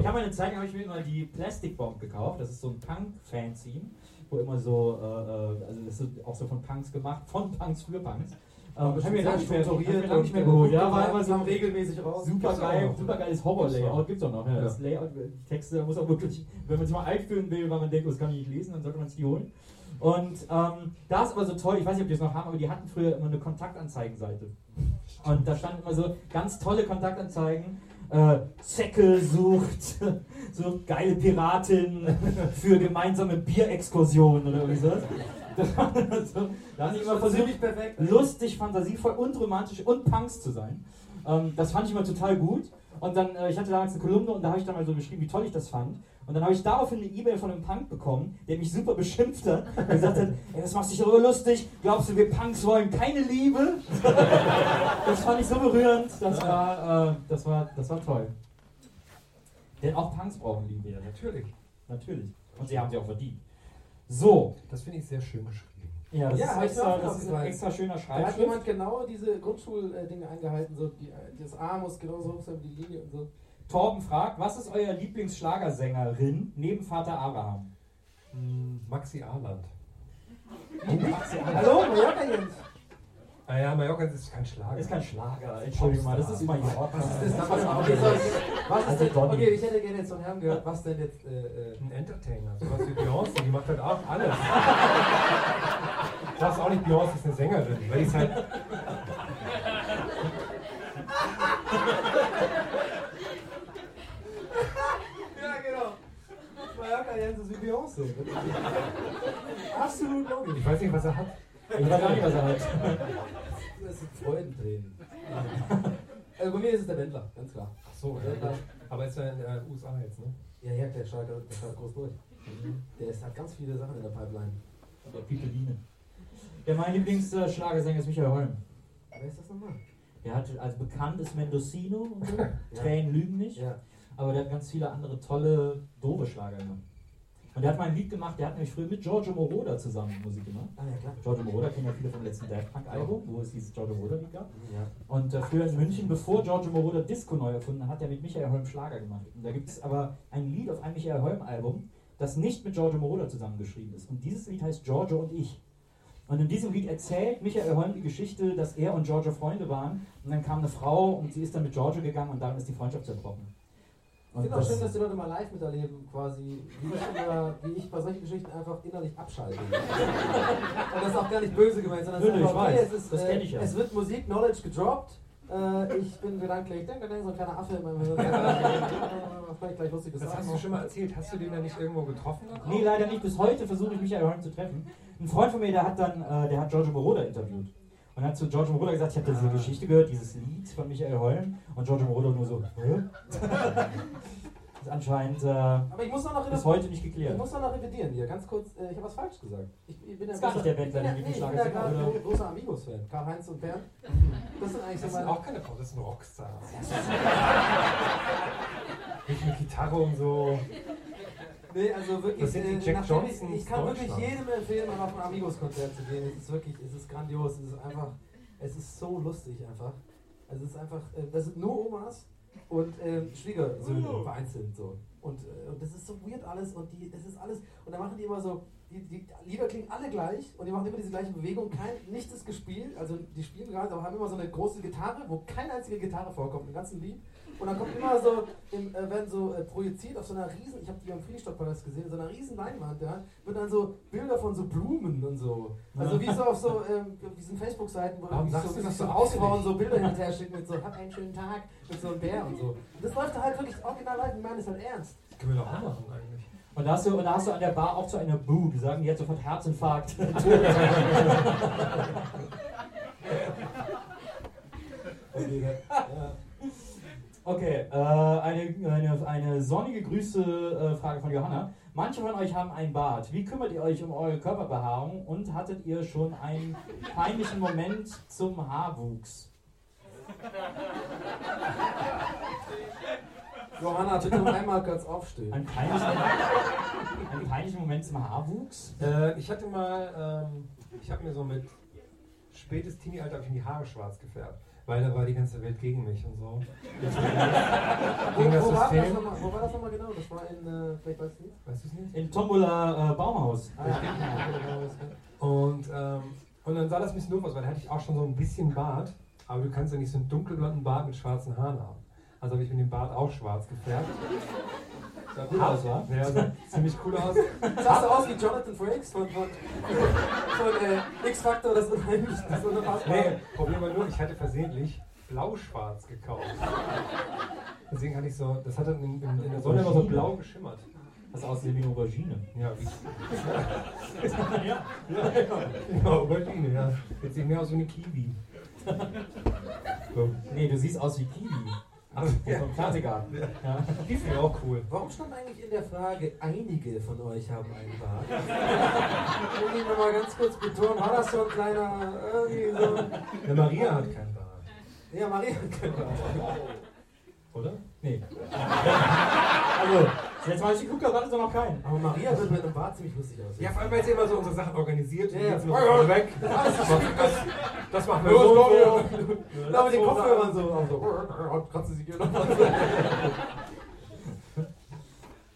Speaker 4: Ich habe eine Zeit habe ich mir mal die Plastic Bomb gekauft. Das ist so ein Punk-Fanzine, wo immer so, äh, äh, also das ist auch so von Punks gemacht, von Punks für Punks. Ähm, ich habe mir lange nicht mehr, mir lange nicht mehr geholt. Ja, war immer so
Speaker 3: regelmäßig raus.
Speaker 4: super geil, super geiles. Horror-Layout. Gibt's auch noch. Ja.
Speaker 5: Ja.
Speaker 4: Das Layout, die Texte, da muss auch wirklich, wenn man sich mal alt fühlen will, weil man denkt, oh, das kann ich nicht lesen, dann sollte man es die holen. Und ähm, da ist aber so toll, ich weiß nicht, ob die es noch haben, aber die hatten früher immer eine Kontaktanzeigenseite. Und da standen immer so ganz tolle Kontaktanzeigen. Äh, Zecke sucht so geile Piratin für gemeinsame Bierexkursionen oder irgendwie sowas. Das war so, da haben die immer versucht,
Speaker 3: perfekt.
Speaker 4: lustig, fantasievoll und romantisch und Punks zu sein. Ähm, das fand ich immer total gut. Und dann, äh, ich hatte damals eine Kolumne und da habe ich dann mal so geschrieben, wie toll ich das fand. Und dann habe ich daraufhin eine E-Mail von einem Punk bekommen, der mich super beschimpft hat und gesagt hat, ey, das machst dich darüber lustig, glaubst du, wir Punks wollen keine Liebe? das fand ich so berührend, das war, äh, das war, das war toll. Denn auch Punks brauchen Liebe.
Speaker 5: Ja, natürlich.
Speaker 4: Natürlich. Und sie haben sie auch verdient. So,
Speaker 5: Das finde ich sehr schön geschrieben.
Speaker 4: ja, das,
Speaker 3: Ja,
Speaker 4: ist, extra, das ist ein extra schöner
Speaker 3: Da hat
Speaker 4: Schreibschrift.
Speaker 3: jemand genau diese Grundschuldinge eingehalten, so die, das A muss genauso hoch sein wie die Linie und so.
Speaker 4: Torben fragt, was ist euer Lieblingsschlagersängerin neben Vater Abraham?
Speaker 5: Hm, Maxi Arland.
Speaker 3: Hallo, Mallorca Jens.
Speaker 5: Ah ja, Mallorca ist kein Schlager.
Speaker 4: Ist kein Schlager, entschuldige mal, das ist Mallorca.
Speaker 3: Was ist das? Was, okay, so, was ist
Speaker 4: Also
Speaker 3: denn, okay, ich hätte gerne jetzt von Herrn gehört, was denn jetzt, äh, äh,
Speaker 5: ein Entertainer, sowas wie Beyoncé, die macht halt auch alles. Du sagst auch nicht, Beyoncé ist eine Sängerin, weil die ist halt.
Speaker 3: Ja, genau. Mallorca Jens ist wie Beyoncé. Absolut logisch.
Speaker 5: Ich weiß nicht, was er hat.
Speaker 4: Ich weiß auch nicht, was er hat.
Speaker 3: Das sind Freudentränen. Also bei mir ist es der Wendler, ganz klar.
Speaker 5: Ach so,
Speaker 3: Ja,
Speaker 5: ja,
Speaker 3: klar.
Speaker 5: gut. Aber ist ja in den USA jetzt, ne?
Speaker 3: Ja, ja, der schaut, der schaut groß durch. Der ist, hat ganz viele Sachen in der Pipeline.
Speaker 4: Der Pipeline. Ja, mein Lieblingsschlagersänger ist Michael Holm.
Speaker 3: Wer ist das nochmal?
Speaker 4: Der hat als bekannt ist Mendocino und so. Tränen lügen nicht.
Speaker 3: Ja.
Speaker 4: aber der hat ganz viele andere tolle, doofe Schlager gemacht. Und der hat mal ein Lied gemacht, der hat nämlich früher mit Giorgio Moroder zusammen Musik gemacht.
Speaker 3: Ah, ja, klar.
Speaker 4: Giorgio Moroder kennen ja viele vom letzten Daft Punk Album, wo es dieses Giorgio Moroder Lied gab.
Speaker 3: Ja.
Speaker 4: Und äh, früher in München, bevor Giorgio Moroder Disco neu erfunden hat, hat er mit Michael Holm Schlager gemacht. Und da gibt es aber ein Lied auf einem Michael Holm Album, das nicht mit Giorgio Moroder zusammengeschrieben ist. Und dieses Lied heißt Giorgio und ich. Und in diesem Lied erzählt Michael Holm die Geschichte, dass er und Giorgio Freunde waren. Und dann kam eine Frau und sie ist dann mit Giorgio gegangen und dann ist die Freundschaft zerbrochen.
Speaker 3: Ich finde auch schön, dass die Leute mal live miterleben, quasi, wie ich, immer, wie ich bei solchen Geschichten einfach innerlich abschalte. Und das ist auch gar nicht böse gemeint, sondern es ist
Speaker 4: Nö,
Speaker 3: einfach, okay,
Speaker 4: weiß.
Speaker 3: es, ist,
Speaker 4: Das
Speaker 3: äh,
Speaker 4: ja.
Speaker 3: es wird Musik, Knowledge gedroppt. Äh, ich bin gedanklich, denk, denk, so ein kleiner Affe in meinem Hirn. Vielleicht gleich lustiges
Speaker 5: Das hast du schon mal erzählt. Hast du den dann nicht irgendwo getroffen?
Speaker 4: Nee, leider nicht. Bis heute versuche ich Michael Holm zu treffen. Ein Freund von mir, der hat dann, äh, der hat Giorgio Moroder interviewt. Und hat zu Giorgio Moroder gesagt, ich habe diese Geschichte gehört, dieses Lied von Michael Holm. Und Giorgio Moroder nur so, Hä? ist anscheinend äh,
Speaker 3: Aber ich muss noch, noch
Speaker 4: bis heute nicht
Speaker 3: Ich
Speaker 4: geklärt.
Speaker 3: muss noch, noch revidieren hier, ganz kurz. Äh, ich habe was falsch gesagt. Ich, ich bin ja
Speaker 4: Ist gar nicht der Band,
Speaker 3: ich bin
Speaker 4: der
Speaker 3: nee, ich bin ja gerade ein großer Amigos-Fan. Karl-Heinz und Bernd. Das sind eigentlich so
Speaker 5: Das sind
Speaker 3: meine.
Speaker 5: auch keine Frau, das sind Rockstars. Nicht mit Gitarre und so.
Speaker 3: Nee, also wirklich,
Speaker 5: Das sind die
Speaker 3: äh,
Speaker 5: Jack
Speaker 3: ich, ich kann wirklich jedem empfehlen, mal auf ein Amigos-Konzert zu gehen. Es ist wirklich, es ist grandios, es ist einfach, es ist so lustig einfach. Also es ist einfach, äh, das sind nur Omas und ähm, Schwiegersöhne vereinzelt so. Und, äh, und das ist so weird alles und die, das ist alles, und dann machen die immer so, die, die Lieder klingen alle gleich und die machen immer diese gleiche Bewegung, kein, nichts ist gespielt, also die spielen gerade, aber haben immer so eine große Gitarre, wo keine einzige Gitarre vorkommt im ganzen Lied. Und dann kommt immer so, im, äh, werden so äh, projiziert auf so einer riesen, ich habe die am Friedrichstadtpalast gesehen, so einer riesen Leinwand, ja, wird dann so Bilder von so Blumen und so. Also wie so auf so ähm, diesen Facebook-Seiten, wo
Speaker 5: Warum sagst
Speaker 3: so,
Speaker 5: du das
Speaker 3: so
Speaker 5: auffällig?
Speaker 3: so Bilder hin und her schicken mit so, hab einen schönen Tag, mit so einem Bär und so. Und das läuft da halt wirklich original live, ich meine das halt ernst.
Speaker 5: Können wir doch auch machen eigentlich.
Speaker 4: Und da hast du, und da hast du an der Bar auch zu einer Boo, die sagen, die hat sofort Herzinfarkt.
Speaker 3: Ja.
Speaker 4: Okay, äh, eine, eine, eine sonnige Grüße äh, von Johanna. Manche von euch haben ein Bart. Wie kümmert ihr euch um eure Körperbehaarung und hattet ihr schon einen peinlichen Moment zum Haarwuchs?
Speaker 3: Johanna, bitte noch einmal kurz aufstehen.
Speaker 4: Einen peinlichen, einen peinlichen Moment zum Haarwuchs?
Speaker 5: Äh, ich hatte mal, ähm, ich habe mir so mit spätes Teenie-Alter hab ich mir die Haare schwarz gefärbt. Weil da war die ganze Welt gegen mich und so.
Speaker 3: Wo,
Speaker 5: Gegen das
Speaker 3: wo, war das wo war das nochmal genau? Das war in, äh, vielleicht weißt du nicht?
Speaker 5: Weißt du es nicht?
Speaker 4: In Tombola äh, Baumhaus.
Speaker 3: Ah, ja.
Speaker 5: Und, ähm, und dann sah das ein bisschen doof aus, weil da hatte ich auch schon so ein bisschen Bart. Aber du kannst ja nicht so einen dunkelblonden Bart mit schwarzen Haaren haben. Also habe ich mir den Bart auch schwarz gefärbt.
Speaker 3: Sah gut aus, wa?
Speaker 5: Ja, sah ziemlich cool aus.
Speaker 3: Sahst du aus wie Jonathan Frakes von, von, von äh, X-Factor, das unheimlich, das unfassbar.
Speaker 5: Nee, Problem war nur, ich hatte versehentlich blau-schwarz gekauft. Deswegen hatte ich so, das hat dann in, in, in der Sonne immer so blau geschimmert.
Speaker 4: Das aussieht wie eine Aubergine.
Speaker 5: Ja, wie.
Speaker 4: ja.
Speaker 5: Ja, genau, Aubergine, ja. Jetzt sieht mehr aus wie eine Kiwi. So.
Speaker 4: Nee, du siehst aus wie Kiwi. Ach,
Speaker 5: Ja.
Speaker 4: vom Fernsehgarten.
Speaker 5: Ja.
Speaker 4: Ja.
Speaker 5: Die finde ich auch cool.
Speaker 3: Warum stand eigentlich in der Frage, einige von euch haben einen Bart? Will ich nochmal ganz kurz betonen, war das so ein kleiner, irgendwie so...
Speaker 5: Der Maria hat keinen Bart.
Speaker 3: Ja, Maria hat keinen Bart.
Speaker 5: Oder?
Speaker 4: Nee. also, jetzt mal ich geguckt, da war das noch keinen.
Speaker 3: Aber Maria wird mit einem Bart ziemlich lustig aussehen.
Speaker 5: Ja, vor allem, weil sie immer so unsere Sachen organisiert.
Speaker 3: Ja, ja.
Speaker 5: jetzt immer so weg.
Speaker 3: Das alles
Speaker 5: Das, das, das machen wir
Speaker 3: Los,
Speaker 5: so.
Speaker 3: Ja, mit den Kopfhörern so. auch so. Kannst du sie hier noch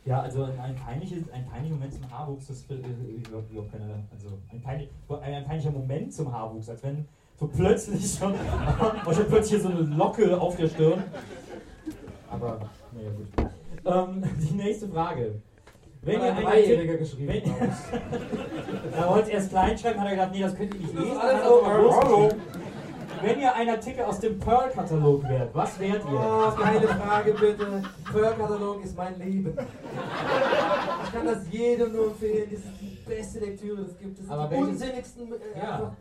Speaker 4: Ja, also ein, peinliches, ein peinlicher Moment zum Haarwuchs, das ich überhaupt überhaupt keine, also ein, peinlich, ein, ein peinlicher Moment zum Haarwuchs, als wenn so plötzlich schon, und schon plötzlich so eine Locke auf der Stirn. Aber, naja gut. Ähm, die nächste Frage. Wenn ihr
Speaker 3: ein
Speaker 4: einen
Speaker 3: Dreijähriger
Speaker 4: Artikel-
Speaker 3: geschrieben.
Speaker 4: Wenn, er wollte erst klein schreiben, hat er gedacht, nee, das könnt ihr nicht lesen.
Speaker 3: alles
Speaker 4: Hat
Speaker 3: so,
Speaker 4: mal groß
Speaker 3: hallo.
Speaker 4: Wenn ihr ein Artikel aus dem Pearl-Katalog wärt, was wärt ihr?
Speaker 3: Oh, keine Frage bitte. Pearl-Katalog ist mein Leben. Ich kann das jedem nur empfehlen. Das ist die beste Lektüre, das gibt es.
Speaker 4: Aber
Speaker 3: die unsinnigsten. Äh,
Speaker 4: Ja.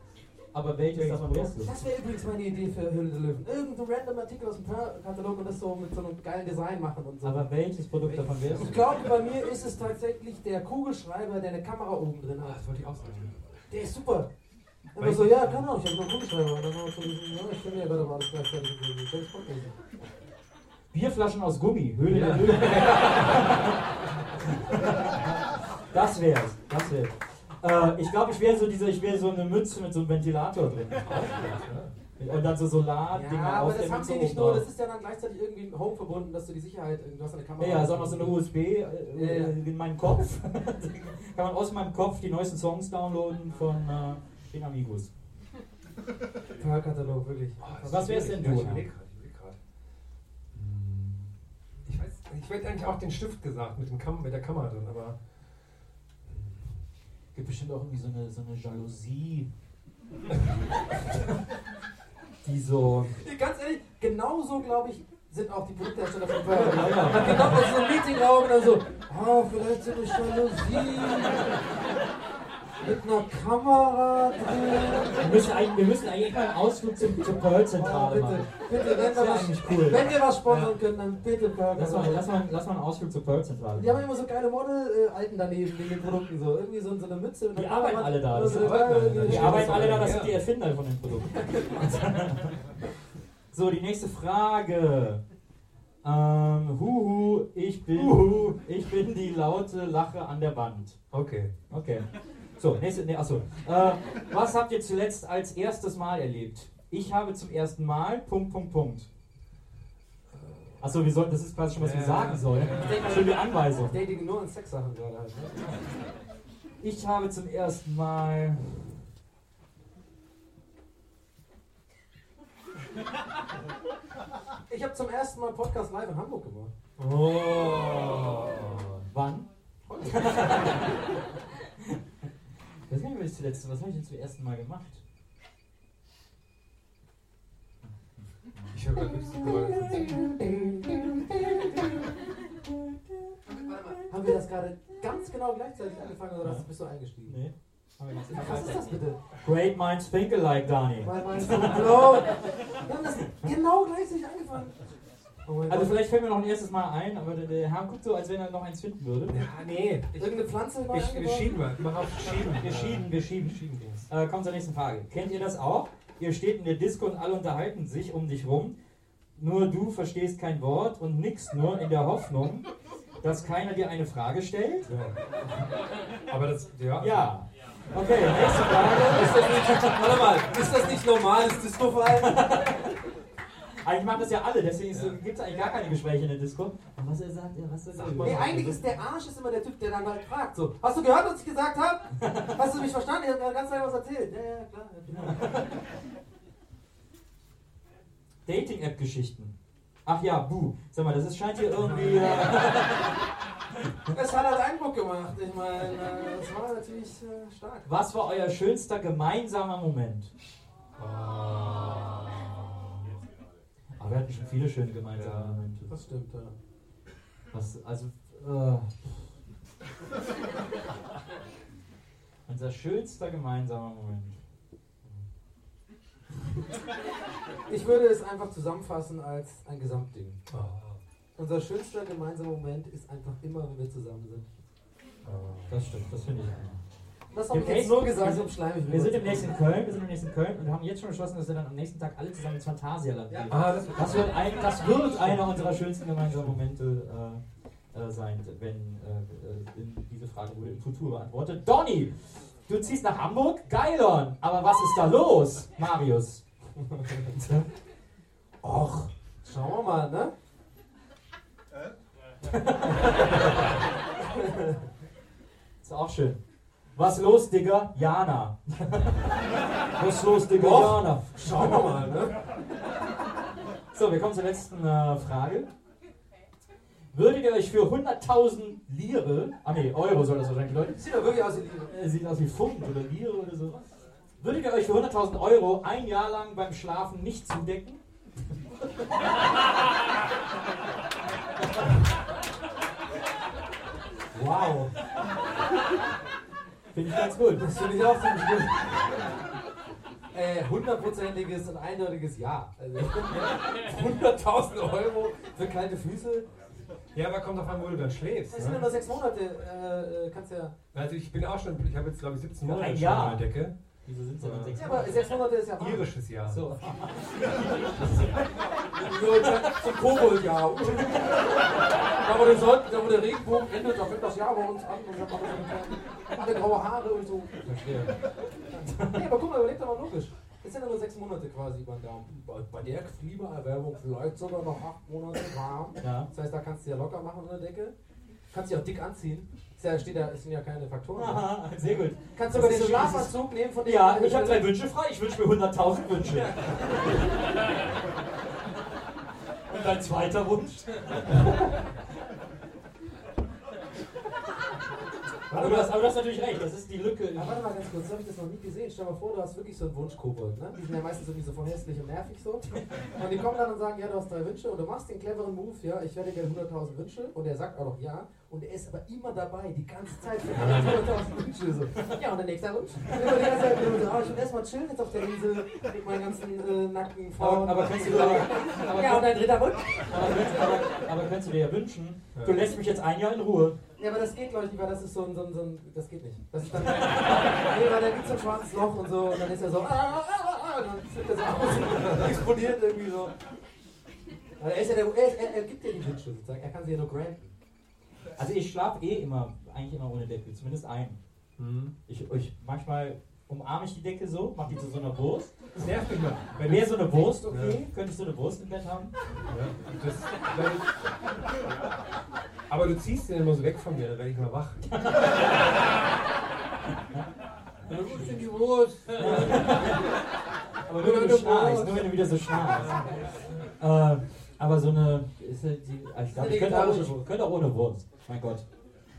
Speaker 4: Aber welches davon wärst du?
Speaker 3: Das wäre übrigens meine Idee für Höhle der Löwen. Irgendein random Artikel aus dem Pearl-Katalog und das so mit so einem geilen Design machen und so.
Speaker 4: Aber welches Produkt davon wärst
Speaker 3: ich
Speaker 4: du?
Speaker 3: glaube, bei mir ist es tatsächlich der Kugelschreiber, der eine Kamera oben drin
Speaker 5: Ah,
Speaker 3: hat.
Speaker 5: das wollte ich auch sagen.
Speaker 3: Der ist super. Aber so,
Speaker 5: ich-
Speaker 3: ja, keine Ahnung, ich habe noch einen Kugelschreiber. Und dann war ich so, ja, ich finde ja gerade mal alles gleichzeitig. Das
Speaker 4: Bierflaschen aus Gummi, Höhle der Löwen. das wär's, das wär's. Äh, ich glaube, ich wäre so diese, ich wäre so eine Mütze mit so einem Ventilator drin. Und dann so Solardinger
Speaker 3: Ja, aber
Speaker 4: auf
Speaker 3: das
Speaker 4: der
Speaker 3: haben die nicht nur, das ist ja dann gleichzeitig irgendwie home verbunden, dass du die Sicherheit, du hast eine Kamera.
Speaker 4: Ja, auch noch so eine USB äh,
Speaker 3: Ja, ja.
Speaker 4: in meinem Kopf. Kann man aus meinem Kopf die neuesten Songs downloaden von äh, den Amigos.
Speaker 3: Pearl-Katalog, wirklich.
Speaker 4: Was wär's denn
Speaker 5: Ja,
Speaker 4: du?
Speaker 5: Ich überleg grad. Hm, Ich weiß, ich hätte eigentlich auch den Stift gesagt mit, dem Kam mit der Kamera drin, aber
Speaker 4: Gibt bestimmt auch irgendwie so eine, so eine Jalousie. die so.
Speaker 3: Ganz ehrlich, genauso glaube ich, sind auch die Produkthersteller von. Man geht doch in so ein Meetingraum und dann so, ah, vielleicht so eine Jalousie mit einer Kamera drin.
Speaker 4: Wir müssen eigentlich, wir müssen eigentlich mal einen Ausflug zum, zur
Speaker 3: Oh,
Speaker 4: Pearl-Zentrale
Speaker 3: bitte,
Speaker 4: machen.
Speaker 3: bitte, wenn
Speaker 4: Das
Speaker 3: wir, was,
Speaker 4: cool.
Speaker 3: wenn wir was sponsern können, dann bitte Pearl.
Speaker 4: Lass mal, lass, mal, lass mal einen Ausflug zur Pearl-Zentrale
Speaker 3: Die haben immer so geile Model-Alten daneben wegen den Produkten so. Irgendwie so, so eine Mütze.
Speaker 4: Die arbeiten alle da.
Speaker 3: so
Speaker 5: die
Speaker 4: Die
Speaker 5: Ja,
Speaker 4: arbeiten alle da, das
Speaker 5: ja.
Speaker 4: sind die Erfinder von den Produkten. so, die nächste Frage. Ähm, huhu, ich bin, ich bin die laute Lache an der Wand.
Speaker 5: okay.
Speaker 4: Okay. So, nächste, nee, achso. Äh, was habt ihr zuletzt als erstes Mal erlebt? Ich habe zum ersten Mal, Punkt, Punkt, Punkt. Achso, wir sollten, das ist quasi schon, was wir sagen sollen. Schon die Anweisung.
Speaker 3: Dating nur in Sexsachen gerade halt. Ne?
Speaker 4: Ich habe zum ersten Mal.
Speaker 3: Ich habe zum ersten Mal Podcast live in Hamburg gemacht.
Speaker 4: Oh. Wann? Nicht, was ich zuletzt, was habe ich denn zum ersten Mal gemacht?
Speaker 5: Ich höre gerade Geräusche.
Speaker 3: Haben wir das gerade ganz genau gleichzeitig angefangen oder hast- bist du eingestiegen?
Speaker 4: Nee.
Speaker 3: Was ist das bitte?
Speaker 4: Great minds think alike, Dani.
Speaker 3: Mein, mein so blau. Wir haben das genau gleichzeitig angefangen.
Speaker 4: Also vielleicht fällt mir noch ein erstes Mal ein, aber der, der Herr guckt so, als wenn er noch eins finden würde.
Speaker 5: Ja, nee.
Speaker 3: Irgendeine Pflanze
Speaker 5: ich, wir schieben mal. Mach auf Schieben.
Speaker 4: Wir schieben, wir schieben.
Speaker 5: Schieben.
Speaker 4: Äh, kommt zur nächsten Frage. Kennt ihr das auch? Ihr steht in der Disco und alle unterhalten sich um dich rum. Nur du verstehst kein Wort und nickst nur in der Hoffnung, dass keiner dir eine Frage stellt?
Speaker 5: Ja. Aber das, ja.
Speaker 4: Ja. Okay, nächste Frage.
Speaker 3: Ist das nicht, warte mal, ist das nicht normales Disco-Verhalten?
Speaker 4: Eigentlich machen das ja alle, deswegen gibt es eigentlich gar keine Gespräche in der Disco. Und was er sagt, ja, was er sagt.
Speaker 3: Nee, eigentlich ist der Arsch ist immer der Typ, der dann halt fragt. So, hast du gehört, was ich gesagt habe? Hast du mich verstanden? Ich habe ganz lange was erzählt. Ja, ja, klar. Ja.
Speaker 4: Dating-App-Geschichten. Ach ja, buh. Sag mal, das ist, scheint hier irgendwie. Äh,
Speaker 3: Es hat halt Eindruck gemacht. Ich meine, es war natürlich äh, stark.
Speaker 4: was war euer schönster gemeinsamer Moment? Aber wir hatten schon viele schöne gemeinsame
Speaker 5: Ja.
Speaker 4: Momente.
Speaker 3: Das stimmt, ja.
Speaker 4: Was, also, äh, unser schönster gemeinsamer Moment.
Speaker 3: Ich würde es einfach zusammenfassen als ein Gesamtding.
Speaker 5: Oh.
Speaker 3: Unser schönster gemeinsamer Moment ist einfach immer, wenn wir zusammen sind.
Speaker 4: Das stimmt, das finde ich auch.
Speaker 3: Das habe ich jetzt nur gesagt,
Speaker 4: wir sind-
Speaker 3: schleimig
Speaker 4: Wir sind demnächst in Köln, wir sind demnächst in Köln und haben jetzt schon beschlossen, dass wir dann am nächsten Tag alle zusammen ins Phantasialand gehen.
Speaker 5: Ah, das
Speaker 4: Das wird, ein, das wird einer unserer schönsten gemeinsamen Momente äh, äh, sein, wenn äh, in diese Frage wurde im Futur beantwortet. Donny, du ziehst nach Hamburg? Geilon! Aber was ist da los, Marius? Och,
Speaker 3: Schauen wir mal, ne?
Speaker 4: ist auch schön. Was los, Digga? Jana. Was los, Digga?
Speaker 3: Och.
Speaker 4: Jana.
Speaker 3: Schauen wir mal, ne?
Speaker 4: So, wir kommen zur letzten äh, Frage. Würdet ihr euch für 100.000 Lire, ah ne, Euro soll das wahrscheinlich bedeuten,
Speaker 3: Sieht doch wirklich aus wie Liebe.
Speaker 4: äh, sieht aus wie Pfund oder Lire oder so, würdet ihr euch für 100.000 Euro ein Jahr lang beim Schlafen nicht zudecken? Wow. Finde ich ganz gut.
Speaker 3: Das finde ich auch ziemlich gut. Äh, hundertprozentiges und eindeutiges Ja. Also 100.000 Euro für kalte Füße.
Speaker 5: Ja, aber kommt auf an, wo du dann schläfst.
Speaker 3: Das sind
Speaker 5: Ne?
Speaker 3: nur sechs Monate. Äh, äh, kannst ja.
Speaker 5: Also ich bin auch schon, ich habe jetzt glaube ich 17
Speaker 4: Ja,
Speaker 5: Monate
Speaker 4: ein
Speaker 5: schon an der Decke.
Speaker 4: Wieso sind sie dann sechs
Speaker 3: Ja, aber sechs Monate ist ja warm.
Speaker 5: Irisches Jahr.
Speaker 4: So.
Speaker 3: So, zum Koboldjahr. Da wo, der Sonn, da wo der Regenbogen endet, da fängt das Jahr bei uns an und dann so alle graue Haare und so. Verstehe. Nee, aber guck mal, überleg doch mal logisch. Das sind ja nur sechs Monate quasi den Daumen. Bei, bei der Klimaerwärmung vielleicht sogar noch acht Monate warm.
Speaker 4: Ja.
Speaker 3: Das heißt, da kannst du ja locker machen unter der Decke. Kannst dich auch dick anziehen. Ja, steht ja, es sind ja keine Faktoren.
Speaker 4: Aha, sehr gut.
Speaker 3: Kannst sogar
Speaker 4: Das
Speaker 3: den Schlafanzug nehmen von dem.
Speaker 4: Ja, ich habe drei Wünsche frei. Ich wünsche mir 100.000 Wünsche. Und dein zweiter Wunsch? Aber du, hast, aber du hast natürlich recht, das ist die Lücke.
Speaker 3: Aber warte mal ganz kurz, habe ich das noch nie gesehen. Stell dir mal vor, du hast wirklich so einen Wunschkobold. Ne? Die sind ja meistens irgendwie so von hässlich und nervig so. Und die kommen dann und sagen, ja, du hast drei Wünsche und du machst den cleveren Move, ja, ich werde gerne 100.000 Wünsche. Und er sagt auch noch ja. Und er ist aber immer dabei, die ganze Zeit für 100.000 Wünsche. So. Ja, und der nächste Wunsch. Und immer die ganze Zeit oh, ich will erstmal chillen jetzt auf der Insel mit meinen ganzen äh, nackten Frauen.
Speaker 4: Aber, aber, kannst du, aber, aber,
Speaker 3: ja, und dein dritter Wunsch?
Speaker 4: aber, aber, aber kannst du dir ja wünschen, du lässt mich jetzt ein Jahr in Ruhe.
Speaker 3: Ja, aber das geht, glaube ich, weil das ist so ein, so ein, so ein das geht nicht. Das ist dann, nee, weil der gibt so ein schwarzes Loch und so und dann ist er so, ah, ah, ah, ah, und dann flippt er so aus und explodiert irgendwie so. Aber er, ist ja der, er, ist, er, er gibt dir die Wünsche sozusagen, er kann sie ja nur granten.
Speaker 4: Also ich schlafe eh immer, eigentlich immer ohne Decke, zumindest ein.
Speaker 5: Mhm.
Speaker 4: Ich, ich, manchmal umarme ich die Decke so, mache die zu so einer Wurst.
Speaker 5: Das nervt mich mal. Wenn
Speaker 4: Wäre
Speaker 5: du-
Speaker 4: so eine Wurst okay? Könnte ich so eine Wurst im Bett haben?
Speaker 5: Ja, das, ich, aber du ziehst den immer so weg von mir, dann werde ich mal wach.
Speaker 3: Ja, wo ist denn die Wurst?
Speaker 4: Aber nur wenn du schnarchst, nur wenn du wieder so schnarchst. äh, aber so eine, ist ja die, also ich glaube, ich könnte auch, ich könnte auch ohne Wurst. Mein Gott.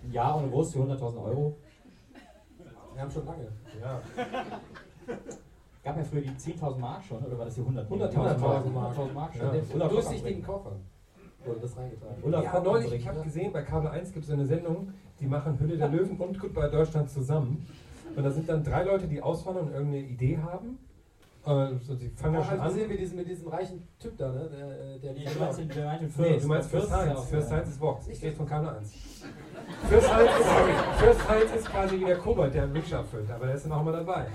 Speaker 4: Ein Jahr ohne Wurst für 100.000 Euro.
Speaker 3: Wir haben schon lange.
Speaker 5: Ja.
Speaker 4: Gab ja früher die 10.000 Mark schon, oder war das die 100?
Speaker 3: 100.000
Speaker 4: 100.000
Speaker 3: Mark.
Speaker 4: 100.000 Mark
Speaker 5: Ja.
Speaker 4: schon.
Speaker 3: Den
Speaker 4: Ulla
Speaker 3: durchsichtigen Koffern wurde das reingetragen.
Speaker 4: Ulla
Speaker 5: Ja, neulich, ich habe gesehen, bei Kabel 1 gibt es eine Sendung, die machen Hülle der Löwen und Goodbye Deutschland zusammen. Und da sind dann drei Leute, die auswandern und irgendeine Idee haben. Äh, so, die fangen ja
Speaker 3: Ja,
Speaker 5: schon
Speaker 3: halt
Speaker 5: an.
Speaker 3: gesehen mit diesem, mit diesem reichen Typ da, ne? Der, der,
Speaker 4: Nee,
Speaker 3: der
Speaker 4: du meinst den, du meinst den
Speaker 5: Nee,
Speaker 4: First.
Speaker 5: du meinst First
Speaker 4: auch-
Speaker 5: First Science ist Vox. Ich rede von Kabel 1. First Science ist, Science ist quasi wie der Kobold, der einen Wunsch erfüllt, aber der ist dann auch immer dabei.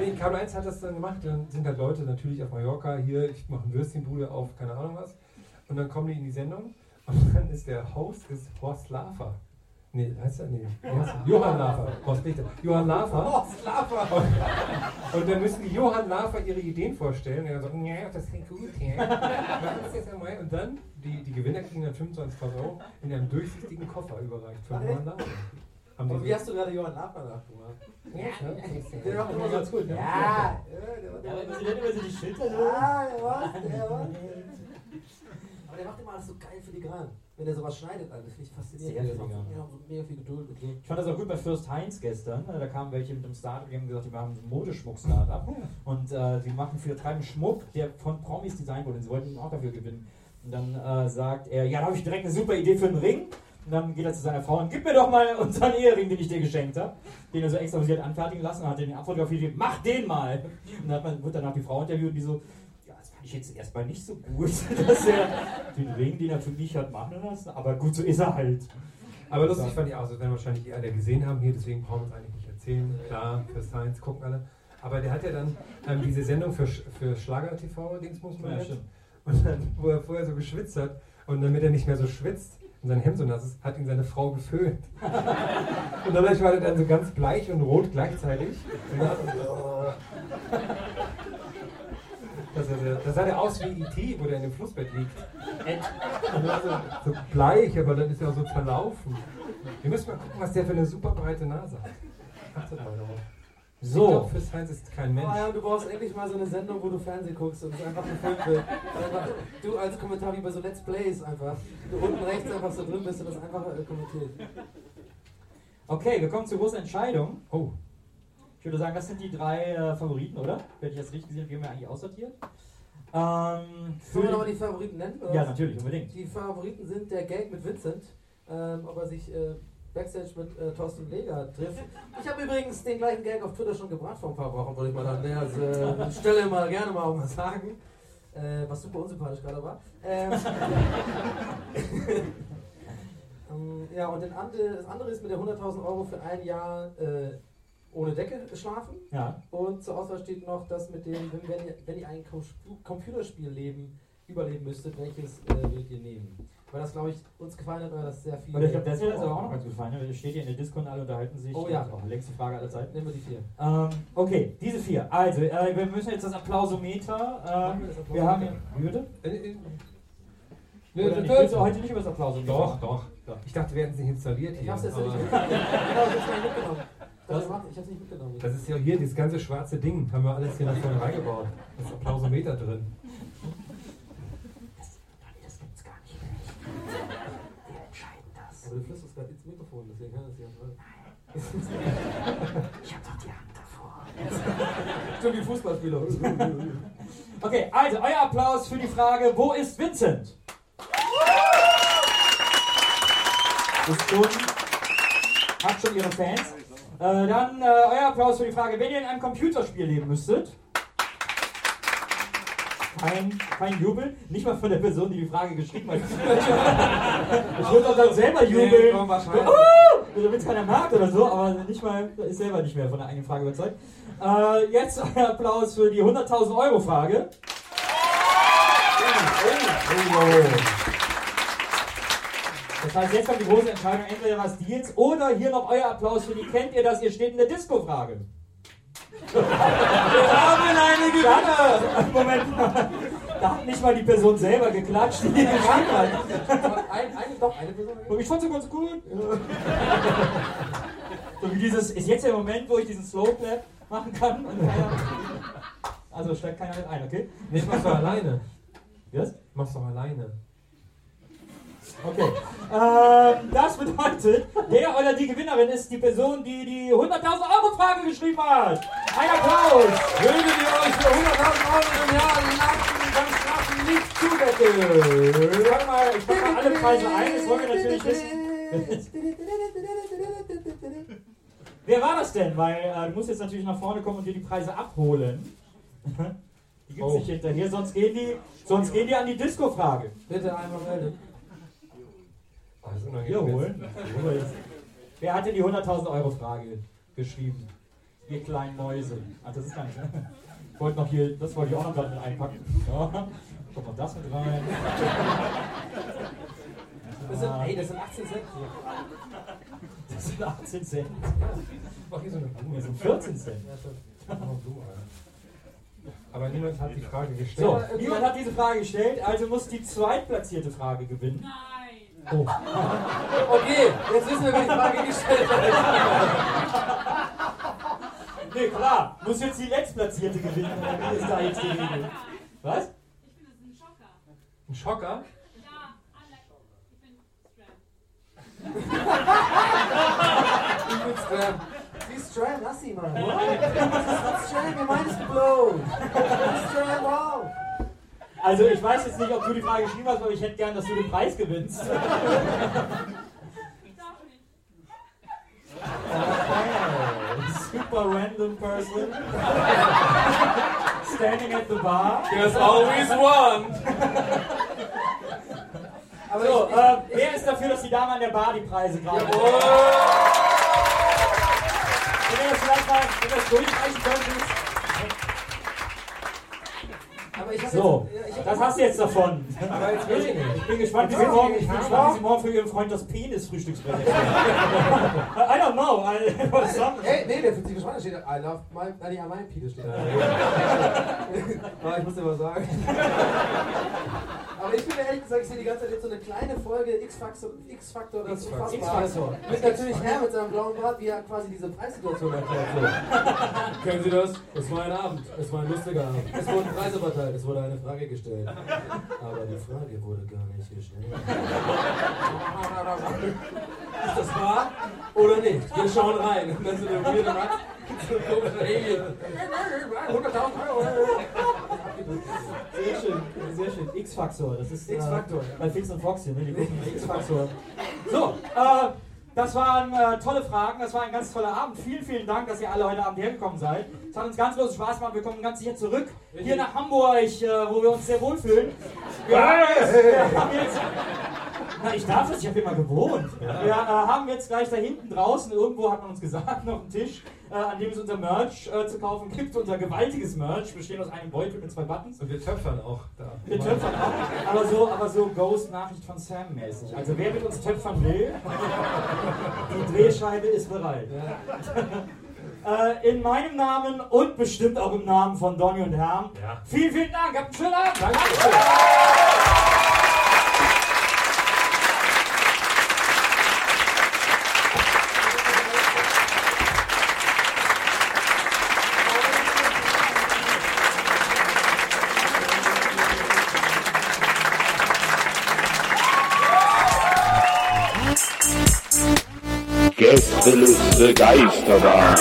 Speaker 5: Nee, Kabel 1 hat das dann gemacht, dann sind halt Leute natürlich auf Mallorca, hier, ich mache ein Würstchenbude auf, keine Ahnung was. Und dann kommen die in die Sendung und dann ist der Host ist Horst Lafer. Nee, heißt er? Nee. Johann Lafer. Horst Richter. Johann Lafer.
Speaker 3: Horst Lafer.
Speaker 5: Und, und dann müssen die Johann Lafer ihre Ideen vorstellen. Und er sagt, ja, das klingt gut. Ja. Und dann, die, die Gewinner kriegen dann 25.000 Euro in einem durchsichtigen Koffer überreicht von Johann Lafer. Die
Speaker 3: Aber wie hast du gerade Johann Lafer nachgemacht?
Speaker 5: Ja,
Speaker 3: Der macht immer ganz gut. ne?
Speaker 4: Ja.
Speaker 3: Ja, der macht
Speaker 4: Ja,
Speaker 3: immer
Speaker 4: aber sie immer so die Schilder.
Speaker 3: Ah, der was, der was. Aber der macht immer alles so geil filigran. Wenn er sowas schneidet, Alter, finde ich faszinierend.
Speaker 4: Sehr
Speaker 3: so, ja, so mega viel Geduld und so.
Speaker 4: Ich fand das auch gut bei First Heinz gestern. Da kamen welche mit dem Startup, die haben gesagt, die machen ein Modeschmuck-Startup. Und äh, die machen für treiben Schmuck, der von Promis designt wurde. Und sie wollten ihn auch dafür gewinnen. Und dann äh, sagt er, ja, da habe ich direkt eine super Idee für einen Ring. Und dann geht er zu seiner Frau und gib mir doch mal unseren Ehering, den ich dir geschenkt habe. Den er so extra anfertigen lassen und hat den abfotografiert, mach den mal. Und dann hat man, wird danach die Frau interviewt die so, das ich jetzt erstmal nicht so gut, dass er den Ring, den er für mich hat machen lassen. Aber gut, so ist er halt.
Speaker 5: Aber lustig fand ich auch, das werden wahrscheinlich die alle gesehen haben hier, deswegen brauchen wir es eigentlich nicht erzählen. Klar, für Science gucken alle. Aber der hat ja dann ähm, diese Sendung für, für Schlager-TV, Dings muss man
Speaker 4: Ja,
Speaker 5: jetzt. Und dann, wo er vorher so geschwitzt hat und damit er nicht mehr so schwitzt und sein Hemd so nass ist, hat ihn seine Frau geföhnt. und dadurch war er dann so ganz bleich und rot gleichzeitig. Und dann, oh. Der, das sah der aus wie E.T., wo der in dem Flussbett liegt. Und war so, so bleich, aber dann ist er auch so verlaufen. Wir müssen mal gucken, was der für eine super breite Nase hat. Achtet mal darauf. Ich
Speaker 4: So.
Speaker 5: glaube, für Science ist kein Mensch.
Speaker 3: Oh ja, du brauchst endlich mal so eine Sendung, wo du Fernsehen guckst und es einfach gefilmt wird. Du als Kommentar wie bei so Let's Plays einfach. Du unten rechts einfach so drin bist und das einfach äh, kommentiert.
Speaker 4: Okay, wir kommen zur großen Entscheidung.
Speaker 5: Oh,
Speaker 4: Ich würde sagen, das sind die drei äh, Favoriten, oder? Wenn ich das richtig gesehen habe, wie haben wir eigentlich aussortiert? Ähm,
Speaker 3: Sollen
Speaker 4: für
Speaker 3: wir nochmal die Favoriten nennen? oder
Speaker 4: ja, natürlich, unbedingt.
Speaker 3: Die Favoriten sind der Gag mit Vincent, ähm, ob er sich äh, Backstage mit äh, Thorsten Leger trifft. Ich habe übrigens den gleichen Gag auf Twitter schon gebracht vor ein paar Wochen, wollte ich mal an der äh, Stelle mal gerne mal auch mal sagen. Äh, was super unsympathisch gerade war. Ähm, ähm, ja, und den das andere ist mit der 100.000 Euro für ein Jahr äh, ohne Decke schlafen.
Speaker 4: Ja.
Speaker 3: Und zur Auswahl steht noch das mit dem, wenn, wenn, ihr, wenn ihr ein Com Computerspiel leben, überleben müsstet, welches äh, würdet ihr nehmen? Weil das, glaube ich, uns gefallen hat, weil das sehr viel.
Speaker 4: Und ich glaube, das ist aber auch noch ganz gefallen. Ne? Steht hier in der Disco und alle unterhalten sich.
Speaker 3: Oh ja.
Speaker 4: Die längste Frage aller Zeiten.
Speaker 3: Nehmen wir die vier.
Speaker 4: Ähm, okay, diese vier. Also, äh, wir müssen jetzt das Applausometer.
Speaker 3: Machen wir
Speaker 4: Äh,
Speaker 3: das Applausometer?
Speaker 4: wir haben hier. Bitte?
Speaker 5: Äh, äh,
Speaker 4: Oder nicht? Willst du heute nicht über das Applausometer?
Speaker 5: Doch, doch. Ich dachte, wir hätten es nicht installiert hier.
Speaker 3: Ich hab's jetzt nicht mitgenommen. Das
Speaker 5: Was?
Speaker 3: macht, ich hab's nicht mitgenommen.
Speaker 5: Das ist ja hier, dieses ganze schwarze Ding, haben wir alles hier nach vorne reingebaut. Da ist Applausometer drin.
Speaker 4: Das gibt's gar nicht mehr. Wir entscheiden das.
Speaker 3: Aber du flüsterst gerade ins Mikrofon, deswegen kann das ja nicht.
Speaker 4: Ich hab doch die Hand davor.
Speaker 3: Stimmt wie Fußballspieler.
Speaker 4: Okay, also euer Applaus für die Frage, wo ist Vincent? Ist schon, hat schon ihre Fans. Äh, dann äh, euer Applaus für die Frage, wenn ihr in einem Computerspiel leben müsstet. Kein, kein Jubel, nicht mal von der Person, die die Frage geschrieben hat. ich würde auch dann selber jubeln.
Speaker 5: Nee, wahrscheinlich.
Speaker 4: Uh, damit es keiner merkt oder so, aber nicht mal, ist selber nicht mehr von der eigenen Frage überzeugt. Äh, jetzt euer Applaus für die 100.000 Euro Frage. Das heißt, jetzt kommt die große Entscheidung, entweder was die jetzt oder hier noch euer Applaus für die kennt ihr das, ihr steht in der Disco-Frage. Wir haben eine Gewinner! Moment mal. Da hat nicht mal die Person selber geklatscht, die die geschrieben hat.
Speaker 3: Ein, eine, doch, eine Person.
Speaker 4: Ich fand sie ganz gut. So wie dieses, ist jetzt der Moment, wo ich diesen Slow Clap machen kann und keiner, Also steigt keiner mit ein, okay?
Speaker 5: Nee, machst du alleine.
Speaker 4: Was?
Speaker 5: Machst du alleine.
Speaker 4: Okay. Ähm, das bedeutet, der oder die Gewinnerin ist die Person, die die 100.000 Euro Frage geschrieben hat. Ein Applaus.
Speaker 5: Würdet ihr euch für 100.000 Euro im Jahr lassen, dann strafen nicht
Speaker 4: Zudeckel. Ich pack mal, ich pack mal alle Preise ein, das wollen wir natürlich wissen. Wer war das denn? Weil äh, du musst jetzt natürlich nach vorne kommen und dir die Preise abholen. Die gibt's
Speaker 5: Oh.
Speaker 4: nicht hinterher, sonst gehen die, sonst gehen die an die Disco-Frage.
Speaker 3: Bitte einmal melden.
Speaker 5: Ah, das ist unangenehm
Speaker 4: Hier holen. Wer hat denn die 100.000 Euro Frage geschrieben? Ihr kleinen Mäuse. Ah, das ist gar nicht. ne? Ich wollte noch hier, das wollte ich auch noch gerade mit einpacken. Ja. Kommt noch das mit rein.
Speaker 3: Das sind, ey, das sind 18 Cent.
Speaker 4: Das sind 18 Cent.
Speaker 5: Mach hier so eine Blume.
Speaker 4: Das sind 14 Cent.
Speaker 5: Aber niemand hat die Frage gestellt.
Speaker 4: So, niemand hat diese Frage gestellt, also muss die zweitplatzierte Frage gewinnen.
Speaker 3: Oh. Okay, jetzt wissen wir, wer die Frage gestellt hat.
Speaker 4: Nee, klar, muss jetzt die letztplatzierte gewinnen. oder Wie ist da jetzt die Regel? Was?
Speaker 5: Ein Schocker?
Speaker 3: Ich bin Stram. Sie ist Stram, lass sie mal. Das ist Stram, mind is blown. Stram, wow.
Speaker 4: Also ich weiß jetzt nicht, ob du die Frage geschrieben hast, aber ich hätte gern, dass du den Preis gewinnst. Super random person. Standing at the bar.
Speaker 5: There's always one.
Speaker 3: Aber
Speaker 4: So,
Speaker 3: ich,
Speaker 4: äh, wer ist dafür, dass die Dame an der Bar die Preise gerade
Speaker 5: Oh.
Speaker 4: Wenn wir das vielleicht mal wenn wir das durchreichen könnten.
Speaker 3: Aber ich hab
Speaker 4: So,
Speaker 3: jetzt, ja, ich hab
Speaker 4: das hast du jetzt davon.
Speaker 5: Aber jetzt weiß ich nicht.
Speaker 4: Ich bin gespannt, wie sie morgen, ich bin gespannt, wie sie morgen für ihren Freund das Penis-Frühstücksbrett know. I, was some-
Speaker 3: Ey, nee, der 50 Schweine steht da. I love my, nein, ja, mein Pide steht da. Aber ich muss dir was sagen. Aber ich finde ehrlich gesagt, ich sehe die ganze Zeit jetzt so eine kleine Folge X-Factor, X-Factor, das.
Speaker 5: X-Factor.
Speaker 3: Mit natürlich Herr mit seinem blauen Bart, wie er quasi diese Preissituation erklärt. So. Kennen Sie das? Es war ein Abend. Es war ein lustiger Abend. Es wurden Preise verteilt. Es wurde eine Frage gestellt. Aber die Frage wurde gar nicht gestellt. Ist das wahr oder nicht? Wir schauen rein. Und dann so eine weirde Mann. So ein komischer Alien. 100.000 Euro.
Speaker 4: Sehr schön, sehr schön. X-Faktor, das ist äh,
Speaker 3: X-Faktor.
Speaker 4: bei Fix und Fox hier, ne? Die gucken X-Faktor. So, äh, das waren äh, tolle Fragen, das war ein ganz toller Abend. Vielen, vielen Dank, dass ihr alle heute Abend hergekommen seid. Es hat uns ganz großen Spaß gemacht. Wir kommen ganz sicher zurück hier nach Hamburg, äh, wo wir uns sehr wohlfühlen. Wir haben jetzt, wir haben jetzt, Na, ich darf es, ich habe hier mal gewohnt. Wir äh, haben jetzt gleich da hinten draußen, irgendwo hat man uns gesagt, noch einen Tisch, äh, an dem es unser Merch äh, zu kaufen gibt. Unser gewaltiges Merch, bestehend aus einem Beutel mit zwei Buttons.
Speaker 5: Und wir töpfern auch da.
Speaker 4: Wir töpfern auch, aber so, aber so Ghost-Nachricht von Sam mäßig. Also wer mit uns töpfern will, die Drehscheibe ist bereit. Äh, in meinem Namen und bestimmt auch im Namen von Donny und Herm. Vielen, vielen Dank. Habt einen schönen Abend. Dankeschön.
Speaker 2: Geisterbahn.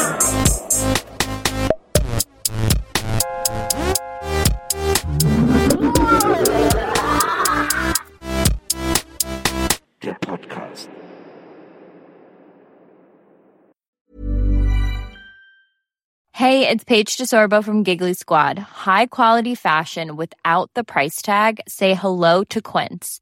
Speaker 2: Der Podcast.
Speaker 7: Hey, it's Paige DeSorbo from Giggly Squad. High quality fashion without the price tag. Say hello to Quince.